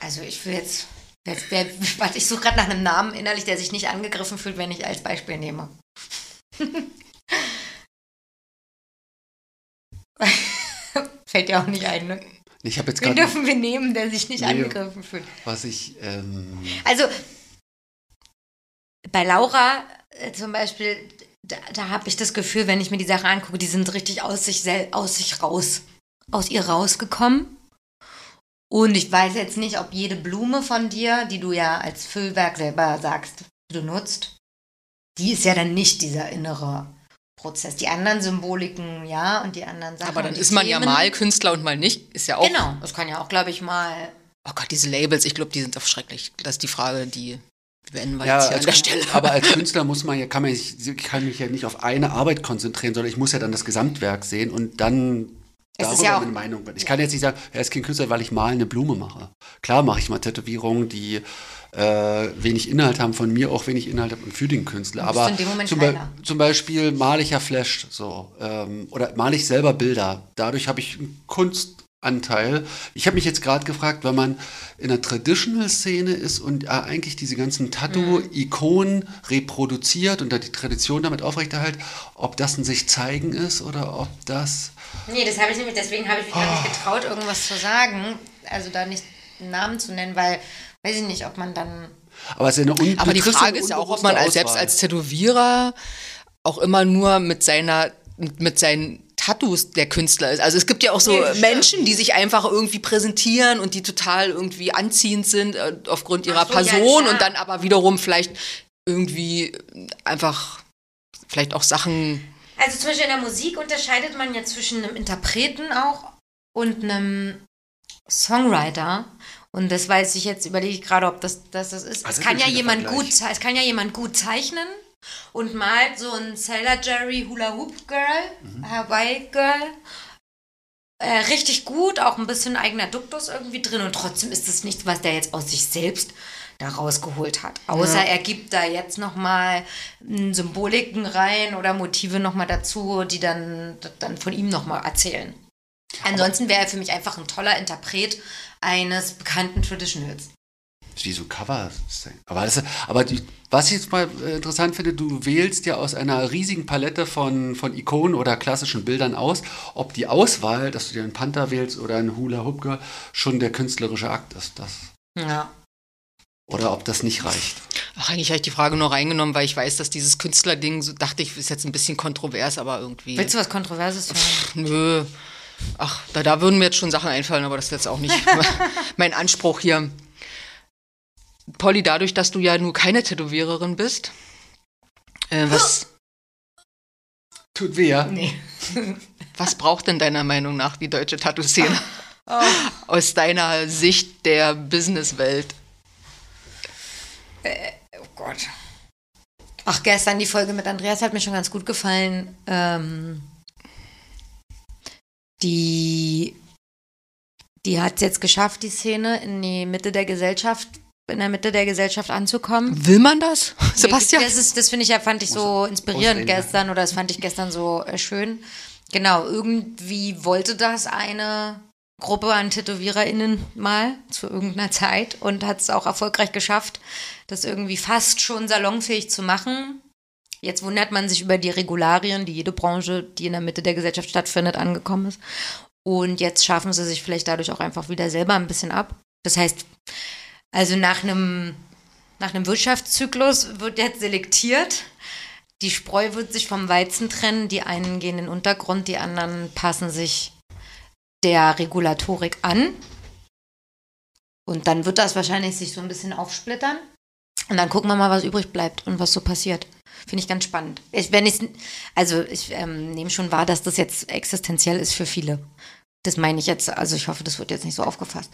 Speaker 1: Also ich will jetzt, wer, wer, warte, ich suche gerade nach einem Namen innerlich, der sich nicht angegriffen fühlt, wenn ich als Beispiel nehme. Fällt dir auch nicht ein, ne?
Speaker 3: Ich habe jetzt
Speaker 1: Wen dürfen wir nehmen, der sich nicht
Speaker 3: Nee.
Speaker 1: angegriffen fühlt?
Speaker 3: was ich. Ähm,
Speaker 1: Also bei Laura äh, zum Beispiel, da, da habe ich das Gefühl, wenn ich mir die Sachen angucke, die sind richtig aus sich, aus sich raus, aus ihr rausgekommen. Und ich weiß jetzt nicht, ob jede Blume von dir, die du ja als Füllwerk selber sagst, die du nutzt, die ist ja dann nicht dieser innere Prozess. Die anderen Symboliken, ja, und die anderen Sachen.
Speaker 4: Aber dann ist man ja
Speaker 1: Themen-
Speaker 4: mal Künstler und mal nicht. Ist ja auch.
Speaker 1: Genau, das kann ja auch, glaube ich, mal
Speaker 4: Oh Gott, diese Labels, ich glaube, die sind auch schrecklich. Das ist die Frage, die beenden wir
Speaker 3: ja,
Speaker 4: jetzt hier
Speaker 3: als,
Speaker 4: an der Stelle.
Speaker 3: aber als Künstler muss man ja, kann, man, ich ich kann mich ja nicht auf eine Arbeit konzentrieren, sondern ich muss ja dann das Gesamtwerk sehen und dann
Speaker 1: Es
Speaker 3: darüber
Speaker 1: ja auch-
Speaker 3: meine Meinung. Ich kann jetzt nicht sagen, er ist kein Künstler, weil ich mal eine Blume mache. Klar mache ich mal Tätowierungen, die äh, wenig Inhalt haben, von mir auch wenig Inhalt haben und für den Künstler. Aber zum, Be zum Beispiel male ich ja Flash so ähm, oder male ich selber Bilder. Dadurch habe ich einen Kunstanteil. Ich habe mich jetzt gerade gefragt, wenn man in der Traditional-Szene ist und äh, eigentlich diese ganzen Tattoo-Ikonen reproduziert und da die Tradition damit aufrechterhält, ob das ein sich zeigen ist oder ob das
Speaker 1: Nee, das habe ich nämlich, deswegen habe ich mich gar nicht getraut, irgendwas zu sagen. Also da nicht einen Namen zu nennen, weil, weiß ich nicht, ob man dann.
Speaker 3: aber es ist ja eine
Speaker 4: Aber die Frage ist ja auch, ob man als, selbst als Tätowierer auch immer nur mit seiner, mit seinen Tattoos der Künstler ist. Also es gibt ja auch so
Speaker 1: Nee,
Speaker 4: Menschen, die sich einfach irgendwie präsentieren und die total irgendwie anziehend sind äh, aufgrund ihrer
Speaker 1: so, ja,
Speaker 4: Person
Speaker 1: klar.
Speaker 4: und dann aber wiederum vielleicht irgendwie einfach vielleicht auch Sachen.
Speaker 1: Also zum Beispiel in der Musik unterscheidet man ja zwischen einem Interpreten auch und einem Songwriter. Und das weiß ich jetzt, überlege ich gerade, ob das das, das ist.
Speaker 3: Also
Speaker 1: es kann ja jemand
Speaker 3: Vergleich.
Speaker 1: gut, es kann ja jemand gut zeichnen und malt so ein Sailor Jerry Hula Hoop Girl,
Speaker 3: Mhm.
Speaker 1: Hawaii Girl. äh, richtig gut, auch ein bisschen eigener Duktus irgendwie drin und trotzdem ist es nichts, was der jetzt aus sich selbst da rausgeholt hat. Außer er gibt da jetzt nochmal Symboliken rein oder Motive nochmal dazu, die dann, dann von ihm nochmal erzählen. Ansonsten wäre er für mich einfach ein toller Interpret eines bekannten Traditionals.
Speaker 3: Wie so Cover. Aber, das, aber die, was ich jetzt mal äh, interessant finde, du wählst ja aus einer riesigen Palette von, von Ikonen oder klassischen Bildern aus, ob die Auswahl, dass du dir einen Panther wählst oder einen Hula Hoop Girl, schon der künstlerische Akt ist. Das.
Speaker 1: Ja.
Speaker 3: Oder ob das nicht reicht.
Speaker 4: Ach, eigentlich habe ich die Frage nur reingenommen, weil ich weiß, dass dieses Künstlerding, so dachte ich, ist jetzt ein bisschen kontrovers, aber irgendwie.
Speaker 1: Willst du was Kontroverses hören?
Speaker 4: Nö. Ach, da, da würden mir jetzt schon Sachen einfallen, aber das ist jetzt auch nicht mein Anspruch hier. Polly, dadurch, dass du ja nur keine Tätowiererin bist, äh, was,
Speaker 3: Tut weh, ja?
Speaker 1: Nee.
Speaker 4: was braucht denn deiner Meinung nach die deutsche Tattoo-Szene? Aus deiner Sicht der Businesswelt.
Speaker 1: Oh Gott. Ach, gestern die Folge mit Andreas hat mir schon ganz gut gefallen. Ähm, die die hat es jetzt geschafft, die Szene in die Mitte der Gesellschaft, in der Mitte der Gesellschaft anzukommen.
Speaker 4: Will man das, Sebastian?
Speaker 1: Das, ist, das finde ich ja, fand ich so inspirierend gestern oder das fand ich gestern so äh, schön. Genau, irgendwie wollte das eine Gruppe an TätowiererInnen mal zu irgendeiner Zeit und hat es auch erfolgreich geschafft, das irgendwie fast schon salonfähig zu machen. Jetzt wundert man sich über die Regularien, die jede Branche, die in der Mitte der Gesellschaft stattfindet, angekommen ist. Und jetzt schaffen sie sich vielleicht dadurch auch einfach wieder selber ein bisschen ab. Das heißt, also nach einem, nach einem Wirtschaftszyklus wird jetzt selektiert. Die Spreu wird sich vom Weizen trennen. Die einen gehen in den Untergrund, die anderen passen sich der Regulatorik an. Und dann wird das wahrscheinlich sich so ein bisschen aufsplittern. Und dann gucken wir mal, was übrig bleibt und was so passiert. Finde ich ganz spannend. Ich, wenn also ich ähm, nehme schon wahr, dass das jetzt existenziell ist für viele. Das meine ich jetzt, also ich hoffe, das wird jetzt nicht so aufgefasst.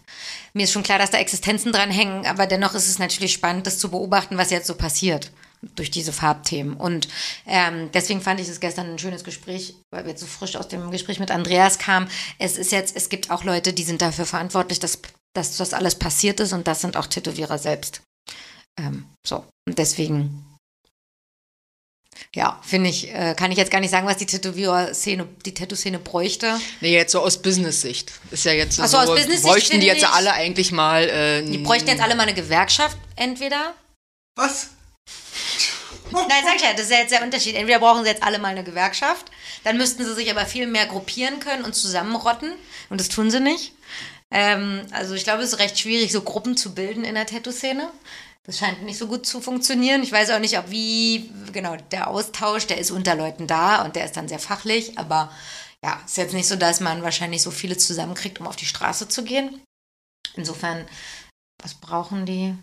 Speaker 1: Mir ist schon klar, dass da Existenzen dran hängen, aber dennoch ist es natürlich spannend, das zu beobachten, was jetzt so passiert durch diese Farbthemen. Und ähm, deswegen fand ich es gestern ein schönes Gespräch, weil wir jetzt so frisch aus dem Gespräch mit Andreas kamen. Es ist jetzt, es gibt auch Leute, die sind dafür verantwortlich, dass, dass das alles passiert ist und das sind auch Tätowierer selbst. Ähm, so, und deswegen ja, finde ich, äh, kann ich jetzt gar nicht sagen, was die Tätowierer-Szene, die Tattoo-Szene bräuchte.
Speaker 4: Nee, jetzt so aus Business-Sicht. Ist ja jetzt
Speaker 1: Ach so,
Speaker 4: so,
Speaker 1: aus Business-Sicht
Speaker 4: bräuchten die jetzt
Speaker 1: ich-
Speaker 4: alle eigentlich mal. Äh,
Speaker 1: Die bräuchten jetzt alle mal eine Gewerkschaft, entweder.
Speaker 3: Was?
Speaker 1: Nein, sag ich ja, das ist ja jetzt der Unterschied. Entweder brauchen sie jetzt alle mal eine Gewerkschaft, dann müssten sie sich aber viel mehr gruppieren können und zusammenrotten. Und das tun sie nicht. Ähm, also ich glaube, es ist recht schwierig, so Gruppen zu bilden in der Tattoo-Szene. Das scheint nicht so gut zu funktionieren. Ich weiß auch nicht, ob wie, genau, der Austausch, der ist unter Leuten da und der ist dann sehr fachlich, aber ja, ist jetzt nicht so, dass man wahrscheinlich so viele zusammenkriegt, um auf die Straße zu gehen. Insofern, was brauchen die?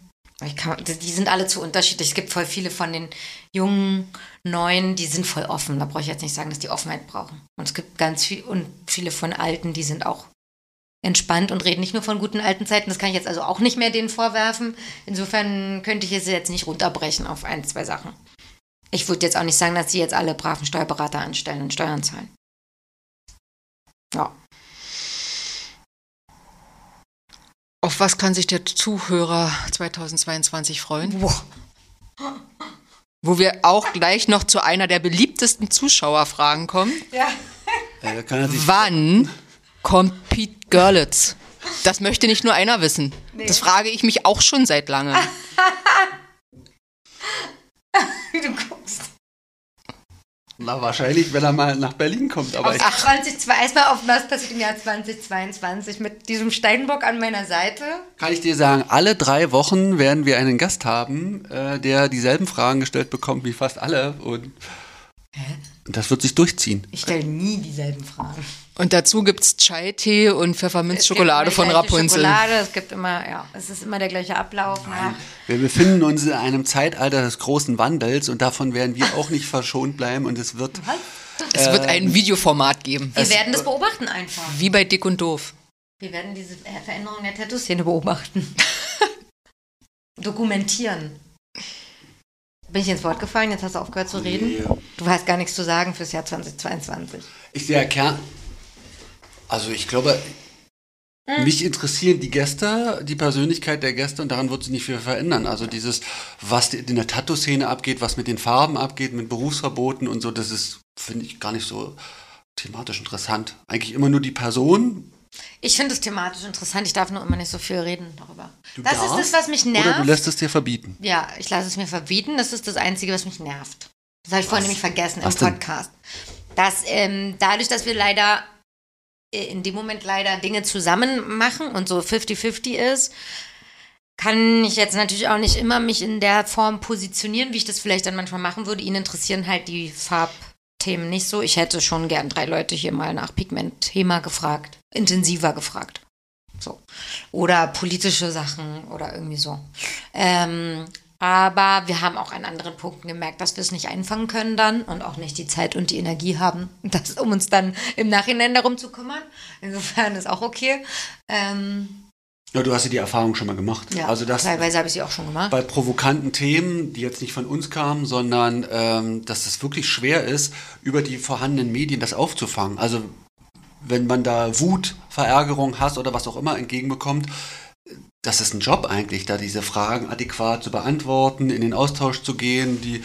Speaker 1: Kann, die die sind alle zu unterschiedlich. Es gibt voll viele von den jungen, neuen, die sind voll offen. Da brauche ich jetzt nicht sagen, dass die Offenheit brauchen. Und es gibt ganz viel und viele von alten, die sind auch entspannt und reden nicht nur von guten alten Zeiten. Das kann ich jetzt also auch nicht mehr denen vorwerfen. Insofern könnte ich es jetzt nicht runterbrechen auf ein, zwei Sachen. Ich würde jetzt auch nicht sagen, dass sie jetzt alle braven Steuerberater anstellen und Steuern zahlen. Ja.
Speaker 4: Auf was kann sich der Zuhörer 2022 freuen?
Speaker 1: Boah.
Speaker 4: Wo wir auch gleich noch zu einer der beliebtesten Zuschauerfragen kommen.
Speaker 1: Ja.
Speaker 3: Äh, kann er sich
Speaker 4: Wann kommt Pete Görlitz? Das möchte nicht nur einer wissen. Das frage ich mich auch schon seit lange.
Speaker 1: Du guckst.
Speaker 3: Na, wahrscheinlich, wenn er mal nach Berlin kommt. Aber ich,
Speaker 1: Auf 20, erstmal auf was passiert im Jahr 2022 mit diesem Steinbock an meiner Seite.
Speaker 3: kann ich dir sagen, alle drei Wochen werden wir einen Gast haben, äh, der dieselben Fragen gestellt bekommt wie fast alle. Und und das wird sich durchziehen.
Speaker 1: Ich stelle nie dieselben Fragen.
Speaker 4: Und dazu gibt's Chai-Tee und Pfefferminzschokolade
Speaker 1: Es
Speaker 4: von
Speaker 1: gibt
Speaker 4: Rapunzel.
Speaker 1: Schokolade, es gibt immer, ja, es ist immer der gleiche Ablauf. Nach.
Speaker 3: Wir befinden uns in einem Zeitalter des großen Wandels und davon werden wir auch nicht verschont bleiben. Und es wird
Speaker 4: Es wird ein Videoformat geben.
Speaker 1: Wir werden das beobachten einfach.
Speaker 4: Wie bei Dick und Doof.
Speaker 1: Wir werden diese äh, Veränderung der Tattoo-Szene beobachten. Dokumentieren. Bin ich ins Wort gefallen? Jetzt hast du aufgehört zu reden. Du hast gar nichts zu sagen fürs Jahr 2022.
Speaker 3: Ich sehe Kern. Also ich glaube, mich interessieren die Gäste, die Persönlichkeit der Gäste und daran wird sich nicht viel verändern. Also dieses, was in der Tattoo-Szene abgeht, was mit den Farben abgeht, mit Berufsverboten und so, das ist, finde ich, gar nicht so thematisch interessant. Eigentlich immer nur die Person.
Speaker 1: Ich finde es thematisch interessant. Ich darf nur immer nicht so viel reden darüber.
Speaker 3: Du
Speaker 1: das
Speaker 3: darfst,
Speaker 1: ist das, was mich nervt.
Speaker 3: Oder du lässt es dir verbieten.
Speaker 1: Ja, ich lasse es mir verbieten. Das ist das Einzige, was mich nervt. Das habe ich vorhin nämlich vergessen
Speaker 3: Was
Speaker 1: im
Speaker 3: denn?
Speaker 1: Podcast. Dass ähm, dadurch, dass wir leider äh, in dem Moment leider Dinge zusammen machen und so 50-50 ist, kann ich jetzt natürlich auch nicht immer mich in der Form positionieren, wie ich das vielleicht dann manchmal machen würde. Ihn interessieren halt die Farbthemen nicht so. Ich hätte schon gern drei Leute hier mal nach Pigmentthema gefragt, intensiver gefragt. So. Oder politische Sachen oder irgendwie so. Ähm, aber wir haben auch an anderen Punkten gemerkt, dass wir es nicht einfangen können dann und auch nicht die Zeit und die Energie haben, das, um uns dann im Nachhinein darum zu kümmern. Insofern ist auch okay. Ähm,
Speaker 3: Ja, du hast ja die Erfahrung schon mal gemacht.
Speaker 1: ja,
Speaker 3: also das
Speaker 1: teilweise habe ich sie auch schon gemacht.
Speaker 3: bei provokanten Themen, die jetzt nicht von uns kamen, sondern ähm, dass es wirklich schwer ist, über die vorhandenen Medien das aufzufangen. Also wenn man da Wut, Verärgerung, Hass oder was auch immer entgegenbekommt, das ist ein Job eigentlich, da diese Fragen adäquat zu beantworten, in den Austausch zu gehen, die,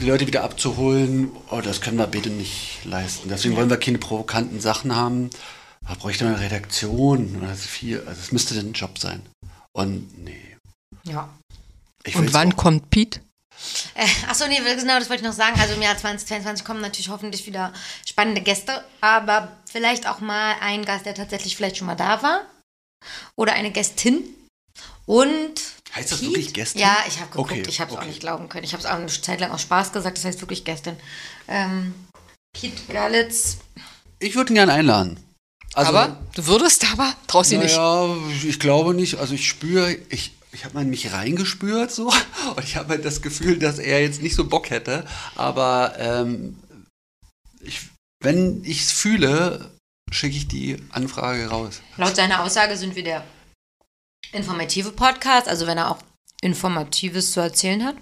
Speaker 3: die Leute wieder abzuholen. Oh, das können wir bitte nicht leisten. Deswegen wollen wir keine provokanten Sachen haben. Da bräuchte man eine Redaktion. oder Das ist viel. Also es müsste ein Job sein. Und nee.
Speaker 1: Ja.
Speaker 3: Ich
Speaker 4: Und wann
Speaker 3: auch.
Speaker 4: kommt Pete?
Speaker 1: Äh, achso, nee, genau, das wollte ich noch sagen. Also im Jahr 2022 kommen natürlich hoffentlich wieder spannende Gäste, aber vielleicht auch mal ein Gast, der tatsächlich vielleicht schon mal da war. Oder eine Gästin. Und.
Speaker 3: Heißt das
Speaker 1: Pete?
Speaker 3: wirklich Gästin?
Speaker 1: Ja, ich habe geguckt,
Speaker 3: Okay,
Speaker 1: ich habe es
Speaker 3: okay.
Speaker 1: auch nicht glauben können. Ich habe es auch eine Zeit lang aus Spaß gesagt, das heißt wirklich Gästin. Ähm, Pete Galitz.
Speaker 3: Ich würde ihn gerne einladen. Also,
Speaker 4: aber du würdest aber, traust sie nicht.
Speaker 3: naja, ich glaube nicht. Also ich spüre, ich, ich habe mal in mich reingespürt so und ich habe halt das Gefühl, dass er jetzt nicht so Bock hätte. Aber ähm, ich, wenn ich es fühle, schicke ich die Anfrage raus.
Speaker 1: Laut seiner Aussage sind wir der informative Podcast, also wenn er auch Informatives zu erzählen hat,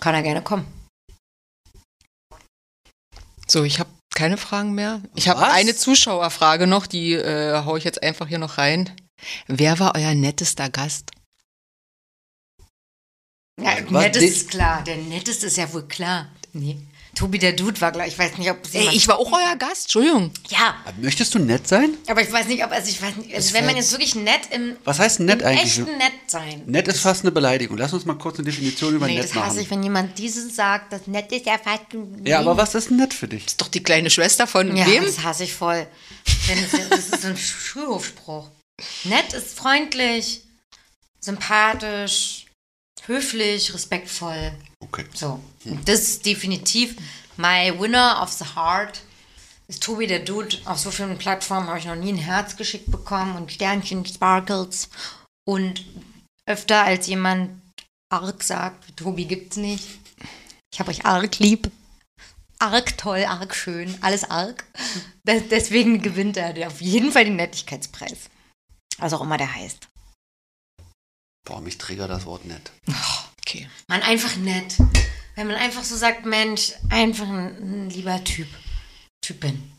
Speaker 1: kann er gerne kommen.
Speaker 4: So, ich habe keine Fragen mehr. Ich habe eine Zuschauerfrage noch, die äh, hau ich jetzt einfach hier noch rein. Wer war euer nettester Gast?
Speaker 1: Ja,
Speaker 3: Den-
Speaker 1: ist klar. Der netteste ist ja wohl klar. Nee. Tobi der Dude war gleich. Ich weiß nicht, ob es
Speaker 4: Ey, ich war auch euer Gast, Entschuldigung.
Speaker 1: Ja,
Speaker 3: Möchtest du nett sein?
Speaker 1: aber ich weiß nicht, ob also ich weiß nicht, also wenn man jetzt wirklich nett im,
Speaker 3: Was heißt nett
Speaker 1: im
Speaker 3: eigentlich?
Speaker 1: echten nett sein.
Speaker 3: Nett ist fast eine Beleidigung. Lass uns mal kurz eine Definition über
Speaker 1: Nee,
Speaker 3: nett
Speaker 1: das hasse
Speaker 3: machen.
Speaker 1: ich, wenn jemand dieses sagt, das nett ist ja fast ein
Speaker 3: Ja, aber was ist nett für dich?
Speaker 4: Ist doch die kleine Schwester von
Speaker 1: Ja,
Speaker 4: wem?
Speaker 1: das hasse ich voll. Denn das- Das ist so ein Schulhofspruch. Nett ist freundlich, sympathisch, höflich, respektvoll.
Speaker 3: Okay.
Speaker 1: So, und das ist definitiv my winner of the heart. Ist Tobi der Dude. Auf so vielen Plattformen habe ich noch nie ein Herz geschickt bekommen und Sternchen, Sparkles. Und öfter als jemand arg sagt, Tobi gibt's nicht. Ich habe euch arg lieb. Arg toll, arg schön, alles arg. Das, deswegen gewinnt er auf jeden Fall den Nettigkeitspreis. Was auch immer der heißt.
Speaker 3: Boah, mich triggert das Wort nett.
Speaker 4: Okay.
Speaker 1: Man einfach nett. Wenn man einfach so sagt, Mensch, einfach ein, ein lieber Typ. Typin.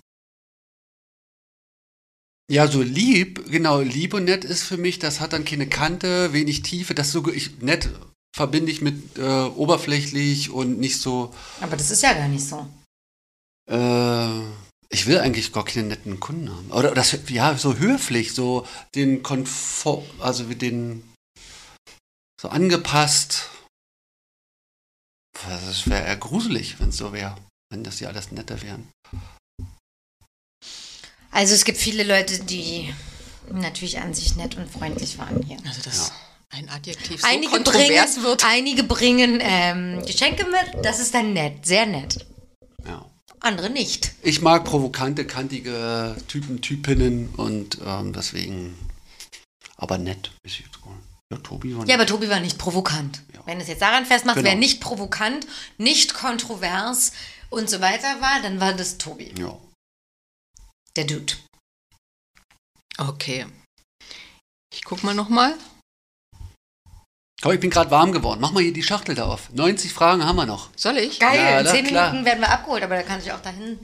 Speaker 3: Ja, so lieb, genau, lieb und nett ist für mich, das hat dann keine Kante, wenig Tiefe. Das so, ich, nett verbinde ich mit äh, oberflächlich und nicht so.
Speaker 1: Aber das ist ja gar nicht so.
Speaker 3: Äh, ich will eigentlich gar keine netten Kunden haben. Oder das, ja, so höflich, so den Komfort, also wie den so angepasst. Das wäre eher gruselig, wenn es so wäre, wenn das ja alles nette wären.
Speaker 1: Also es gibt viele Leute, die natürlich an sich nett und freundlich waren hier.
Speaker 4: Also das ein Adjektiv so
Speaker 1: Einige
Speaker 4: kontrovers
Speaker 1: bringen,
Speaker 4: wird.
Speaker 1: einige bringen ähm, Geschenke mit, das ist dann nett, sehr nett.
Speaker 3: Ja.
Speaker 1: Andere nicht.
Speaker 3: Ich mag provokante, kantige Typen, Typinnen und ähm, deswegen. Aber nett ist jetzt gut. Ja, Tobi war
Speaker 1: Ja, aber Tobi war nicht provokant.
Speaker 3: Ja.
Speaker 1: Wenn du es jetzt daran festmachst,
Speaker 3: Genau.
Speaker 1: wer nicht provokant, nicht kontrovers und so weiter war, dann war das Tobi,
Speaker 3: ja.
Speaker 1: der Dude.
Speaker 4: Okay. Ich guck mal nochmal.
Speaker 3: Komm, ich bin gerade warm geworden. Mach mal hier die Schachtel da auf. 90 Fragen haben wir noch.
Speaker 4: Soll ich?
Speaker 1: Geil,
Speaker 3: Ja,
Speaker 1: in
Speaker 3: na,
Speaker 1: 10
Speaker 3: klar.
Speaker 1: Minuten werden wir abgeholt, aber da kann ich auch dahin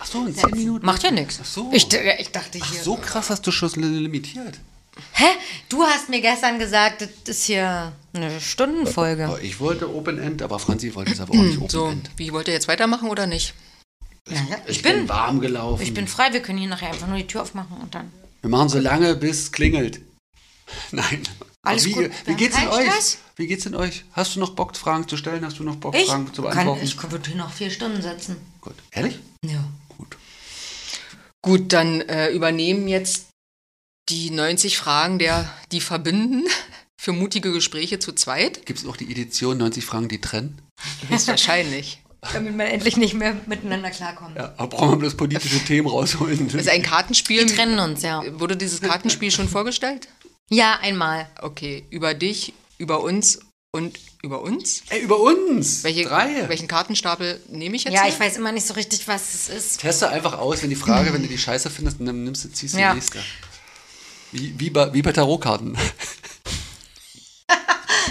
Speaker 3: Ach so, in zehn Minuten.
Speaker 1: Macht ja nichts.
Speaker 3: Ach so.
Speaker 1: Ich, ich dachte
Speaker 3: Ach,
Speaker 1: hier.
Speaker 3: so krass hast du schon limitiert.
Speaker 1: Hä? Du hast mir gestern gesagt, das ist hier eine Stundenfolge.
Speaker 3: Oh, Ich wollte Open End, aber Franzi wollte es aber auch nicht Open
Speaker 4: So,
Speaker 3: End.
Speaker 4: wie wollt ihr jetzt weitermachen oder nicht?
Speaker 1: Ja, ja.
Speaker 3: Ich,
Speaker 1: Ich
Speaker 3: bin,
Speaker 1: bin,
Speaker 3: warm gelaufen.
Speaker 1: ich bin frei. Wir können hier nachher einfach nur die Tür aufmachen und dann.
Speaker 3: Wir machen so lange, bis es klingelt. Nein.
Speaker 1: Alles
Speaker 3: wie,
Speaker 1: gut.
Speaker 3: Wie geht's in
Speaker 1: keinen
Speaker 3: euch?
Speaker 1: Stress.
Speaker 3: Wie geht's in euch? Hast du noch Bock, Fragen zu stellen? Hast du noch Bock,
Speaker 1: Ich
Speaker 3: Fragen zu
Speaker 1: kann,
Speaker 3: beantworten?
Speaker 1: ich würde hier noch vier Stunden sitzen.
Speaker 3: Gut. Ehrlich?
Speaker 1: Ja.
Speaker 3: Gut.
Speaker 4: Gut, dann äh, übernehmen jetzt die 90 Fragen, der, die verbinden für mutige Gespräche zu zweit.
Speaker 3: Gibt es auch die Edition 90 Fragen, die trennen?
Speaker 4: Höchstwahrscheinlich.
Speaker 1: Damit man endlich nicht mehr miteinander klarkommt.
Speaker 3: Ja, aber brauchen wir bloß politische Themen rausholen.
Speaker 4: Das ist ein Kartenspiel.
Speaker 1: Die trennen uns, ja.
Speaker 4: Wurde dieses Kartenspiel schon vorgestellt?
Speaker 1: Ja, einmal.
Speaker 4: Okay, über dich, über uns und über uns?
Speaker 3: Ey, über uns!
Speaker 4: Welche,
Speaker 3: Drei!
Speaker 4: Welchen Kartenstapel nehme ich jetzt?
Speaker 1: Ja,
Speaker 4: hier?
Speaker 1: ich weiß immer nicht so richtig, was es ist.
Speaker 3: Teste einfach aus, wenn die Frage, wenn du die scheiße findest, dann nimmst du, ziehst du
Speaker 1: Ja.
Speaker 3: die nächste. Wie, wie, bei, wie bei Tarotkarten.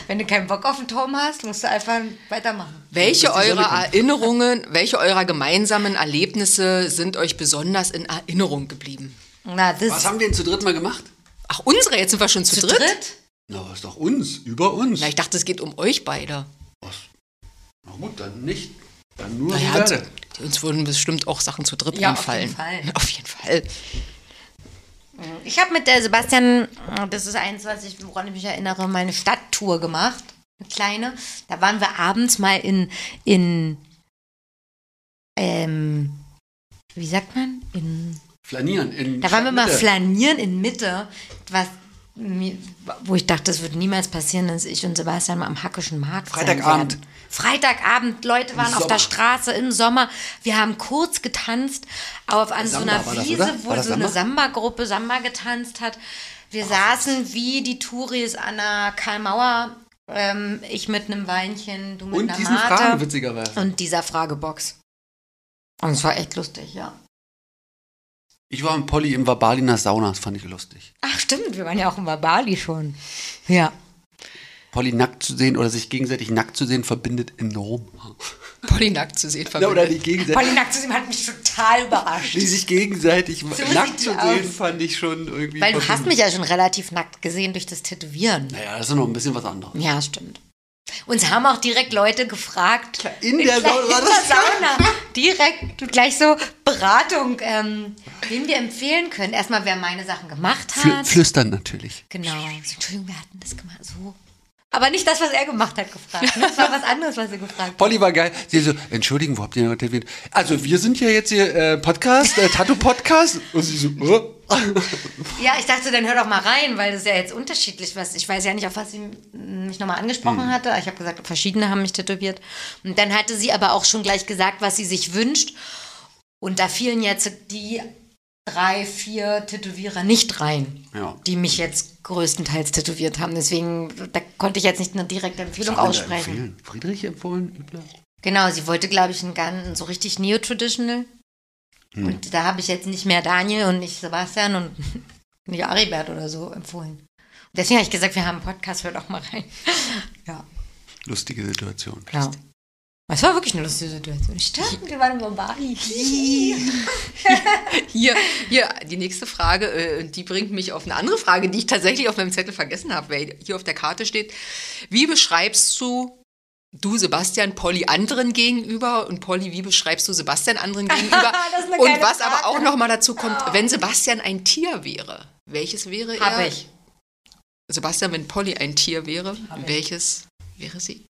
Speaker 1: Wenn du keinen Bock auf den Turm hast, musst du einfach weitermachen.
Speaker 4: Welche eurer. Erinnerungen, welche eurer gemeinsamen Erlebnisse sind euch besonders in Erinnerung geblieben?
Speaker 1: Na, das
Speaker 3: Was haben wir denn zu dritt mal gemacht?
Speaker 4: Ach, unsere, jetzt sind wir schon zu,
Speaker 1: zu
Speaker 4: dritt?
Speaker 1: dritt?
Speaker 3: Na, ist doch uns, über uns.
Speaker 4: Na, ich dachte, es geht um euch beide.
Speaker 3: Was? Na gut, dann nicht. Dann nur
Speaker 4: Naja, zu-
Speaker 3: beide.
Speaker 4: uns würden bestimmt auch Sachen zu dritt
Speaker 1: Ja, auf
Speaker 4: einfallen.
Speaker 1: jeden Fall.
Speaker 4: Auf jeden Fall.
Speaker 1: Ich habe mit der Sebastian, das ist eins, was ich, woran ich mich erinnere, meine Stadttour gemacht. Eine kleine. Da waren wir abends mal in, in, ähm, wie sagt man? In,
Speaker 3: Flanieren. In
Speaker 1: da waren wir mal flanieren in Mitte, was, wo ich dachte, das wird niemals passieren, dass ich und Sebastian mal am Hackischen Markt
Speaker 3: Freitagabend.
Speaker 1: Freitagabend, Leute waren auf der Straße im Sommer. Wir haben kurz getanzt auf an so
Speaker 3: Samba
Speaker 1: einer
Speaker 3: war das,
Speaker 1: Wiese,
Speaker 3: oder?
Speaker 1: wo
Speaker 3: das
Speaker 1: so eine
Speaker 3: Samba?
Speaker 1: Samba-Gruppe Samba getanzt hat. Wir saßen wie die Touris an der Karl-Mauer. Ähm, ich mit einem Weinchen, du mit
Speaker 3: Und
Speaker 1: einer
Speaker 3: diesen
Speaker 1: Mate.
Speaker 3: Fragen, witzigerweise.
Speaker 1: und dieser Fragebox. Und es war echt lustig, ja.
Speaker 3: Ich war mit Polly im Wabaliner Sauna, das fand ich lustig.
Speaker 1: Ach stimmt, wir waren ja auch in Bali schon. Ja.
Speaker 3: Polly nackt zu sehen oder sich gegenseitig nackt zu sehen, verbindet enorm.
Speaker 4: Polly nackt zu sehen verbindet.
Speaker 3: oder die gegenseitig,
Speaker 1: Polly nackt zu sehen hat mich total überrascht.
Speaker 3: die sich gegenseitig
Speaker 1: sieht
Speaker 3: nackt zu
Speaker 1: aus.
Speaker 3: sehen, fand ich schon irgendwie.
Speaker 1: Weil du hast mich ja schon relativ nackt gesehen durch das Tätowieren.
Speaker 3: Naja, das ist noch ein bisschen was anderes.
Speaker 1: Ja, stimmt. Uns haben auch direkt Leute gefragt.
Speaker 3: In der Sauna,
Speaker 1: In der Sauna. Direkt gleich so Beratung, ähm, wen wir empfehlen können. Erstmal, wer meine Sachen gemacht
Speaker 3: Fl
Speaker 1: hat.
Speaker 3: flüstern natürlich.
Speaker 1: Genau. So, Entschuldigung, wir hatten das gemacht. So. Aber nicht das, was er gemacht hat, gefragt. ne? Das war was anderes, was er gefragt hat.
Speaker 3: Polly war geil. Sie so, Entschuldigung, wo habt ihr noch tätowiert? Also, wir sind ja jetzt hier äh, Podcast, äh, Tattoo-Podcast. Und sie so, äh?
Speaker 1: Ja, ich dachte, dann hör doch mal rein, weil das ist ja jetzt unterschiedlich. Was, ich weiß ja nicht, auf was sie mich nochmal angesprochen
Speaker 3: Hm.
Speaker 1: hatte. Ich habe gesagt, verschiedene haben mich tätowiert. Und dann hatte sie aber auch schon gleich gesagt, was sie sich wünscht. Und da fielen jetzt die drei, vier Tätowierer nicht rein,
Speaker 3: Ja.
Speaker 1: die mich jetzt größtenteils tätowiert haben. Deswegen, da konnte ich jetzt nicht eine direkte Empfehlung aussprechen.
Speaker 3: empfehlen? Friedrich empfohlen? Übler?
Speaker 1: Genau, sie wollte, glaube ich, einen ganz so richtig neo-traditional.
Speaker 3: Hm.
Speaker 1: Und da habe ich jetzt nicht mehr Daniel und nicht Sebastian und nicht Aribert oder so empfohlen. Und deswegen habe ich gesagt, wir haben einen Podcast, hört auch mal rein. Ja,
Speaker 3: Lustige Situation.
Speaker 1: ja. Es war wirklich eine lustige Situation. Stimmt, wir waren in Bali.
Speaker 4: Hier, hier, die nächste Frage, äh, die bringt mich auf eine andere Frage, die ich tatsächlich auf meinem Zettel vergessen habe, weil hier auf der Karte steht, wie beschreibst du, du Sebastian, Polly anderen gegenüber und Polly, wie beschreibst du Sebastian anderen gegenüber? Und was aber
Speaker 1: Frage.
Speaker 4: auch nochmal dazu kommt, wenn Sebastian ein Tier wäre, welches wäre er?
Speaker 1: Habe ich.
Speaker 4: Sebastian, wenn Polly ein Tier wäre, welches wäre sie?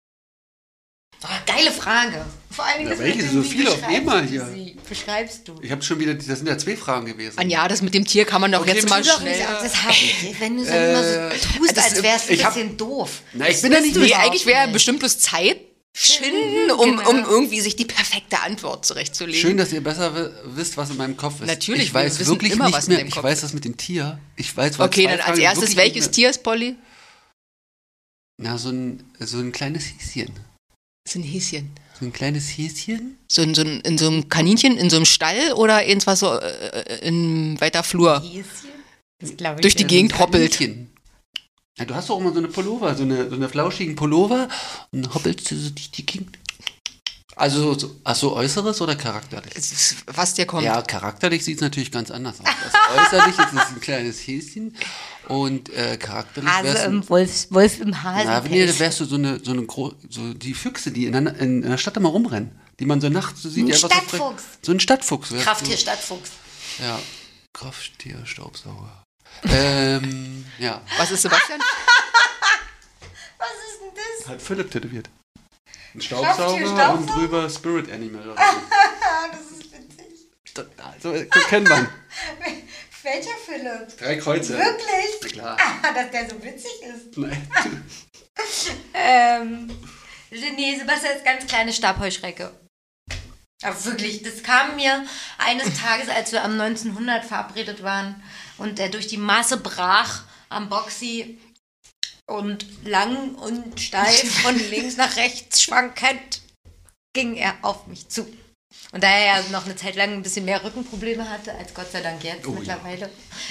Speaker 1: Oh, geile Frage. Vor allen Dingen
Speaker 3: Ja,
Speaker 1: das
Speaker 3: welche?
Speaker 1: dem,
Speaker 3: So viele auf einmal
Speaker 1: du
Speaker 3: hier.
Speaker 1: sie? Beschreibst du?
Speaker 3: Ich habe schon wieder, das sind ja zwei Fragen gewesen.
Speaker 4: Anja, das mit dem Tier kann man doch
Speaker 3: Okay,
Speaker 4: jetzt mal schnell...
Speaker 1: Das habe ich. Wenn du so immer so tust,
Speaker 4: das-
Speaker 1: als wärst du ein
Speaker 3: ich hab-
Speaker 1: bisschen doof.
Speaker 3: Na, ich bin ja nicht
Speaker 4: Nee, eigentlich wäre
Speaker 1: nicht.
Speaker 4: bestimmt bloß Zeit schinden, um,
Speaker 1: genau.
Speaker 4: um irgendwie sich die perfekte Antwort zurechtzulegen.
Speaker 3: Schön, dass ihr besser wi- wisst, was in meinem Kopf ist.
Speaker 4: Natürlich,
Speaker 3: ich
Speaker 4: wir
Speaker 3: weiß
Speaker 4: wissen
Speaker 3: wirklich
Speaker 4: immer,
Speaker 3: nicht
Speaker 4: was
Speaker 3: mehr. Ich
Speaker 4: Kopf
Speaker 3: weiß das mit dem Tier. Ich weiß, weil
Speaker 4: Okay, dann als
Speaker 3: Fragen
Speaker 4: erstes, welches Tier ist Polly?
Speaker 3: Na, so ein, so ein kleines Häschen.
Speaker 4: Das ist ein Häschen.
Speaker 3: So ein kleines Häschen?
Speaker 4: So in, so, ein, in so einem Kaninchen, in so einem Stall oder irgendwas so äh, in weiter Flur?
Speaker 1: Häschen? Das glaube ich.
Speaker 4: Durch die. Gegend hoppelt.
Speaker 3: Ja, du hast doch immer so eine Pullover, so eine, so eine flauschigen Pullover und dann hoppelst du so durch die Gegend. Also, so, ach so, äußeres oder charakterlich?
Speaker 4: Was dir kommt.
Speaker 3: Ja, charakterlich sieht es natürlich ganz anders aus. Also äußerlich ist es ein kleines Häschen und äh, charakterlich
Speaker 1: Hase
Speaker 3: wärst du,
Speaker 1: im Wolf, Wolf im Hase.
Speaker 3: na, nee, da wärst du so eine, so eine gro so die Füchse, die in der, in, der Stadt immer rumrennen, die man so nachts so sieht.
Speaker 1: Ein
Speaker 3: einfach so
Speaker 1: Stadtfuchs.
Speaker 3: So ein Stadtfuchs
Speaker 1: Krafttier. Stadtfuchs.
Speaker 3: Ja, Krafttier, Staubsauger. ähm, ja.
Speaker 4: Was ist Sebastian?
Speaker 1: Was ist denn das?
Speaker 3: Hat Philipp tätowiert. Ein
Speaker 1: Krafttier,
Speaker 3: Staubsauger und
Speaker 1: Staubsauger?
Speaker 3: drüber Spirit Animal.
Speaker 1: Das ist witzig.
Speaker 3: so. Also, äh, kennt man.
Speaker 1: Welcher Philipp?
Speaker 3: Drei Kreuze.
Speaker 1: Wirklich?
Speaker 3: Na klar.
Speaker 1: Ah, dass der so witzig ist.
Speaker 3: Nein.
Speaker 1: Ähm, nee, Sebastian ist ganz kleine Stabheuschrecke. Aber wirklich, das kam mir eines Tages, als wir am 1900 verabredet waren und er durch die Masse brach am Boxy und lang und steif von links nach rechts schwankend ging er auf mich zu. Und da er ja noch eine Zeit lang ein bisschen mehr Rückenprobleme hatte, als Gott sei Dank jetzt
Speaker 3: Oh ja.
Speaker 1: mittlerweile,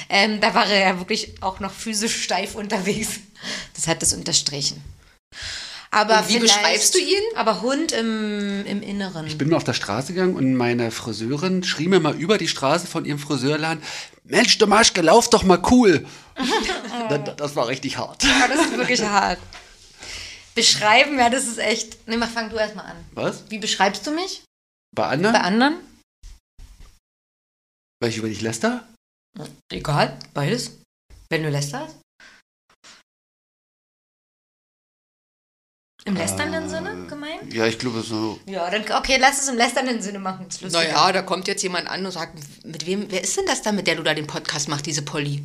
Speaker 1: ähm, da war er ja wirklich auch noch physisch steif unterwegs. Das hat das unterstrichen. Aber
Speaker 4: wie beschreibst du ihn?
Speaker 1: Aber Hund im, im Inneren.
Speaker 3: Ich bin mal auf der Straße gegangen und meine Friseurin schrie mir mal über die Straße von ihrem Friseurladen: Mensch, du Maschke, lauf doch mal cool. das, das war richtig hart.
Speaker 1: Ja, das ist wirklich hart. Beschreiben, ja, das ist echt. Nee, mach, fang du erstmal an.
Speaker 3: Was?
Speaker 1: Wie beschreibst du mich?
Speaker 3: Bei anderen?
Speaker 1: Bei anderen?
Speaker 3: Weil ich über dich läster?
Speaker 1: Egal, beides. Wenn du lästerst. Im lästernden
Speaker 3: Äh,
Speaker 1: Sinne gemeint?
Speaker 3: Ja, ich glaube so.
Speaker 1: Ja, dann okay, lass es im lästernden Sinne machen.
Speaker 4: Naja, da kommt jetzt jemand an und sagt, mit wem, wer ist denn das da, mit der du da den Podcast machst, diese Polly?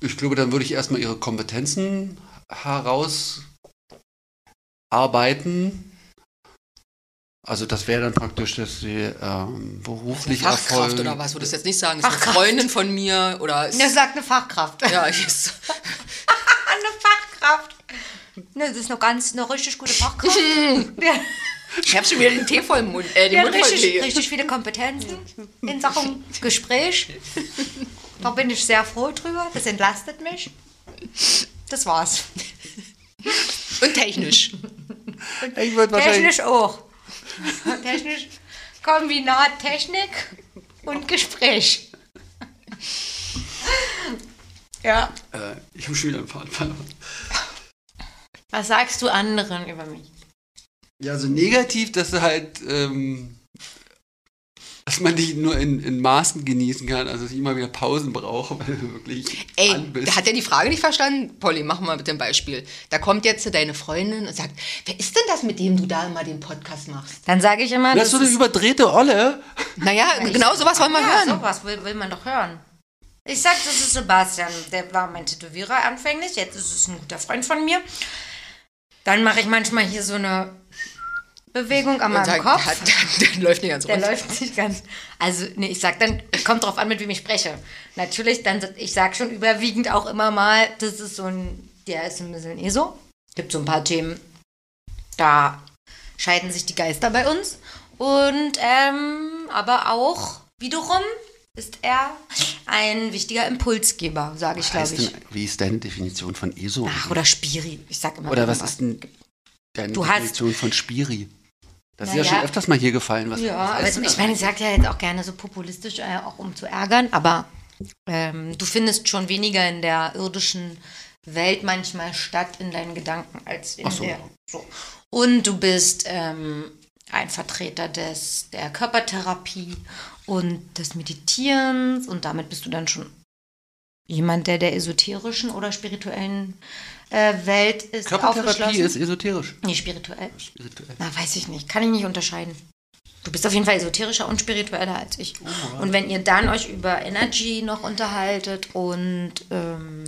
Speaker 3: Ich glaube, dann würde ich erstmal ihre Kompetenzen herausarbeiten. Also das wäre dann praktisch, dass sie ähm, beruflich
Speaker 4: Fachkraft
Speaker 3: Erfolg-
Speaker 4: oder was? Würdest du jetzt nicht sagen, ist eine
Speaker 1: Fachkraft.
Speaker 4: Freundin von mir oder ist,
Speaker 1: Ne, sagt eine Fachkraft.
Speaker 4: ja, ich ist,
Speaker 1: eine Fachkraft. Ne, das ist eine ganz, eine richtig gute Fachkraft. ja.
Speaker 4: ich habe schon wieder den Tee voll im Mund, äh, den
Speaker 1: Die hat
Speaker 4: Mund voll
Speaker 1: richtig,
Speaker 4: Tee.
Speaker 1: richtig viele Kompetenzen in Sachen Gespräch. Da bin ich sehr froh drüber. Das entlastet mich. Das war's.
Speaker 4: Und technisch.
Speaker 3: Ich würde wahrscheinlich.
Speaker 1: Technisch auch. Technisch. Kombinat Technik und Gespräch. Ja.
Speaker 3: Äh, ich habe schon wieder einen Faden verloren.
Speaker 1: Was sagst du anderen über mich?
Speaker 3: Ja, so negativ, dass du halt, ähm, dass man dich nur in, in Maßen genießen kann, also dass ich immer wieder Pausen brauche, weil du wirklich
Speaker 4: Ey,
Speaker 3: an bist.
Speaker 4: da hat er die Frage nicht verstanden? Polly, mach mal mit dem Beispiel. Da kommt jetzt deine Freundin und sagt, wer ist denn das, mit dem du da immer den Podcast machst?
Speaker 1: Dann sage ich immer,
Speaker 3: das ist so eine überdrehte Olle.
Speaker 4: Naja, genau sowas wollen wir
Speaker 1: ja,
Speaker 4: hören.
Speaker 1: sowas will, will man doch hören. Ich sag, das ist Sebastian. Der war mein Tätowierer anfänglich. Jetzt ist es ein guter Freund von mir. Dann mache ich manchmal hier so eine Bewegung an meinem
Speaker 4: sagt,
Speaker 1: Kopf.
Speaker 4: Hat, der, der läuft nicht ganz
Speaker 1: Der
Speaker 4: rund.
Speaker 1: läuft nicht ganz. Also, nee, ich sag dann, kommt drauf an, mit wem ich spreche. Natürlich, dann, ich sag schon überwiegend auch immer mal, das ist so ein, der ist ein bisschen eh so. Gibt so ein paar Themen, da scheiden sich die Geister bei uns. Und, ähm, aber auch wiederum ist er ein wichtiger Impulsgeber, sage ich, glaube ich.
Speaker 3: denn, wie ist deine Definition von ESO?
Speaker 1: Ach, oder Spiri. Ich sag immer
Speaker 3: Oder was ist denn deine
Speaker 1: Du hast-
Speaker 3: Definition von Spiri? Das ist
Speaker 1: Na
Speaker 3: ja schon öfters mal hier gefallen. Was,
Speaker 1: Ja,
Speaker 3: was
Speaker 1: aber ich meine, ich sage ja jetzt auch gerne so populistisch, äh, auch um zu ärgern, aber ähm, du findest schon weniger in der irdischen Welt manchmal statt in deinen Gedanken als in
Speaker 3: Ach so.
Speaker 1: der. So. Und du bist ähm, ein Vertreter des, der Körpertherapie und des Meditierens und damit bist du dann schon jemand, der der esoterischen oder spirituellen Welt ist
Speaker 3: Körpertherapie ist esoterisch.
Speaker 1: Nee, spirituell.
Speaker 3: Spirituell.
Speaker 1: Na, weiß ich nicht. Kann ich nicht unterscheiden. Du bist auf jeden Fall esoterischer und spiritueller als ich. Und wenn ihr dann euch über Energy noch unterhaltet und ähm,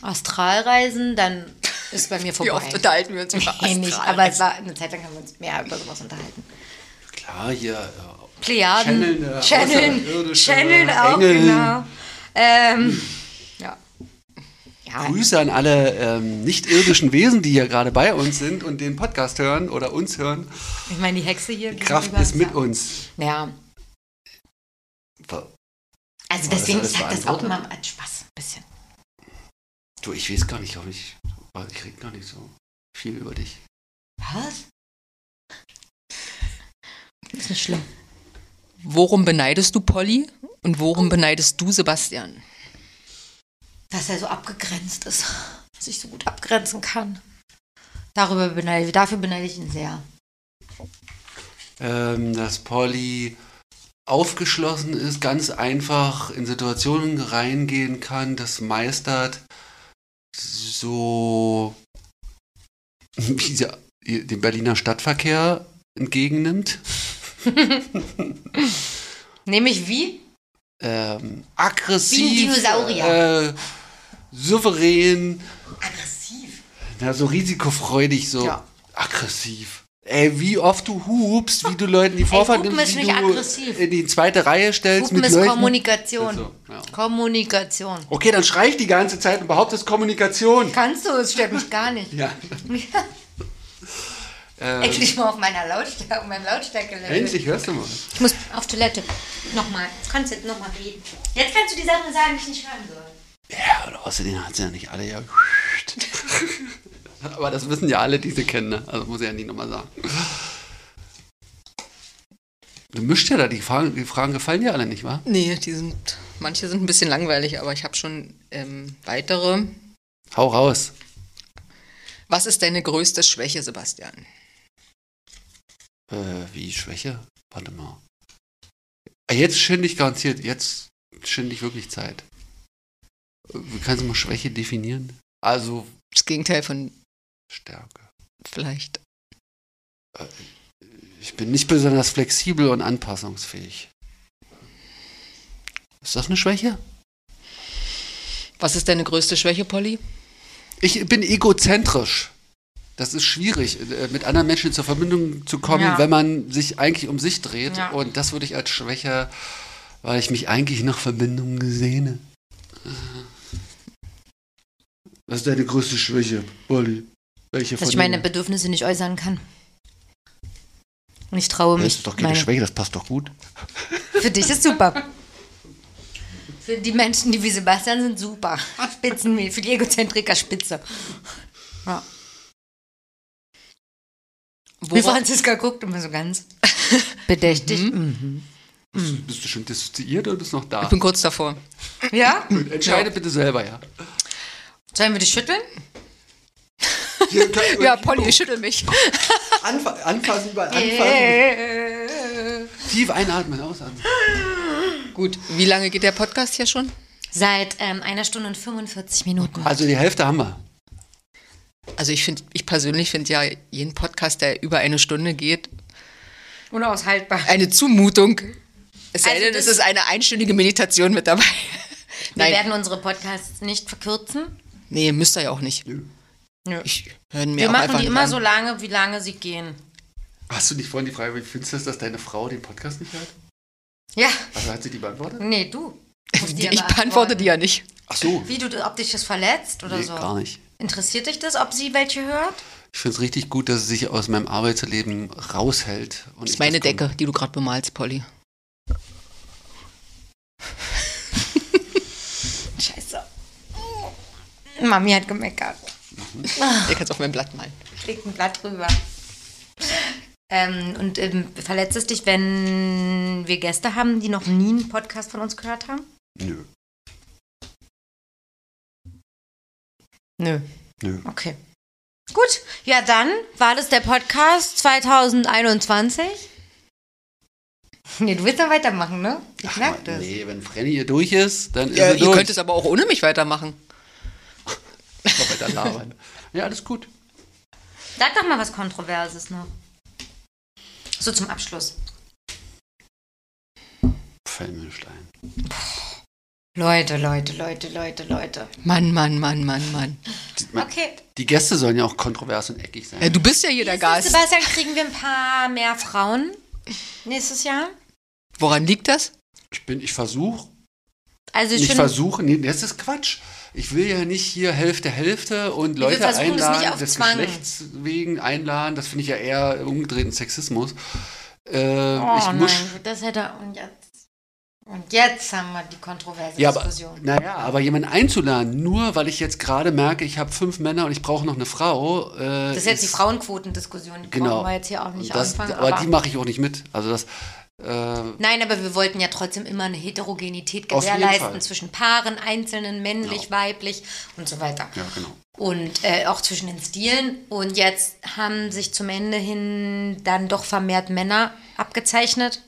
Speaker 1: Astralreisen, dann ist bei mir
Speaker 4: Wie
Speaker 1: vorbei.
Speaker 4: oft unterhalten wir uns über
Speaker 1: Nee, nicht,
Speaker 4: Astral-
Speaker 1: aber es war eine Zeit lang haben wir uns mehr über sowas unterhalten.
Speaker 3: Klar, hier. Ja.
Speaker 1: Plejaden,
Speaker 3: Channeln, äh,
Speaker 1: Channeln, auch,
Speaker 3: Engel.
Speaker 1: genau. Ähm. Ja,
Speaker 3: Grüße an alle ähm, nicht-irdischen Wesen, die hier gerade bei uns sind und den Podcast hören oder uns hören.
Speaker 1: ich meine, die Hexe hier.
Speaker 3: Die Kraft ist mit
Speaker 1: ja-
Speaker 3: uns.
Speaker 1: Ja, also
Speaker 3: War das
Speaker 1: deswegen, ich sag das auch immer als Spaß. Ein bisschen.
Speaker 3: Du, ich weiß gar nicht, ob ich. Ich rede gar nicht so viel über dich.
Speaker 1: Was? ist nicht schlimm.
Speaker 4: Worum beneidest du Polly und worum beneidest du Sebastian?
Speaker 1: Dass er so abgegrenzt ist. Dass ich so gut abgrenzen kann. Darüber beneide, dafür beneide ich ihn sehr.
Speaker 3: ähm, dass Polly aufgeschlossen ist, ganz einfach in Situationen reingehen kann, das meistert, so wie sie den Berliner Stadtverkehr entgegennimmt.
Speaker 1: Nämlich wie?
Speaker 3: Ähm, aggressiv,
Speaker 1: Wie ein Dinosaurier.
Speaker 3: Äh, souverän,
Speaker 1: Aggressiv.
Speaker 3: na, so risikofreudig, so
Speaker 1: Ja.
Speaker 3: aggressiv. Ey, wie oft du hupst, wie du Leuten die Vorfahrt nimmst, wie du
Speaker 1: aggressiv.
Speaker 3: in die zweite Reihe stellst
Speaker 1: Hupen
Speaker 3: mit
Speaker 1: ist
Speaker 3: Leuten.
Speaker 1: Kommunikation.
Speaker 3: So, ja.
Speaker 1: Kommunikation.
Speaker 3: Okay, dann schrei ich die ganze Zeit und behauptest Kommunikation.
Speaker 1: Kannst du, es stört mich gar nicht.
Speaker 3: Ja. Ähm,
Speaker 1: Endlich mal auf meiner Lautstärke, auf meinem Lautstärke-Level.
Speaker 3: endlich hörst du mal.
Speaker 1: Ich muss auf Toilette. Nochmal. Jetzt kannst du jetzt nochmal reden. Jetzt kannst du die Sachen sagen, die ich nicht hören soll.
Speaker 3: Ja, und außerdem hat sie ja nicht alle ja. Aber das wissen ja alle, die sie kennen. Ne? Also muss ich ja nicht nochmal sagen. Du mischst ja da, die Fragen, die Fragen gefallen dir alle nicht, wa?
Speaker 4: Nee, die sind, manche sind ein bisschen langweilig, aber ich habe schon ähm, weitere.
Speaker 3: Hau raus.
Speaker 4: Was ist deine größte Schwäche, Sebastian?
Speaker 3: Äh, wie Schwäche? Warte mal. Ah, Jetzt schinde ich garantiert, jetzt schinde ich wirklich Zeit. Äh, Wie kannst du mal Schwäche definieren? Also
Speaker 4: Das Gegenteil von
Speaker 3: Stärke.
Speaker 4: vielleicht.
Speaker 3: Ich bin nicht besonders flexibel und anpassungsfähig. Ist das eine Schwäche?
Speaker 4: Was ist deine größte Schwäche, Polly?
Speaker 3: Ich bin egozentrisch. Das ist schwierig, äh, mit anderen Menschen zur Verbindung zu kommen,
Speaker 1: Ja.
Speaker 3: wenn man sich eigentlich um sich dreht.
Speaker 1: Ja.
Speaker 3: Und das würde ich als Schwäche, weil ich mich eigentlich nach Verbindung sehne. Was ist deine größte Schwäche, Olli? Welche
Speaker 1: Dass ich meine Bedürfnisse nicht äußern kann. Und ich traue
Speaker 3: Das
Speaker 1: mich.
Speaker 3: ist doch keine
Speaker 1: meine-
Speaker 3: Schwäche, das passt doch gut.
Speaker 1: Für dich ist super. Für die Menschen, die wie Sebastian sind, super. Spitzen, für die Egozentriker spitze. Ja. Wie
Speaker 4: Worauf,
Speaker 1: Franziska guckt immer so ganz bedächtig. Mhm.
Speaker 3: Bist, bist du schon dissoziiert oder bist du noch da?
Speaker 4: ich bin kurz davor.
Speaker 1: Ja?
Speaker 3: Entscheide bitte selber, ja.
Speaker 1: Sollen wir dich schütteln?
Speaker 4: Ja, Polly, ich schüttel mich.
Speaker 3: Anfa anfassen, überall
Speaker 1: Äh.
Speaker 3: Tief einatmen, ausatmen.
Speaker 4: Gut, wie lange geht der Podcast hier schon?
Speaker 1: Seit ähm, einer Stunde und 45 Minuten.
Speaker 3: Also die Hälfte haben wir.
Speaker 4: Also ich finde, ich persönlich finde ja jeden Podcast, der über eine Stunde geht,
Speaker 1: Unaushaltbar.
Speaker 4: eine Zumutung. Es sei
Speaker 1: Also
Speaker 4: denn,
Speaker 1: das-
Speaker 4: es ist eine einstündige Meditation mit dabei.
Speaker 1: Wir
Speaker 4: Nein,
Speaker 1: werden unsere Podcasts nicht verkürzen.
Speaker 4: Nee, müsst ihr ja auch nicht.
Speaker 1: Nö.
Speaker 4: Ich höre mir
Speaker 1: Wir
Speaker 4: auch
Speaker 1: machen
Speaker 4: einfach
Speaker 1: die immer
Speaker 4: an.
Speaker 1: so lange, wie lange sie gehen.
Speaker 3: Hast du nicht vorhin die Frage, wie findest du es, dass deine Frau den Podcast nicht hört?
Speaker 1: Ja,
Speaker 3: Also hat sie die beantwortet?
Speaker 1: nee, du. musst die
Speaker 4: ich beantworte die ja nicht.
Speaker 3: Ach so.
Speaker 1: Wie du, ob dich das verletzt oder
Speaker 3: Nee,
Speaker 1: so.
Speaker 3: gar nicht.
Speaker 1: Interessiert dich das, ob sie welche hört?
Speaker 3: Ich finde es richtig gut, dass sie sich aus meinem Arbeitsleben raushält. Und
Speaker 4: Das
Speaker 3: ich
Speaker 4: ist meine
Speaker 3: kom-
Speaker 4: Decke, die du gerade bemalst, Polly.
Speaker 1: Scheiße. Mami hat gemeckert.
Speaker 4: Ihr kannst auf mein Blatt malen.
Speaker 1: Legt ein Blatt drüber. Ähm, und ähm, verletzt es dich, wenn wir Gäste haben, die noch nie einen Podcast von uns gehört haben?
Speaker 3: Nö.
Speaker 1: Nö.
Speaker 3: Nö.
Speaker 1: Okay. Gut, ja dann war das der Podcast 2021. Nee, du willst noch weitermachen, ne? Ich merke das.
Speaker 3: Nee, wenn Frenny hier durch ist, dann ist
Speaker 4: Ja,
Speaker 3: er
Speaker 4: ihr
Speaker 3: durch.
Speaker 4: könnt es aber auch ohne mich weitermachen.
Speaker 3: Noch weiter labern. Ja, alles gut.
Speaker 1: Sag doch mal was Kontroverses noch. So zum Abschluss.
Speaker 3: Fällt mir nicht ein.
Speaker 1: Leute, Leute, Leute, Leute, Leute.
Speaker 4: Mann, Mann, Mann, Mann, Mann.
Speaker 1: Okay.
Speaker 3: Die Gäste sollen ja auch kontrovers und eckig sein.
Speaker 4: Ja, du bist ja hier der Gast.
Speaker 1: Sebastian, kriegen wir ein paar mehr Frauen nächstes Jahr?
Speaker 4: Woran liegt das?
Speaker 3: Ich bin, ich versuche,
Speaker 1: Also ich
Speaker 3: versuche, nee, das ist Quatsch. Ich will ja nicht hier Hälfte, Hälfte und Leute einladen, des. Geschlechts wegen einladen. Das finde ich ja eher umgedrehten Sexismus. Äh,
Speaker 1: oh
Speaker 3: ich
Speaker 1: nein, das hätte und jetzt. Und jetzt haben wir die kontroverse
Speaker 3: Ja, aber,
Speaker 1: Diskussion.
Speaker 3: naja, aber jemanden einzuladen, nur weil ich jetzt gerade merke, ich habe fünf Männer und ich brauche noch eine Frau. Äh,
Speaker 1: das ist jetzt die Frauenquotendiskussion, die
Speaker 3: Genau.
Speaker 1: brauchen wir jetzt hier auch nicht
Speaker 3: das,
Speaker 1: anfangen.
Speaker 3: aber, die mache ich auch nicht mit. Also das,
Speaker 1: Nein, aber wir wollten ja trotzdem immer eine Heterogenität gewährleisten zwischen Paaren, Einzelnen, männlich, weiblich und so weiter.
Speaker 3: ja, genau.
Speaker 1: Und äh, auch zwischen den Stilen. Und jetzt haben sich zum Ende hin dann doch vermehrt Männer abgezeichnet.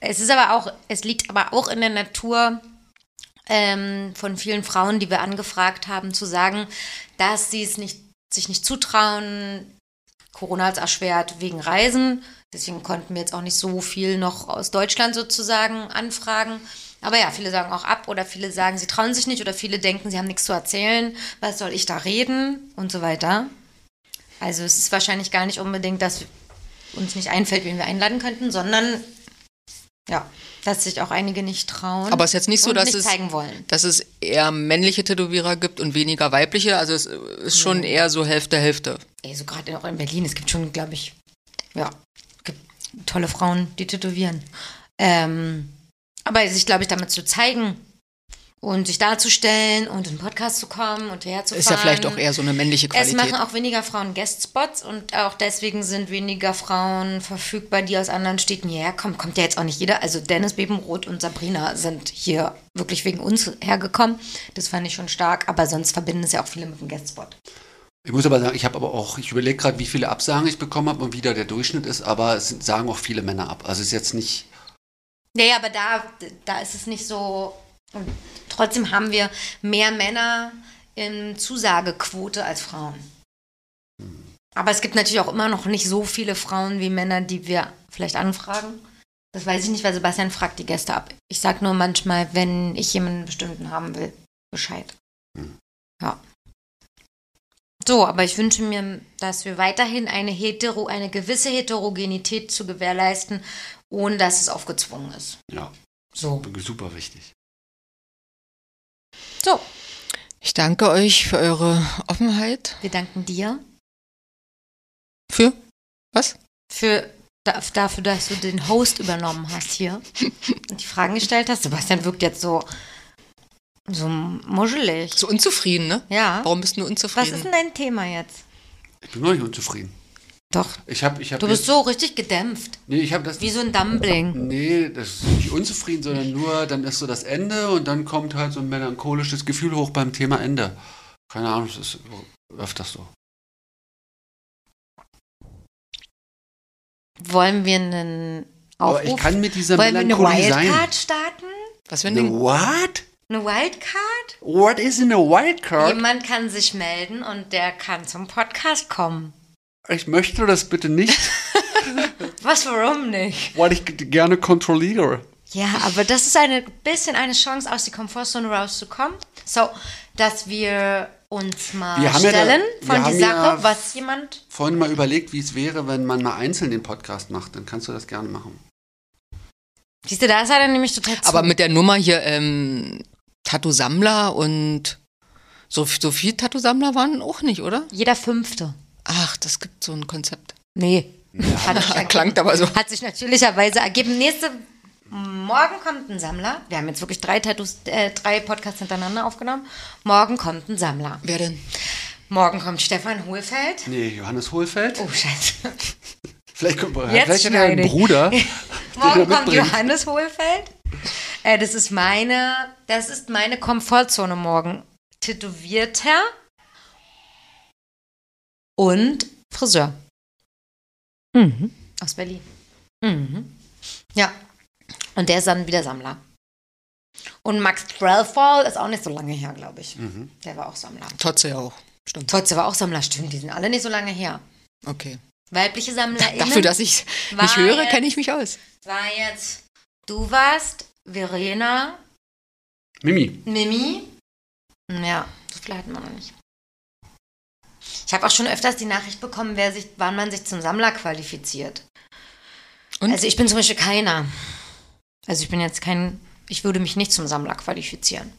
Speaker 1: Es ist aber auch, es liegt aber auch in der Natur ähm, von vielen Frauen, die wir angefragt haben, zu sagen, dass sie es nicht, sich nicht zutrauen. Corona hat es erschwert wegen Reisen. Deswegen konnten wir jetzt auch nicht so viel noch aus Deutschland sozusagen anfragen. Aber ja, viele sagen auch ab oder viele sagen, sie trauen sich nicht oder viele denken, sie haben nichts zu erzählen. Was soll ich da reden und so weiter. Also es ist wahrscheinlich gar nicht unbedingt, dass uns nicht einfällt, wen wir einladen könnten, sondern ja, dass sich auch einige nicht trauen.
Speaker 4: Aber es ist jetzt nicht so, dass
Speaker 1: nicht
Speaker 4: es,
Speaker 1: zeigen wollen.
Speaker 4: dass es eher männliche Tätowierer gibt und weniger weibliche. Also es ist schon eher so Hälfte, Hälfte.
Speaker 1: Ey, so gerade auch in Berlin, es gibt schon, glaube ich, ja, gibt tolle Frauen, die tätowieren. Ähm, aber sich, glaube ich, damit zu zeigen und sich darzustellen und in den Podcast zu kommen und herzufahren.
Speaker 4: Ist ja vielleicht auch eher so eine männliche
Speaker 1: Es
Speaker 4: Qualität.
Speaker 1: machen auch weniger Frauen Guestspots und auch deswegen sind weniger Frauen verfügbar, die aus anderen Städten hierher kommen. Kommt ja jetzt auch nicht jeder. Also Dennis Bebenroth und Sabrina sind hier wirklich wegen uns hergekommen. Das fand ich schon stark, aber sonst verbinden es ja auch viele mit dem Guestspot.
Speaker 3: Ich muss aber sagen, ich habe aber auch, ich überlege gerade, wie viele Absagen ich bekommen habe und wie da der Durchschnitt ist, aber es sagen auch viele Männer ab. Also es ist jetzt nicht.
Speaker 1: Ja, aber da, da ist es nicht so. Und trotzdem haben wir mehr Männer in Zusagequote als Frauen. Aber es gibt natürlich auch immer noch nicht so viele Frauen wie Männer, die wir vielleicht anfragen. Das weiß ich nicht, weil Sebastian fragt die Gäste ab. Ich sag nur manchmal, wenn ich jemanden bestimmten haben will, Bescheid. Ja. So, aber ich wünsche mir, dass wir weiterhin eine, hetero, eine gewisse Heterogenität zu gewährleisten, ohne dass es aufgezwungen ist.
Speaker 3: Ja,
Speaker 1: So.
Speaker 3: super wichtig.
Speaker 1: So,
Speaker 4: Ich danke euch für eure Offenheit.
Speaker 1: wir danken dir
Speaker 4: Für? Was?
Speaker 1: für, da, dafür, dass du den Host übernommen hast hier und die Fragen gestellt hast. Sebastian wirkt jetzt so, so muschelig.
Speaker 4: So unzufrieden, ne?
Speaker 1: Ja.
Speaker 4: Warum bist du
Speaker 1: Was
Speaker 4: unzufrieden?
Speaker 1: ist denn dein Thema jetzt?
Speaker 3: Ich bin noch nicht unzufrieden.
Speaker 1: Doch,
Speaker 3: Ich habe, ich habe.
Speaker 1: du bist so richtig gedämpft.
Speaker 3: Nee, ich habe das.
Speaker 1: Wie so ein Dumpling.
Speaker 3: Nee, das ist nicht unzufrieden, sondern nur, dann ist so das Ende und dann kommt halt so ein melancholisches Gefühl hoch beim Thema Ende. Keine Ahnung, das ist öfters so.
Speaker 1: Wollen wir einen
Speaker 3: Aber ich
Speaker 1: Aufruf?
Speaker 3: kann mit dieser
Speaker 1: Wollen wir eine
Speaker 3: Melancholie
Speaker 1: Wildcard
Speaker 3: sein.
Speaker 1: starten?
Speaker 4: Was wenn
Speaker 3: Eine
Speaker 4: denn?
Speaker 3: what?
Speaker 1: Eine Wildcard?
Speaker 3: What is in a wildcard?
Speaker 1: Jemand kann sich melden und der kann zum Podcast kommen.
Speaker 3: Ich möchte das bitte nicht,
Speaker 1: Was, warum nicht?
Speaker 3: weil ich gerne kontrolliere.
Speaker 1: Ja, aber das ist ein bisschen eine Chance, aus der Komfortzone rauszukommen. So, dass wir uns mal
Speaker 3: Wir haben ja da-
Speaker 1: stellen von die Sache,
Speaker 3: ja-
Speaker 1: was jemand.
Speaker 3: Vorhin mal überlegt, wie es wäre, wenn man mal einzeln den Podcast macht. Dann kannst du das gerne machen.
Speaker 1: Siehst du, da ist er dann nämlich total zu.
Speaker 4: Aber mit der Nummer hier, ähm, Tattoo-Sammler und so, so viel Tattoo-Sammler waren auch nicht, oder?
Speaker 1: Jeder Fünfte.
Speaker 4: Ach, das gibt so ein Konzept.
Speaker 1: Nee. Hat, sich ergeben.
Speaker 4: Klangt aber so.
Speaker 1: hat sich natürlicherweise ergeben. Nächste Morgen kommt ein Sammler. Wir haben jetzt wirklich drei Tattoos, äh, drei Podcasts hintereinander aufgenommen. Morgen kommt ein Sammler.
Speaker 4: Wer denn?
Speaker 1: Morgen kommt Stefan Hohlfeld.
Speaker 3: Nee, Johannes Hohlfeld.
Speaker 1: Oh, Scheiße.
Speaker 3: Vielleicht, kommt-
Speaker 1: Jetzt
Speaker 3: vielleicht hat er einen. Bruder.
Speaker 1: Morgen kommt. Johannes Hohlfeld. Äh, das ist meine, das ist meine Komfortzone morgen. Tätowierter und Friseur. Mhm. Aus Berlin. Mhm. Ja. Und der ist dann wieder Sammler. Und Max Trellfall ist auch nicht so lange her, glaube ich.
Speaker 3: Mhm.
Speaker 1: Der war auch Sammler.
Speaker 4: Totze ja auch. Stimmt.
Speaker 1: Totze war auch Sammler, stimmt. Die sind alle nicht so lange her.
Speaker 4: Okay.
Speaker 1: Weibliche Sammler.
Speaker 4: Dafür, dass ich nicht höre, kenne ich mich aus.
Speaker 1: war jetzt, du warst Verena,
Speaker 3: Mimi.
Speaker 1: Mimi. Ja, so viel hatten wir noch nicht. Ich habe auch schon öfters die Nachricht bekommen, wer sich, wann man sich zum Sammler qualifiziert.
Speaker 4: Und?
Speaker 1: Also ich bin zum Beispiel keiner. Also ich bin jetzt kein, ich würde mich nicht zum Sammler qualifizieren.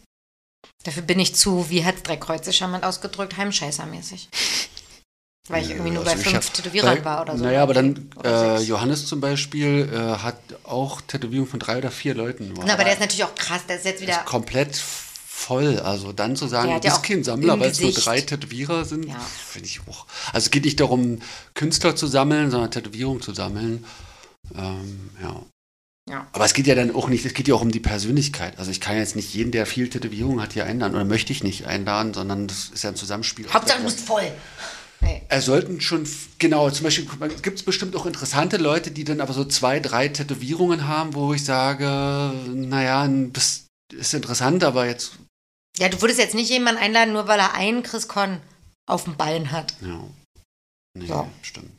Speaker 1: Dafür bin ich zu, wie hat's drei Kreuze charmant ausgedrückt, Heimscheißermäßig. Weil ich irgendwie nur bei
Speaker 3: Also ich
Speaker 1: fünf
Speaker 3: hab-
Speaker 1: Tätowierern
Speaker 3: bei-
Speaker 1: war oder so.
Speaker 3: Naja, aber dann äh. Johannes zum Beispiel äh, hat auch Tätowierungen von drei oder vier Leuten.
Speaker 1: Na, aber der ist natürlich auch krass, der ist jetzt wieder.
Speaker 3: komplett voll. Also dann zu sagen, du
Speaker 1: ja
Speaker 3: bist
Speaker 1: auch
Speaker 3: kein Sammler, weil es nur drei Tätowierer sind,
Speaker 1: Ja.
Speaker 3: finde ich auch. Also es geht nicht darum, Künstler zu sammeln, sondern Tätowierungen zu sammeln. Ähm, ja.
Speaker 1: Ja.
Speaker 3: Aber es geht ja dann auch nicht, es geht ja auch um die Persönlichkeit. Also ich kann jetzt nicht jeden, der viel Tätowierungen hat, hier einladen oder möchte ich nicht einladen, sondern das ist ja ein Zusammenspiel.
Speaker 1: Hauptsache, du bist voll.
Speaker 3: Er sollten schon, genau, zum Beispiel gibt es bestimmt auch interessante Leute, die dann aber so zwei, drei Tätowierungen haben, wo ich sage, naja, bis- ist interessant, aber jetzt,
Speaker 1: Ja, du würdest jetzt nicht jemanden einladen, nur weil er einen Chris Con auf dem Ballen hat.
Speaker 3: ja. Nee,
Speaker 1: Ja.
Speaker 3: stimmt.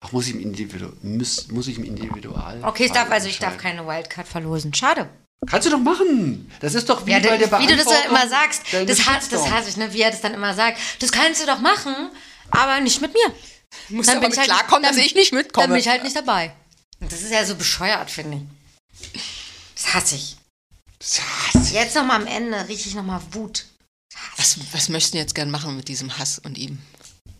Speaker 3: Ach, muss ich im Individu muss, muss ich im Individual.
Speaker 1: Okay, ich darf, also ich darf keine Wildcard verlosen. Schade.
Speaker 3: Kannst du doch machen. Das ist doch wie
Speaker 1: Ja,
Speaker 3: bei der
Speaker 1: wie du das dann
Speaker 3: Beantwortung
Speaker 1: immer sagst, das, hasse, das hasse ich, ne? wie er das dann immer sagt. Das kannst du doch machen, aber nicht mit mir.
Speaker 4: Muss
Speaker 1: Dann
Speaker 4: aber
Speaker 1: bin
Speaker 4: mit
Speaker 1: ich halt-
Speaker 4: klarkommen, dass
Speaker 1: dann-
Speaker 4: ich nicht
Speaker 1: Dann
Speaker 4: mitkomme.
Speaker 1: bin ich halt nicht dabei. Und das ist ja so bescheuert, finde ich. Das hasse ich.
Speaker 3: Das hasse ich.
Speaker 1: Jetzt nochmal am Ende richtig nochmal Wut.
Speaker 4: was, was möchten Sie jetzt gern machen mit diesem Hass und ihm?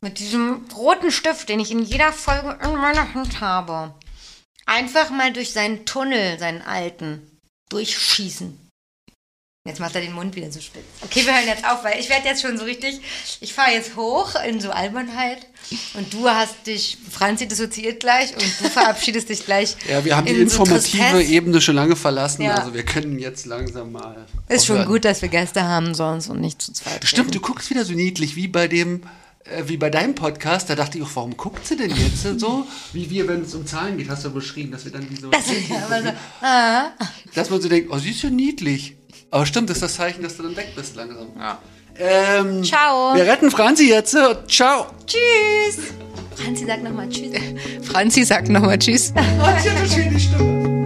Speaker 1: Mit diesem roten Stift, den ich in jeder Folge in meiner Hand habe. Einfach mal durch seinen Tunnel, seinen alten, durchschießen. Jetzt macht er den Mund wieder so spitz. Okay, wir hören jetzt auf, weil ich werde jetzt schon so richtig, ich fahre jetzt hoch in so Albernheit und du hast dich, Franzi dissoziiert gleich und du verabschiedest dich gleich.
Speaker 3: Ja, wir haben die
Speaker 1: in so
Speaker 3: informative
Speaker 1: Tristesse.
Speaker 3: Ebene schon lange verlassen,
Speaker 1: Ja.
Speaker 3: also wir können jetzt langsam mal.
Speaker 1: Ist schon
Speaker 3: aufhören.
Speaker 1: gut, dass wir Gäste haben sonst und nicht zu zweit.
Speaker 3: Stimmt, du
Speaker 1: reden.
Speaker 3: guckst wieder so niedlich wie bei dem, wie bei deinem Podcast. Da dachte ich auch, warum guckt sie denn jetzt so? Wie wir, wenn es um Zahlen geht, hast du beschrieben, dass wir dann diese.
Speaker 1: Das ja so, ah.
Speaker 3: dass man so denkt, oh, sie ist ja niedlich. Aber stimmt, das ist das Zeichen, dass du dann weg bist langsam. Ähm,
Speaker 1: Ciao.
Speaker 3: Wir retten Franzi jetzt. äh, Ciao.
Speaker 1: Tschüss. Franzi, sag nochmal Tschüss.
Speaker 4: Franzi sagt nochmal Tschüss.
Speaker 3: Oh, ich habe eine schöne Stimme.